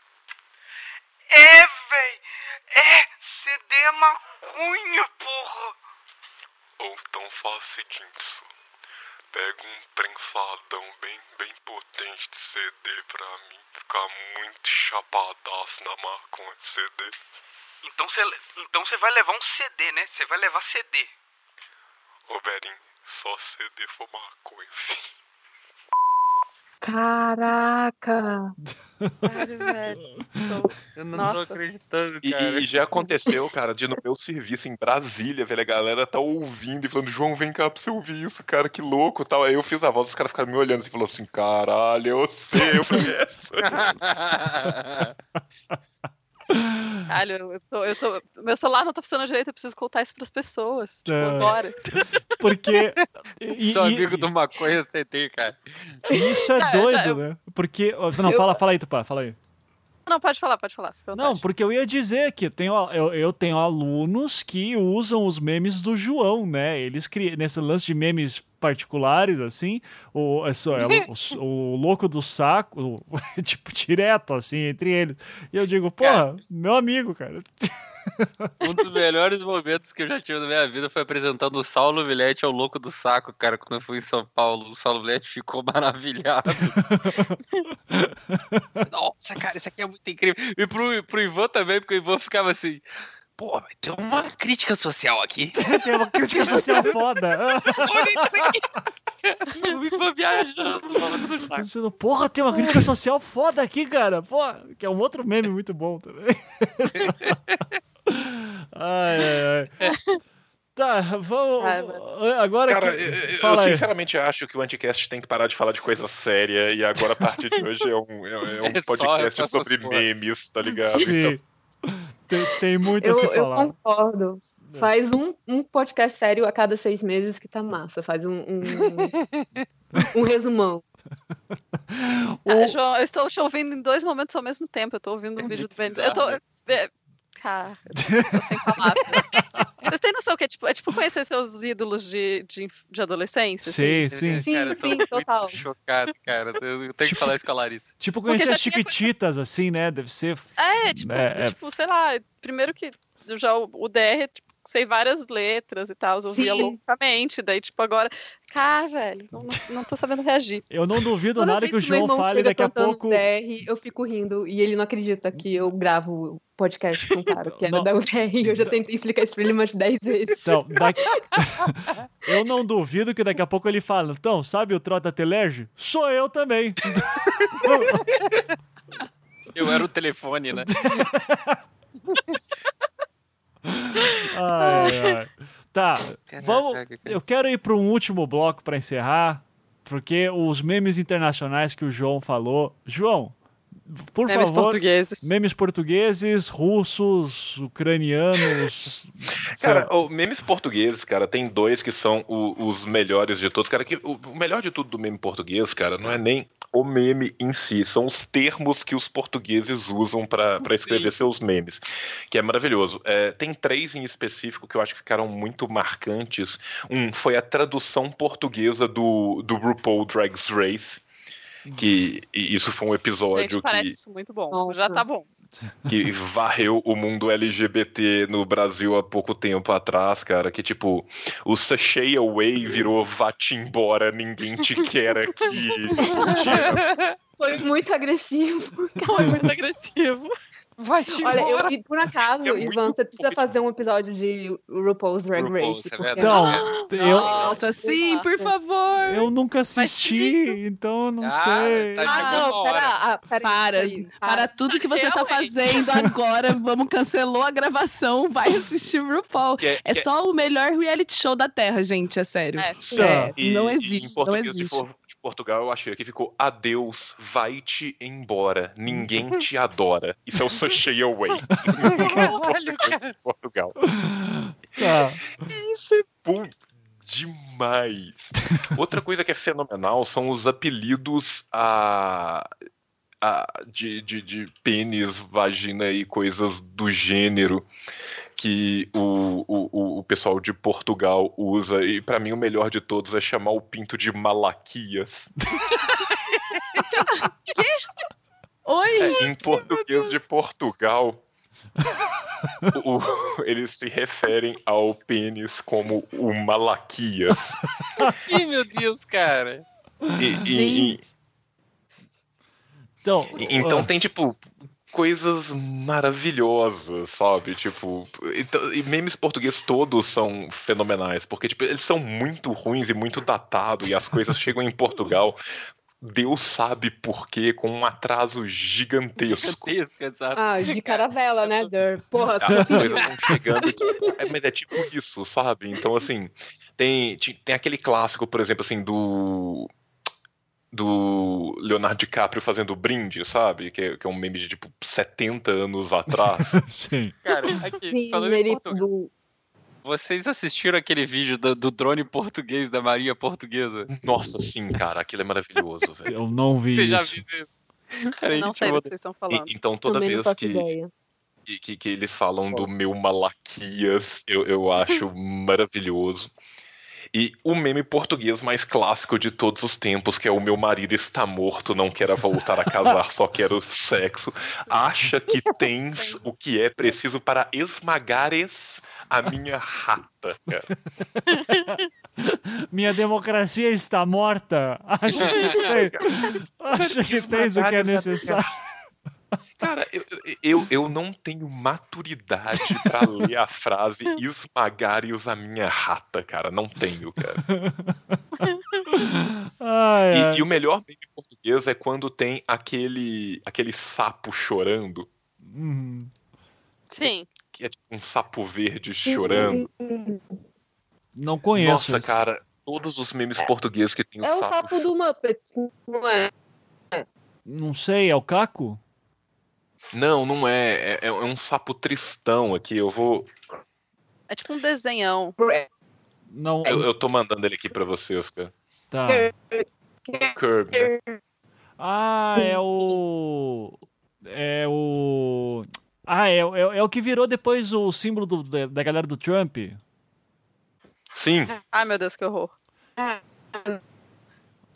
É, véi. É, CD é maconha, porra. Ou então faz o seguinte, só. Pega um prensadão bem, bem potente de CD pra mim. Ficar muito chapadaço na maconha de CD. Então você então cê vai levar um CD, né? Você vai levar CD. Ô, Berin, só CD for maconha, fi. Caraca! Velho. Eu não Nossa. tô acreditando, E, cara. e já aconteceu, cara, de no meu serviço em Brasília, velho, a galera tá ouvindo e falando, João, vem cá pra você ouvir isso, cara, que louco tal. Aí eu fiz a voz, os caras ficaram me olhando e falou assim, caralho, eu sei, eu conheço. Caralho, eu, eu tô, eu tô- Meu celular não tá funcionando direito, eu preciso contar isso pras pessoas. Tipo, É. agora. Porque. e- Sou e- amigo do maconha CD, cara. e Isso é Não, eu já- doido, né? Porque. Não, fala, fala aí, Tupá, fala aí. Não, pode falar, pode falar. Não, porque eu ia dizer que eu tenho, eu, eu tenho alunos que usam os memes do João, né? Eles criam nesse lance de memes particulares, assim, o, é só- é o, o louco do saco, o- tipo, direto, assim, entre eles. E eu digo, porra, meu amigo, cara. Um dos melhores momentos que eu já tive na minha vida foi apresentando o Saulo Vilete ao Louco do Saco, cara, quando eu fui em São Paulo. O Saulo Vilete ficou maravilhado. Nossa, cara, isso aqui é muito incrível. E pro, pro Ivan também, porque o Ivan ficava assim. Pô, ter uma crítica social aqui. Tem uma crítica social foda. Olha isso aqui. O Ivan viajando Porra, tem uma crítica social foda aqui, cara. Porra, que é um outro meme muito bom também. ai, ai, ai. Tá, vamos. Ai, Agora. Cara, que- eu, eu sinceramente acho que o Anticast tem que parar de falar de coisa séria e agora, a partir de hoje, é um, é- é um É só- podcast é sobre memes, tá ligado? Sim. Tem, tem muito Eu, a se eu falar. concordo. Faz um, um podcast sério a cada seis meses que tá massa. Faz um, um, um resumão. Ah, João, eu estou te ouvindo em dois momentos ao mesmo tempo. Eu tô ouvindo um vídeo do Benz. Eu tô. é, Cara, eu tô sem palavras. Vocês têm noção que é tipo, é tipo conhecer seus ídolos de, de, de adolescência? assim? Sim, sim. Sim, Cara, sim, total. chocado, cara. Eu tenho que falar isso com a Larissa. Tipo, conhecer as chiquititas, assim, né? Deve ser. É, tipo, É, é. tipo, sei lá, primeiro que já o o DR, tipo, sei várias letras e tal, eu ouvia loucamente, daí, tipo, agora, cara, velho, não, não, tô sabendo reagir. Eu não duvido Toda nada que o João fale daqui a pouco. DR, eu fico rindo e ele não acredita que eu gravo o podcast com o cara que era Não. da UTR. Eu já tentei explicar isso pra ele umas 10 vezes. Então, daqui... eu não duvido que daqui a pouco ele fala. Então, sabe o Trota Telerge? Sou eu também. Eu era o telefone, né? Ai, ai. Tá, vamos. Caraca. Eu quero ir para um último bloco para encerrar, porque os memes internacionais que o João falou. João, por Memes favor. portugueses. Memes portugueses, russos, ucranianos. Cara, o memes portugueses, cara, tem dois que são o- os melhores de todos. Cara, que o, o melhor de tudo do meme português, cara, não é nem o meme em si, são os termos que os portugueses usam pra pra escrever seus memes, que é maravilhoso. É, tem três em específico que eu acho que ficaram muito marcantes. Um foi a tradução portuguesa do, do RuPaul Drag's Race. Que isso foi um episódio Gente, que. parece isso muito bom. Nossa. Já tá bom. que varreu o mundo LGBT no Brasil há pouco tempo atrás, cara, que tipo, o sachê away virou vá-te embora, ninguém te quer aqui. Foi muito agressivo. Foi muito agressivo. Vai te Olha, eu, e por acaso, É Ivan, você precisa bom. fazer um episódio de RuPaul's Drag RuPaul's, Race. é porque- verdade. Então, eu, Nossa, sim, por favor. eu nunca assisti, então eu não Ah, sei. tá Ah, não, pera, ah, pera Para, aí, para tudo que você tá Realmente. fazendo agora. Vamos cancelou a gravação, vai assistir RuPaul. que é- É que é- só o melhor reality show da Terra, gente, é sério. É. É, E- não e existe, em não existe. Portugal, eu achei que ficou adeus, vai-te embora, ninguém te adora. Isso é o sachê away. Caralho, cara. Portugal. Tá. Isso é bom demais. Outra coisa que é fenomenal são os apelidos a, a- de, de, de pênis, vagina e coisas do gênero que o, o, o- pessoal de Portugal usa. E pra mim o melhor de todos é chamar o pinto de Malaquias. Oi? Em português de Portugal. o- eles se referem ao pênis como o Malaquias. Ih, meu Deus, cara. E- e- Gente. Então, e- então ah, tem, tipo, coisas maravilhosas, sabe? Tipo, então, e memes portugueses todos são fenomenais, porque tipo, eles são muito ruins e muito datados, e as coisas chegam em Portugal. Deus sabe por quê, com um atraso gigantesco. Gigantesco, exato. Ah, de caravela, né, Der? Porra, As coisas estão chegando. é, mas é tipo isso, sabe? Então, assim, tem, tem aquele clássico, por exemplo, assim, do. Do Leonardo DiCaprio fazendo brinde, sabe? Que é, que é um meme de tipo 70 anos atrás. sim. Cara, aqui, Sim, falando em ele do... vocês assistiram aquele vídeo do, do drone português da Maria Portuguesa? Nossa, sim, cara, aquilo é maravilhoso, velho. Eu não vi Você já isso. viu isso? Cara, Eu não sei do vou- que vocês estão E- falando. então, toda Também vez que, que- que eles falam do meu Malaquias, eu, eu acho maravilhoso. E o meme português mais clássico de todos os tempos, que é o meu marido está morto, não quero voltar a casar, só quero sexo, acha que tens o que é preciso para esmagares a minha rata, cara. Minha democracia está morta. Acho que, tem, acho que tens o que é necessário. Cara, eu, eu, eu não tenho maturidade pra ler a frase esmagares a minha rata, cara. Não tenho, cara. Ai, E, ai. e o melhor meme português é quando tem aquele, aquele sapo chorando, Uhum. Sim. que é tipo um sapo verde chorando. Não conheço. Nossa, esse. cara, todos os memes portugueses que tem o É o sapo. sapo do Muppets, não é? Não sei, é o Caco? Não, não é. é. é um sapo tristão aqui. Eu vou. É tipo um desenhão. Não. Eu, eu tô mandando ele aqui pra vocês, cara. Tá. Curb, né? Ah, é o. É o. Ah, é, é, é o que virou depois o símbolo do- da, da galera do Trump. Sim, Ai, meu Deus, que horror.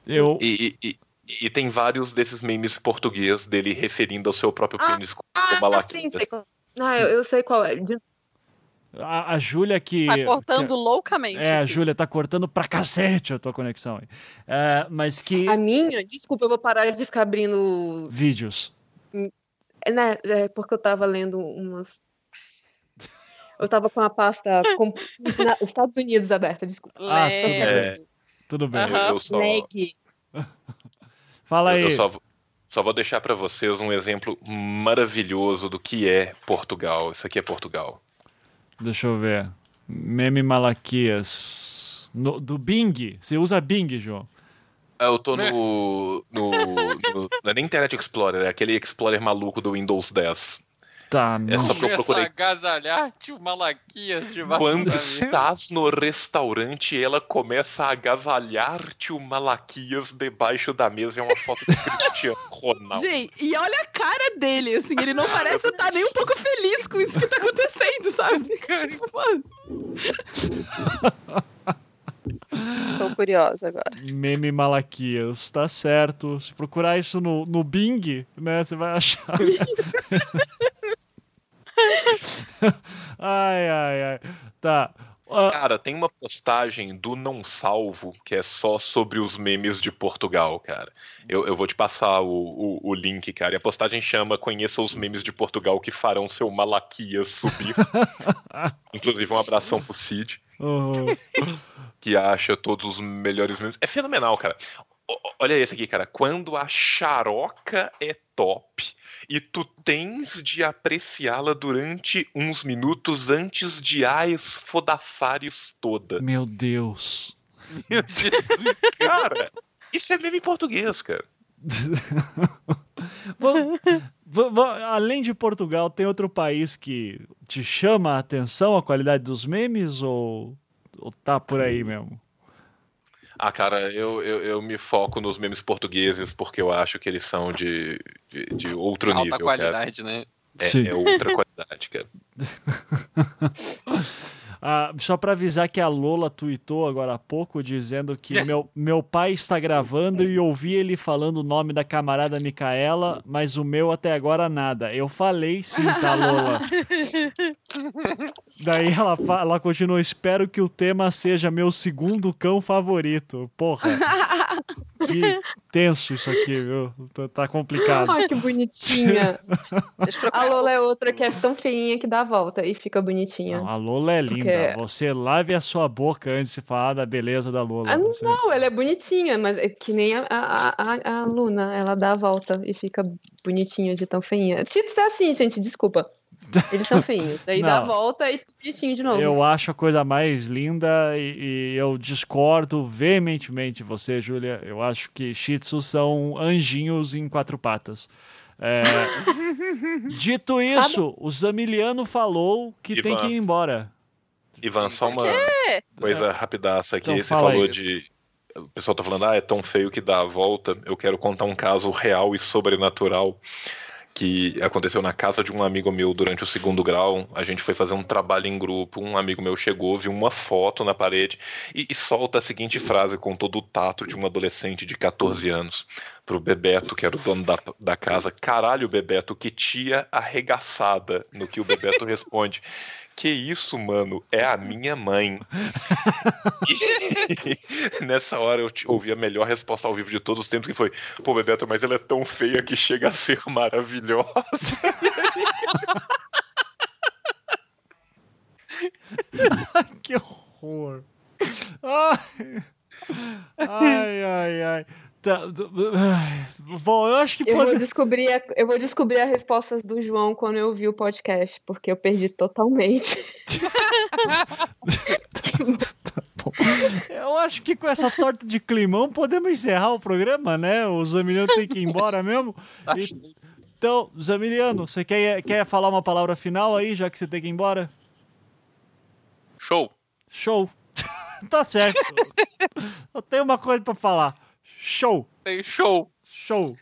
Eu. e, e, e- tem vários desses memes português dele referindo ao seu próprio Ah, pênis como Ah, sim, malaquias. sei qual... Ah, eu, eu sei qual é. De- A, a Júlia que. Tá cortando loucamente. É, a aqui. Júlia tá cortando pra cacete a tua conexão aí. É, mas que. A minha, desculpa, eu vou parar de ficar abrindo. Vídeos. É, né, é porque eu tava lendo umas. Eu tava com a pasta com na- Estados Unidos aberta, desculpa. Ah, tudo. É. Tudo bem. Eu, eu só, Leg. Fala eu- eu aí. só, vou- só vou deixar pra vocês um exemplo maravilhoso do que é Portugal. Isso aqui é Portugal. Deixa eu ver. Meme Malaquias. No- do Bing. Você usa Bing, João? Ah, Eu tô no, no, no- Não é nem Internet Explorer, é aquele Explorer maluco do Windows 10. Tá, É só que eu procurei. agasalhar tio Malaquias debaixo Quando da mesa. estás no restaurante, ela começa a agasalhar-te o Malaquias debaixo da mesa. É uma foto de Cristiano Ronaldo. Gente, e olha a cara dele, assim, ele não parece estar nem um pouco feliz com isso que tá acontecendo, sabe? Tipo, mano. Estou curiosa agora. Meme Malaquias, tá certo. Se procurar isso no, no Bing, né, você vai achar. ai, ai, ai. Tá. Ah, Cara, tem uma postagem do Não Salvo que é só sobre os memes de Portugal, cara. Eu, eu vou te passar o, o, o link, cara. E a postagem chama Conheça os memes de Portugal que farão seu Malaquias subir. Inclusive, um abração pro Cid, uhum. que acha todos os melhores memes. É fenomenal, cara. Olha esse aqui, cara. Quando a xaroca é top e tu tens de apreciá-la durante uns minutos antes de a esfodaçares toda. Meu Deus. Meu Jesus. Cara, isso é meme em português, cara. Va- va- Além de Portugal, tem outro país que te chama a atenção a qualidade dos memes ou, ou tá por aí mesmo? Ah, cara, eu, eu, eu me foco nos memes portugueses porque eu acho que eles são de, de, de outro Alta nível, qualidade, né? cara. Sim. É, é outra qualidade, cara. Ah, só pra avisar que a Lola tweetou agora há pouco dizendo que meu, meu pai está gravando e ouvi ele falando o nome da camarada Micaela, mas o meu até agora nada. Eu falei sim, tá, Lola? Daí ela, ela continua: espero que o tema seja meu segundo cão favorito. Porra, que tenso isso aqui, viu? Tá- Tá complicado. Ai, que bonitinha. Deixa eu A. Lola é outra que é tão feinha que dá a volta e fica bonitinha. Não, a Lola é linda. Porque- Você lave a sua boca antes de falar da beleza da Lola. Ah, Você- não, ela é bonitinha, mas é que nem a, a, a, a Luna, ela dá a volta e fica bonitinha de tão feinha. Cheetos é assim, gente, desculpa. Eles são feinhos. Daí dá a Não. volta e fica bonitinho de novo. Eu acho a coisa mais linda e, e eu discordo veementemente de você, Júlia. Eu acho que Shih Tzu são anjinhos em quatro patas. É, Dito isso, o Zamiliano falou que tem que ir embora. Ivan, só uma coisa rapidaça aqui. Então Você fala falou aí. de. O pessoal tá falando, ah, é tão feio que dá a volta. Eu quero contar um caso real e sobrenatural que aconteceu na casa de um amigo meu durante o segundo grau. A gente foi fazer um trabalho em grupo. Um amigo meu chegou, viu uma foto na parede e, e solta a seguinte frase com todo o tato de um adolescente de 14 anos pro Bebeto, que era o dono da, da casa. Caralho, Bebeto, que tia arregaçada. No que o Bebeto responde. Que isso, mano? É a minha mãe. E nessa hora eu ouvi a melhor resposta ao vivo de todos os tempos, que foi: Pô, Bebeto, mas ela é tão feia que chega a ser maravilhosa. que horror. Ai, ai, ai. ai. Tá, Bom, eu acho que Eu pode. vou, descobrir a, eu vou descobrir as respostas do João quando eu vi o podcast, porque eu perdi totalmente. Eu acho que com essa torta de climão podemos encerrar o programa, né? O Zamiliano tem que ir embora mesmo. Acho- Então, Zamiliano, você quer, quer falar uma palavra final aí, já que você tem que ir embora? Show. Show. tá certo. Eu tenho uma coisa pra falar. Show. Tem show. Show.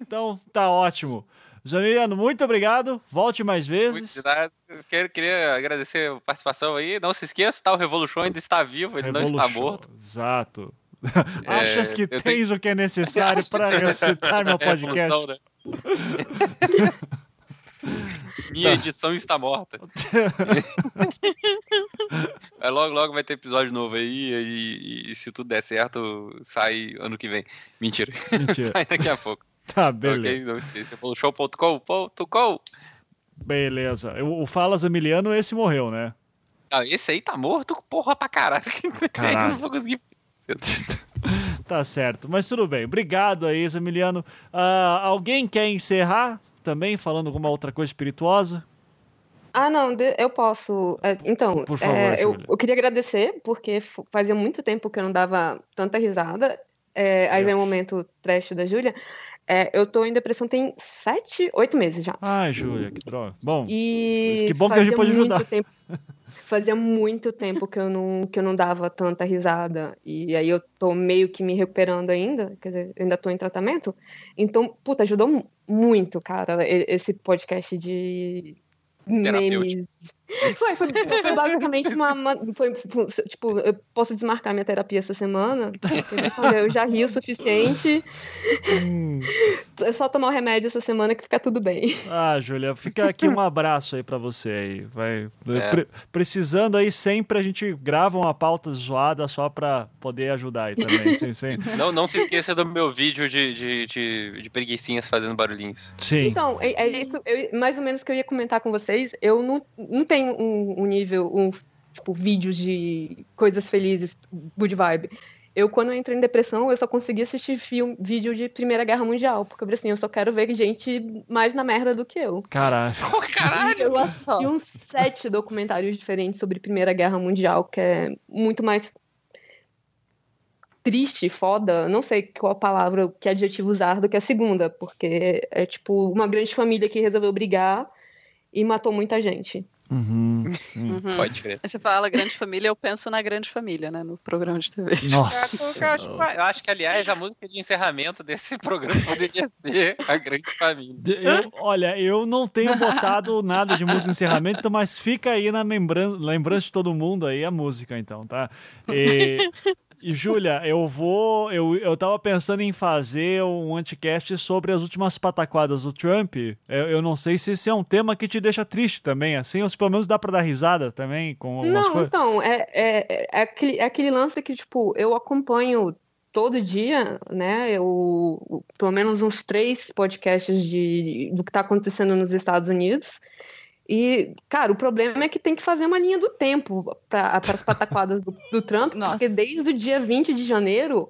Então, tá ótimo. Zamiliano, muito obrigado. Volte mais Muito vezes. Eu quero, queria agradecer a participação aí. Não se esqueça, tá? O Revolution ainda está vivo, ele não está Revolution. morto. Exato. É, Achas que eu tenho- tens o que é necessário para ressuscitar meu É, podcast? Revolução, né? Minha edição está morta. Mas logo, logo vai ter episódio novo aí. E, e se tudo der certo, sai ano que vem. Mentira. Mentira. sai daqui a pouco. Tá, beleza. Ok? Não esqueça. Revolution.com.com. Beleza. O o Fala Zamiliano, esse morreu, né? Ah, esse aí tá morto, porra pra caralho. Caralho. não vou conseguir. tá certo. Mas tudo bem. Obrigado aí, Zamiliano. Ah, alguém quer encerrar também, falando alguma outra coisa espirituosa? Ah, não, eu posso. é, Então, Por favor, é, eu, eu queria agradecer, porque fazia muito tempo que eu não dava tanta risada. É, aí vem o momento trash da Júlia. É, eu tô em depressão tem sete, oito meses já. Ai, Júlia, que droga. Bom, E que bom que a gente pode ajudar. tempo- fazia muito tempo que eu, não, que eu não dava tanta risada. E aí eu tô meio que me recuperando ainda. Quer dizer, ainda tô em tratamento. Então, puta, ajudou mu- muito, cara, esse podcast de memes Foi, foi, foi basicamente uma. foi, tipo, eu posso desmarcar minha terapia essa semana. Eu já ri o suficiente. É só tomar o remédio essa semana que fica tudo bem. Ah, Júlia, fica aqui um abraço aí pra você aí. Vai, É. Pre- precisando aí sempre a gente grava uma pauta zoada só pra poder ajudar aí também. sim, sim. Não, não se esqueça do meu vídeo de, de, de, de preguicinhas fazendo barulhinhos. Sim. Então, é, é isso, eu- mais ou menos que eu ia comentar com vocês. Eu não, não tenho um, um nível, um, tipo, vídeos de coisas felizes, good vibe. Eu, quando eu entrei em depressão, eu só consegui assistir filme, vídeo de Primeira Guerra Mundial. Porque, eu falei assim, eu só quero ver gente mais na merda do que eu. Caralho. Oh, caralho! Eu assisti uns sete documentários diferentes sobre Primeira Guerra Mundial, que é muito mais triste, foda, não sei qual a palavra, que adjetivo usar do que a segunda, porque é tipo uma grande família que resolveu brigar e matou muita gente. Uhum, sim. Uhum. Pode crer. Aí você fala grande família, eu penso na grande família, né? No programa de TV. Nossa. Eu acho, eu acho que, aliás, a música de encerramento desse programa poderia ser A Grande Família. Eu- olha, eu não tenho botado nada de música de encerramento, mas fica aí na lembrança de todo mundo aí a música, então, tá? E, e Júlia, eu vou. Eu, eu tava pensando em fazer um anticast sobre as últimas pataquadas do Trump. Eu, eu não sei se esse é um tema que te deixa triste também, assim, ou se pelo menos dá pra dar risada também com algumas Não, coisas. então, é, é, é, aquele, é aquele lance que, tipo, eu acompanho todo dia, né? Eu, pelo menos uns três podcasts de, do que tá acontecendo nos Estados Unidos. E, cara, o problema é que tem que fazer uma linha do tempo para as pataquadas do, do Trump, Nossa. porque desde o dia 20 de janeiro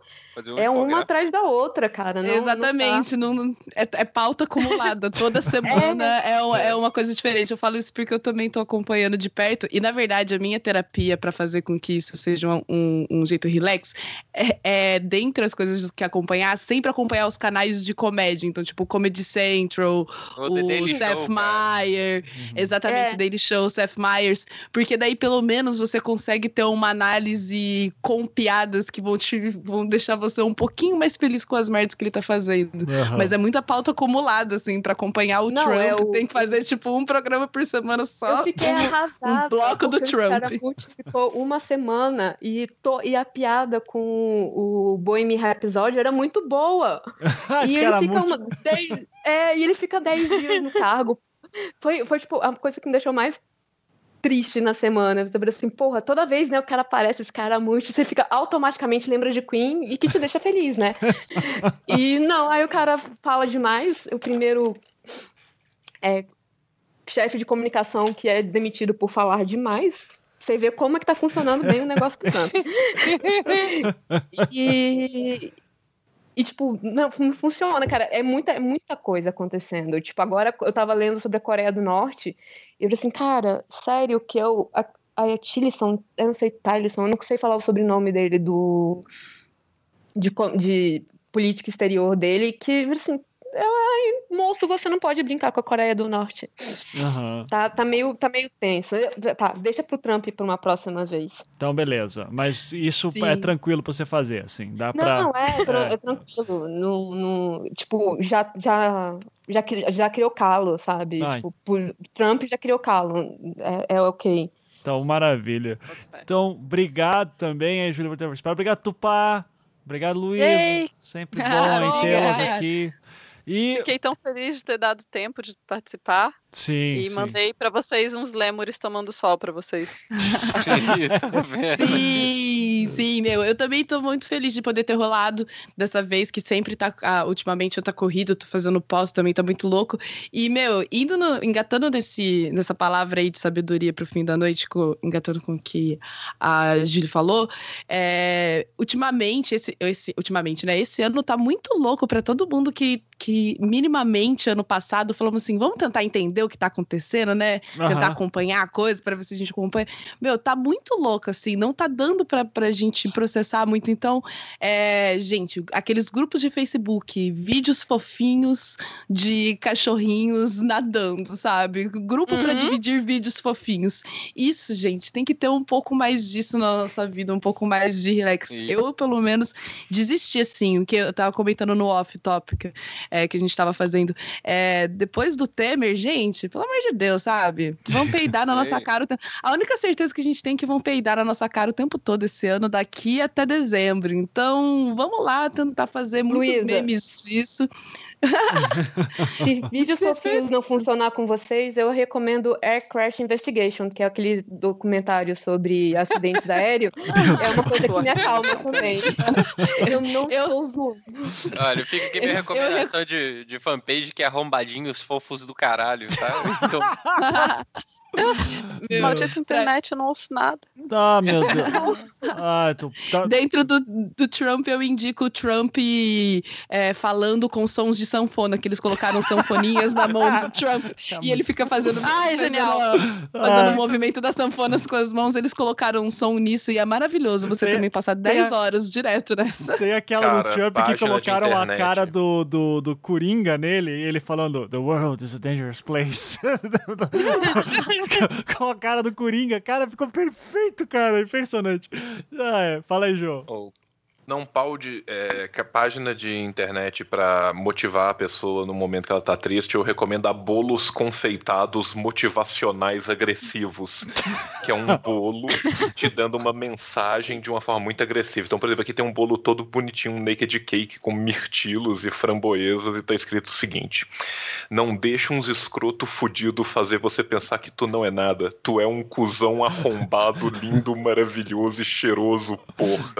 é uma atrás da outra, cara. Não, Exatamente, não, não- é, é pauta acumulada. Toda semana é, um- é uma coisa diferente. Eu falo isso porque eu também tô acompanhando de perto. E, na verdade, a minha terapia para fazer com que isso seja um, um- um jeito relax é, é, dentre as coisas que acompanhar, sempre acompanhar os canais de comédia. Então, tipo, Comedy Central, O Daily Seth Show. Meyer, exatamente, É. o Daily Show, Seth Meyers, porque daí pelo menos você consegue ter uma análise com piadas que vão te vão deixar você um pouquinho mais feliz com as merdas que ele tá fazendo. Aham. Mas é muita pauta acumulada, assim, pra acompanhar o Não, Trump. é o- Tem que fazer, tipo, um programa por semana só. Eu fiquei arrasada. um bloco do o Trump. Scaramucci ficou uma semana e, to- e a piada com o Bohemian Rhapsody era muito boa. E ele cara fica muito- uma, dez, é, e ele fica 10 dias no cargo. Foi, foi tipo a coisa que me deixou mais triste na semana. Você falou assim, porra, toda vez né, o cara aparece, esse cara muito, você fica automaticamente lembra de Queen e que te deixa feliz, né? e não, aí o cara fala demais. O primeiro é, chefe de comunicação que é demitido por falar demais. Você vê como é que tá funcionando bem o negócio do Trump. e, e, tipo, não, não funciona, cara. É muita, é muita coisa acontecendo. Tipo, agora eu tava lendo sobre a Coreia do Norte e eu falei assim, cara, sério que eu. A, a Tillerson, eu não sei, Tylerson, eu não sei falar o sobrenome dele, do. De, de política exterior dele, que, assim, ai, moço, você não pode brincar com a Coreia do Norte. Aham. Tá, tá, meio, tá meio tenso. Tá, deixa pro Trump pra uma próxima vez. Então, beleza. Mas isso Sim. é tranquilo pra você fazer, assim. Dá pra. Não, é, tran- É. é tranquilo. No, no- tipo, já, já, já, já criou calo, sabe? Ai. Tipo, por, Trump já criou calo. É, é ok. Então, maravilha. Então, obrigado também aí, Júlia, por ter participado. Obrigado, Tupá. Obrigado, Luiz. Yay! Sempre bom em tê-los aqui. E. Fiquei tão feliz de ter dado tempo de participar Sim. e sim. mandei pra vocês uns lemures tomando sol pra vocês. Tá vendo? Sim, sim, meu. Eu também tô muito feliz de poder ter rolado dessa vez, que sempre tá. ah, ultimamente eu tá corrido, tô fazendo pós também, tá muito louco. E, meu, indo no- engatando nesse, nessa palavra aí de sabedoria pro fim da noite, co- engatando com o que a Júlia falou, é, ultimamente, esse, esse, ultimamente, né? Esse ano tá muito louco pra todo mundo que, que minimamente ano passado falamos assim: vamos tentar entender o que tá acontecendo, né? Tentar Aham. acompanhar a coisa pra ver se a gente acompanha. Meu, tá muito louco, assim, não tá dando pra, pra gente processar muito. Então, é, gente, aqueles grupos de Facebook, vídeos fofinhos de cachorrinhos nadando, sabe? Grupo pra Uhum. dividir vídeos fofinhos. Isso, gente, tem que ter um pouco mais disso na nossa vida, um pouco mais de relax. Sim. Eu, pelo menos, desisti, assim, o que eu tava comentando no off-topic é, que a gente tava fazendo. É, depois do Temer, gente, gente. Pelo amor de Deus, sabe? Vão peidar na nossa cara. o tempo- A única certeza que a gente tem é que vão peidar na nossa cara o tempo todo esse ano, daqui até dezembro. Então, vamos lá tentar fazer muitos Luísa. memes disso. Se vídeos Você fofinhos não funcionar com vocês, eu recomendo Air Crash Investigation, que é aquele documentário sobre acidentes aéreos. É uma coisa que me acalma também. Eu não Eu- sou zoando. Olha, fica aqui minha Eu- eu recomendação de, de fanpage que é arrombadinhos fofos do caralho, tá? Então, Maldita internet, eu não ouço nada. Ah, meu Deus. Ah, tô, tá- Dentro do, do Trump, eu indico o Trump é, falando com sons de sanfona, que eles colocaram sanfoninhas na mão do Trump. E ele fica fazendo. Ai, fazendo- genial. Fazendo o movimento das sanfonas com as mãos, eles colocaram um som nisso e é maravilhoso você Tem- também passar tem 10 a- horas direto nessa. Tem aquela do Cara, Trump que colocaram a cara do, do, do Coringa nele, e ele falando The world is a dangerous place. Com a cara do Coringa, cara, ficou perfeito, cara, impressionante. Ah, é. Fala aí, João. Ou não pode é, que a página de internet pra motivar a pessoa no momento que ela tá triste, eu recomendo a bolos confeitados motivacionais agressivos, que é um bolo te dando uma mensagem de uma forma muito agressiva. Então, por exemplo, aqui tem um bolo todo bonitinho, um naked cake com mirtilos e framboesas e tá escrito o seguinte: Não deixa uns escroto fudido fazer você pensar que tu não é nada. Tu é um cuzão arrombado, lindo, maravilhoso e cheiroso, porra.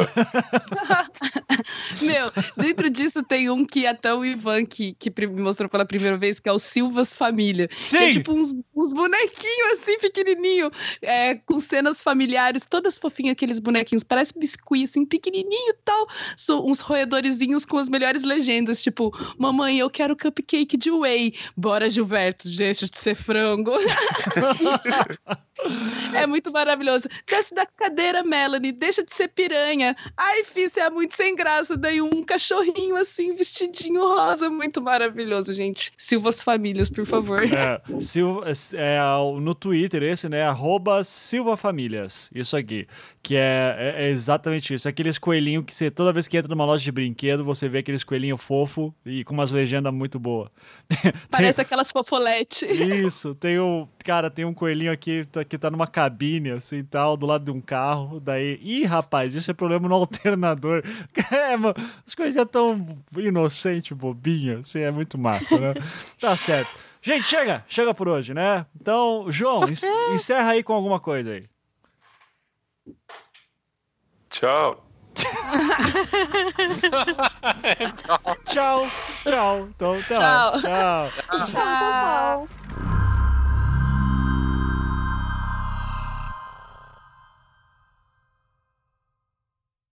Meu, dentro disso tem um que até o Ivan que, que me mostrou pela primeira vez, que é o Silvas Família. Sim! É tipo uns, uns bonequinhos assim, pequenininho, é, com cenas familiares, todas fofinhas, aqueles bonequinhos, parece biscuit, assim, pequenininho e tal. So, uns roedorzinhos com as melhores legendas, tipo, mamãe, eu quero cupcake de whey. Bora, Gilberto, deixa de ser frango. é muito maravilhoso. Desce da cadeira, Melanie, deixa de ser piranha. Ai, fi, você é muito sem graça. Daí um cachorrinho assim, vestidinho rosa, muito maravilhoso, gente. Silvas Famílias, por favor. É, Silva, é, no Twitter esse, né? Arroba Silva Famílias. Isso aqui. Que é, é- é exatamente isso. Aqueles coelhinhos que você, toda vez que entra numa loja de brinquedo, você vê aqueles coelhinhos fofo e com umas legendas muito boas. Parece aquelas fofoletes. Isso, tem um. Cara, tem um coelhinho aqui tá- que tá numa cabine, assim tal, do lado de um carro. Daí. Ih, rapaz, isso é problema no alternador. É, mano, as coisas tão inocente, bobinha, assim, é muito massa, né? Tá certo. Gente, chega! Chega por hoje, né? Então, João, en- encerra aí com alguma coisa aí. Tchau. Tchau, tchau. Então, tá, Tchau. tchau. Tchau.